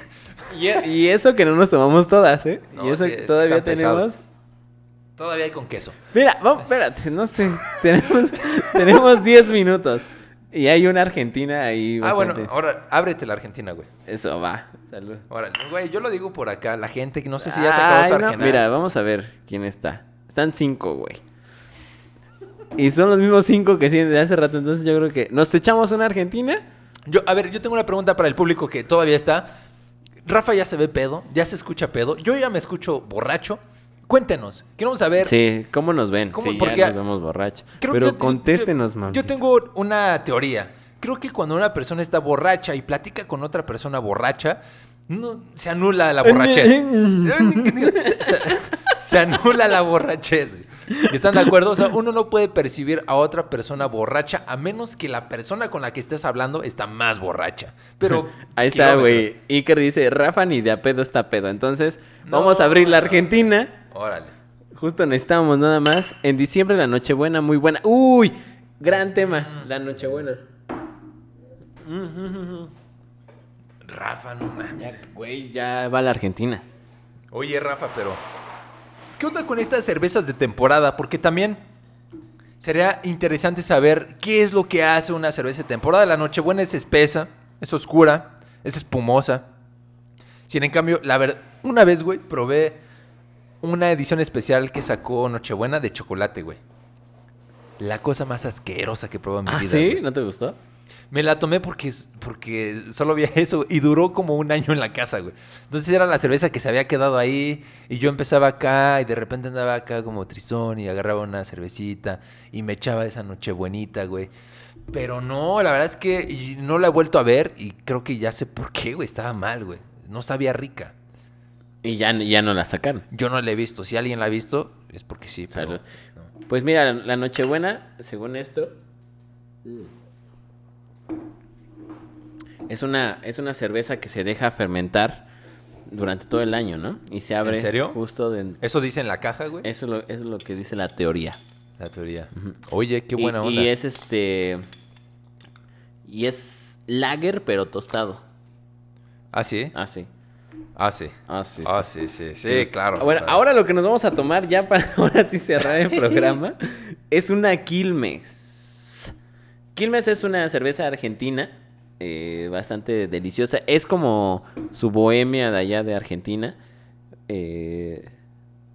Y, y eso que no nos tomamos todas, ¿eh?
No,
y eso
sí,
que todavía
pesado.
tenemos.
Todavía hay con queso.
Mira, vamos, espérate, no sé. tenemos, tenemos 10 minutos. Y hay una Argentina ahí.
Ah, bueno, ahora ábrete la Argentina, güey.
Eso va. Salud.
Ahora, güey, yo lo digo por acá. La gente que no sé si ya se acabó su
no,
Argentina.
Mira, vamos a ver quién está. Están cinco, güey. Y son los mismos cinco que sí de hace rato. Entonces yo creo que. ¿Nos echamos una Argentina?
Yo, a ver, yo tengo una pregunta para el público que todavía está. Rafa ya se ve pedo, ya se escucha pedo. Yo ya me escucho borracho. Cuéntenos, queremos saber.
Sí, ¿cómo nos ven?
¿Cómo?
Sí,
Porque
ya nos vemos borrachos. Pero
yo-
contéstenos,
yo,
mami.
Yo tengo una teoría. Creo que cuando una persona está borracha y platica con otra persona borracha, no, se anula la borrachez. se, se- se anula la borrachez. ¿Están de acuerdo? O sea, uno no puede percibir a otra persona borracha a menos que la persona con la que estés hablando está más borracha. Pero.
Ahí está, güey. Iker dice, Rafa ni de a pedo está pedo. Entonces,
No.
vamos a abrir la Argentina.
Órale.
Justo necesitamos nada más. En diciembre la Nochebuena, muy buena. Uy, gran tema, la Nochebuena.
Rafa, no mames.
Güey, ya va la Argentina.
Oye, Rafa, pero. ¿Qué onda con estas cervezas de temporada? Porque también sería interesante saber qué es lo que hace una cerveza de temporada. La Nochebuena es espesa, es oscura, es espumosa. Sin en cambio, la verdad, una vez, güey, probé una edición especial que sacó Nochebuena de chocolate, güey. La cosa más asquerosa que he probado en mi
¿Ah,
vida.
sí?
güey.
¿No te gustó?
Me la tomé porque, porque solo había eso y duró como un año en la casa, güey. Entonces era la cerveza que se había quedado ahí y yo empezaba acá y de repente andaba acá como trizón y agarraba una cervecita y me echaba esa noche buenita, güey. Pero no, la verdad es que no la he vuelto a ver y creo que ya sé por qué, güey. Estaba mal, güey. No sabía rica.
Y ya, ya no la sacaron.
Yo no la he visto. Si alguien la ha visto, es porque sí. Pero,
Salud.
no.
Pues mira, la Nochebuena, según esto, es una, es una cerveza que se deja fermentar durante todo el año, ¿no? Y se abre
serio?
justo de...
Eso dice en la caja, güey.
Eso es lo, eso es lo que dice la teoría.
La teoría. Oye, qué buena
y,
onda.
Y es este... Y es lager, pero tostado.
Ah, sí.
Ah, sí.
Ah, sí.
Ah, sí.
Ah,
sí.
sí, sí, sí, claro.
Bueno, ahora lo que nos vamos a tomar ya para ahora sí cerrar el programa es una Quilmes. Quilmes es una cerveza argentina eh, bastante deliciosa. Es como su bohemia de allá de Argentina. Eh,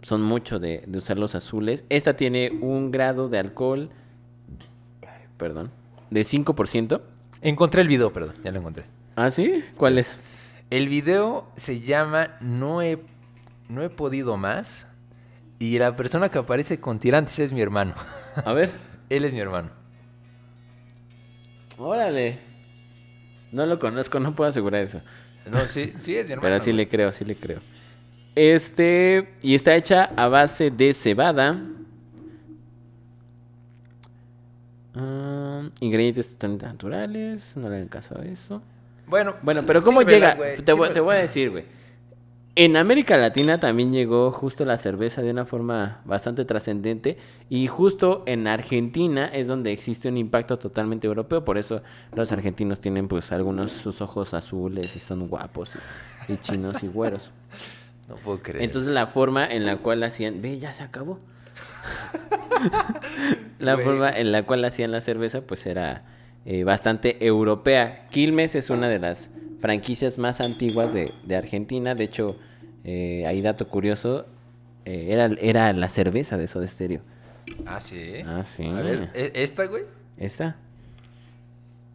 son mucho de, de usar los azules. Esta tiene un grado de alcohol, perdón, de 5%.
Encontré el video, perdón, ya lo encontré.
¿Ah, sí? ¿Cuál es?
El video se llama No he, no he podido más. Y la persona que aparece con tirantes es mi hermano.
A ver.
Él es mi hermano.
Órale. No lo conozco, no puedo asegurar eso.
No, sí, sí es mi hermano.
Pero sí le creo, sí le creo. Este, y está hecha a base de cebada. Ah, ingredientes totalmente naturales, no le hagan caso a eso.
Bueno,
Bueno, pero ¿cómo llega? te, voy, te voy a decir, güey. En América Latina también llegó justo la cerveza de una forma bastante trascendente y justo en Argentina es donde existe un impacto totalmente europeo, por eso los argentinos tienen pues algunos sus ojos azules y son guapos y, y chinos y güeros.
No puedo creer.
Entonces la forma en la cual hacían, ve, ya se acabó. la
Güey.
forma en la cual hacían la cerveza pues era eh, bastante europea. Quilmes es una de las franquicias más antiguas de, de Argentina. De hecho, eh, hay dato curioso, eh, era, era la cerveza de Soda Stereo.
Ah, sí.
Ah, sí.
A ver, ¿e- ¿esta, güey?
¿Esta?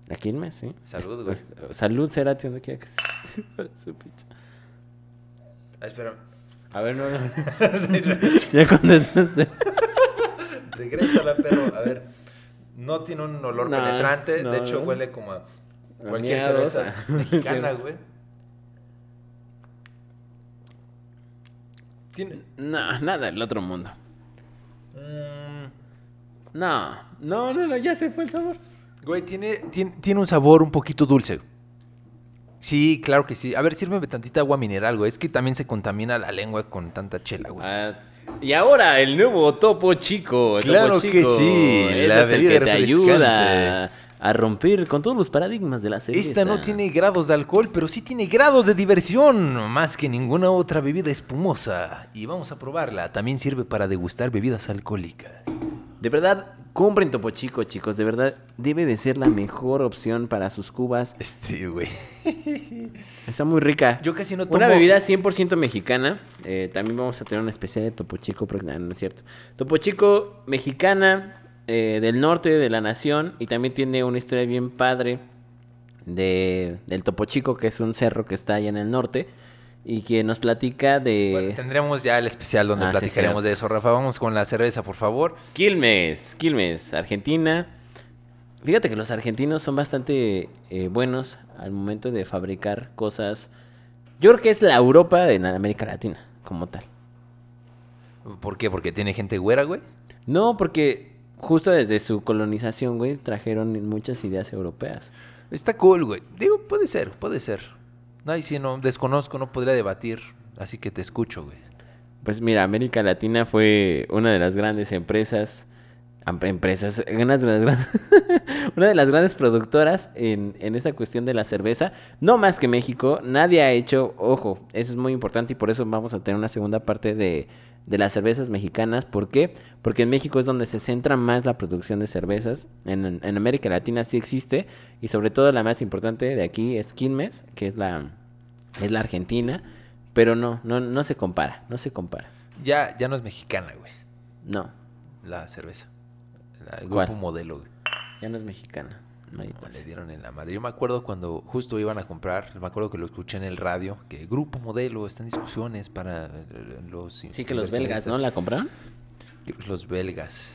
La Quilmes, sí.
Salud, güey.
salud, será, tío, que sea. Su pinche-
Ah, espera.
A ver, no, no. ya cuando estás-
Regrésala, perro. A ver. No tiene un olor
No,
penetrante.
no,
de hecho,
no.
huele como A cualquier cerveza
a-
mexicana, güey. Tiene...
No, nada del otro mundo.
Mm,
No, no, no, no, ya se fue el sabor.
Güey, tiene, tiene, tiene un sabor un poquito dulce. Sí, claro que sí. A ver, sírveme tantita agua mineral, güey. Es que también se contamina la lengua con tanta chela, güey.
Ah, y ahora el nuevo Topo Chico. el
Claro
Topo
que sí,
Ese
la
es el que te ayuda a romper con todos los paradigmas de la cerveza.
Esta no tiene grados de alcohol, pero sí tiene grados de diversión, más que ninguna otra bebida espumosa. Y vamos a probarla. También sirve para degustar bebidas alcohólicas.
De verdad, compren Topo Chico, chicos. De verdad, debe de ser la mejor opción para sus cubas.
Este, güey.
Está muy rica.
Yo casi no
Una
tomo-
bebida 100% mexicana. Eh, también vamos a tener una especial de Topo Chico, pero no, no es cierto. Topo Chico mexicana, eh, del norte de la nación. Y también tiene una historia bien padre de, del Topo Chico, que es un cerro que está allá en el norte. Y que nos platica de
Bueno, tendremos ya el especial donde
Ah,
platicaremos de eso, Rafa. Vamos con la cerveza, por favor.
Quilmes. Quilmes, Argentina. Fíjate que los argentinos son bastante eh, buenos al momento de fabricar cosas. Yo creo que es la Europa en América Latina, como tal.
¿Por qué? ¿Porque tiene gente güera, güey?
No, porque justo desde su colonización, güey, trajeron muchas ideas europeas.
Está cool, güey. Digo, puede ser, puede ser. Ay, si no, desconozco, no podría debatir. Así que te escucho, güey.
Pues mira, América Latina fue una de las grandes empresas, empresas, una de las, gran- una de las grandes productoras en, en esta cuestión de la cerveza. No más que México, nadie ha hecho, ojo, eso es muy importante y por eso vamos a tener una segunda parte de, de las cervezas mexicanas. ¿Por qué? Porque en México es donde se centra más la producción de cervezas. En, en América Latina sí existe y sobre todo la más importante de aquí es Quilmes, que es la, es la Argentina. Pero no, no, no se compara, no se compara.
Ya, ya no es mexicana, güey.
No,
La cerveza. Grupo modelo, güey.
ya no es mexicana. maldita
Le dieron en la madre. Yo me acuerdo cuando justo iban a comprar, me acuerdo que lo escuché en el radio, que grupo modelo está en discusiones para eh, los...
Sí, que los belgas, ¿no? ¿La compraron?
Los belgas.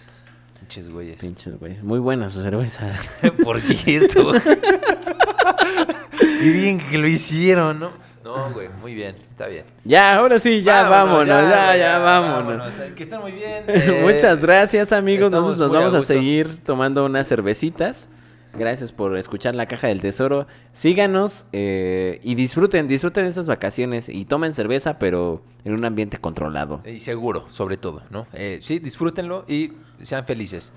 Pinches güeyes.
Pinches, güey. Muy buena su cerveza.
Por cierto. Qué bien que lo hicieron, ¿no? No, güey, muy bien, está bien.
ya, ahora sí, ya vámonos, ya, ya,
güey,
vámonos.
Que estén muy bien. eh,
Muchas gracias, amigos. Nosotros nos
a
vamos a seguir tomando unas cervecitas. Gracias por escuchar la caja del tesoro. Síganos eh, y disfruten, disfruten estas vacaciones y tomen cerveza, pero en un ambiente controlado.
Y seguro, sobre todo, ¿no? Eh, sí, disfrútenlo y sean felices.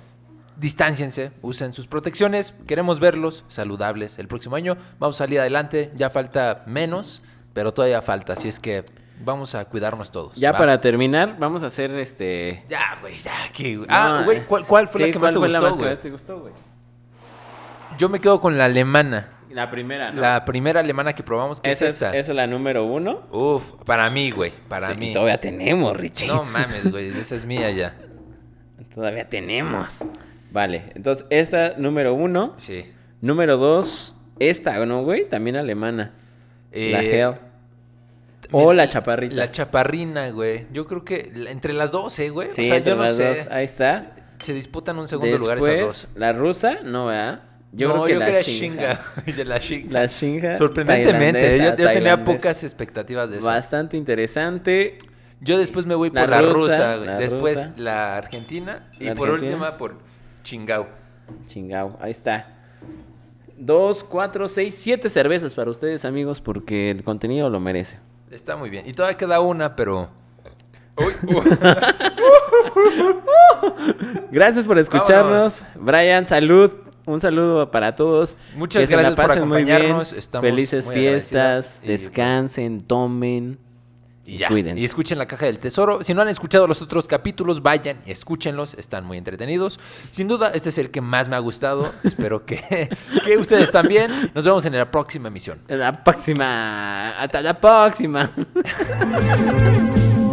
Distánciense, usen sus protecciones. Queremos verlos saludables el próximo año. Vamos a salir adelante. Ya falta menos, pero todavía falta. Así es que vamos a cuidarnos todos.
Ya
¿va?
para terminar, vamos a hacer este.
Ya, güey, ya. ¿qué, güey? ah, güey, ¿cuál, cuál fue
sí,
la que
¿cuál
más te
fue la
gustó, güey?
te gustó, güey?
Yo me quedo con la alemana.
La primera, ¿no?
La primera alemana que probamos, que
esa,
es esta.
es, esa es la número uno.
Uf, para mí, güey, para
Sí,
mí.
y todavía tenemos, Richie.
No mames, güey, esa es mía ya.
Todavía tenemos. Vale, entonces esta número uno.
Sí.
Número dos, esta, ¿no, güey? También alemana. la
Eh,
Hell. O la chaparrita.
La chaparrina, güey. Yo creo que entre las dos, ¿eh, güey?
Sí,
o sea,
entre
yo no
las
sé.
dos. Ahí está.
Se disputan un segundo lugar esas dos.
la rusa, no, ¿verdad? Yo
no,
creo que
yo
la
creo. Shinga. La Shinga.
La Shinja.
Sorprendentemente, ¿eh? yo, tenía pocas expectativas de eso.
Bastante interesante.
Yo después me voy
La
por la,
rusa,
rusa, güey.
la
después
rusa.
la argentina y
La
por
argentina.
última por Chingao.
Chingao, ahí está. Dos, cuatro, seis, siete cervezas para ustedes, amigos, porque el contenido lo merece.
Está muy bien. Y todavía queda una, pero... Uy, uh.
Gracias por escucharnos. Brian, salud. Un saludo para todos.
Muchas
Que se la
gracias por
pasen muy bien.
acompañarnos. Estamos
Felices
muy
fiestas. Descansen, tomen.
Y ya.
Cuídense.
Y escuchen la caja del tesoro. Si no han escuchado los otros capítulos, vayan y escúchenlos. Están muy entretenidos. Sin duda, este es el que más me ha gustado. Espero que, que ustedes también. Nos vemos en la próxima emisión.
La próxima. Hasta la próxima.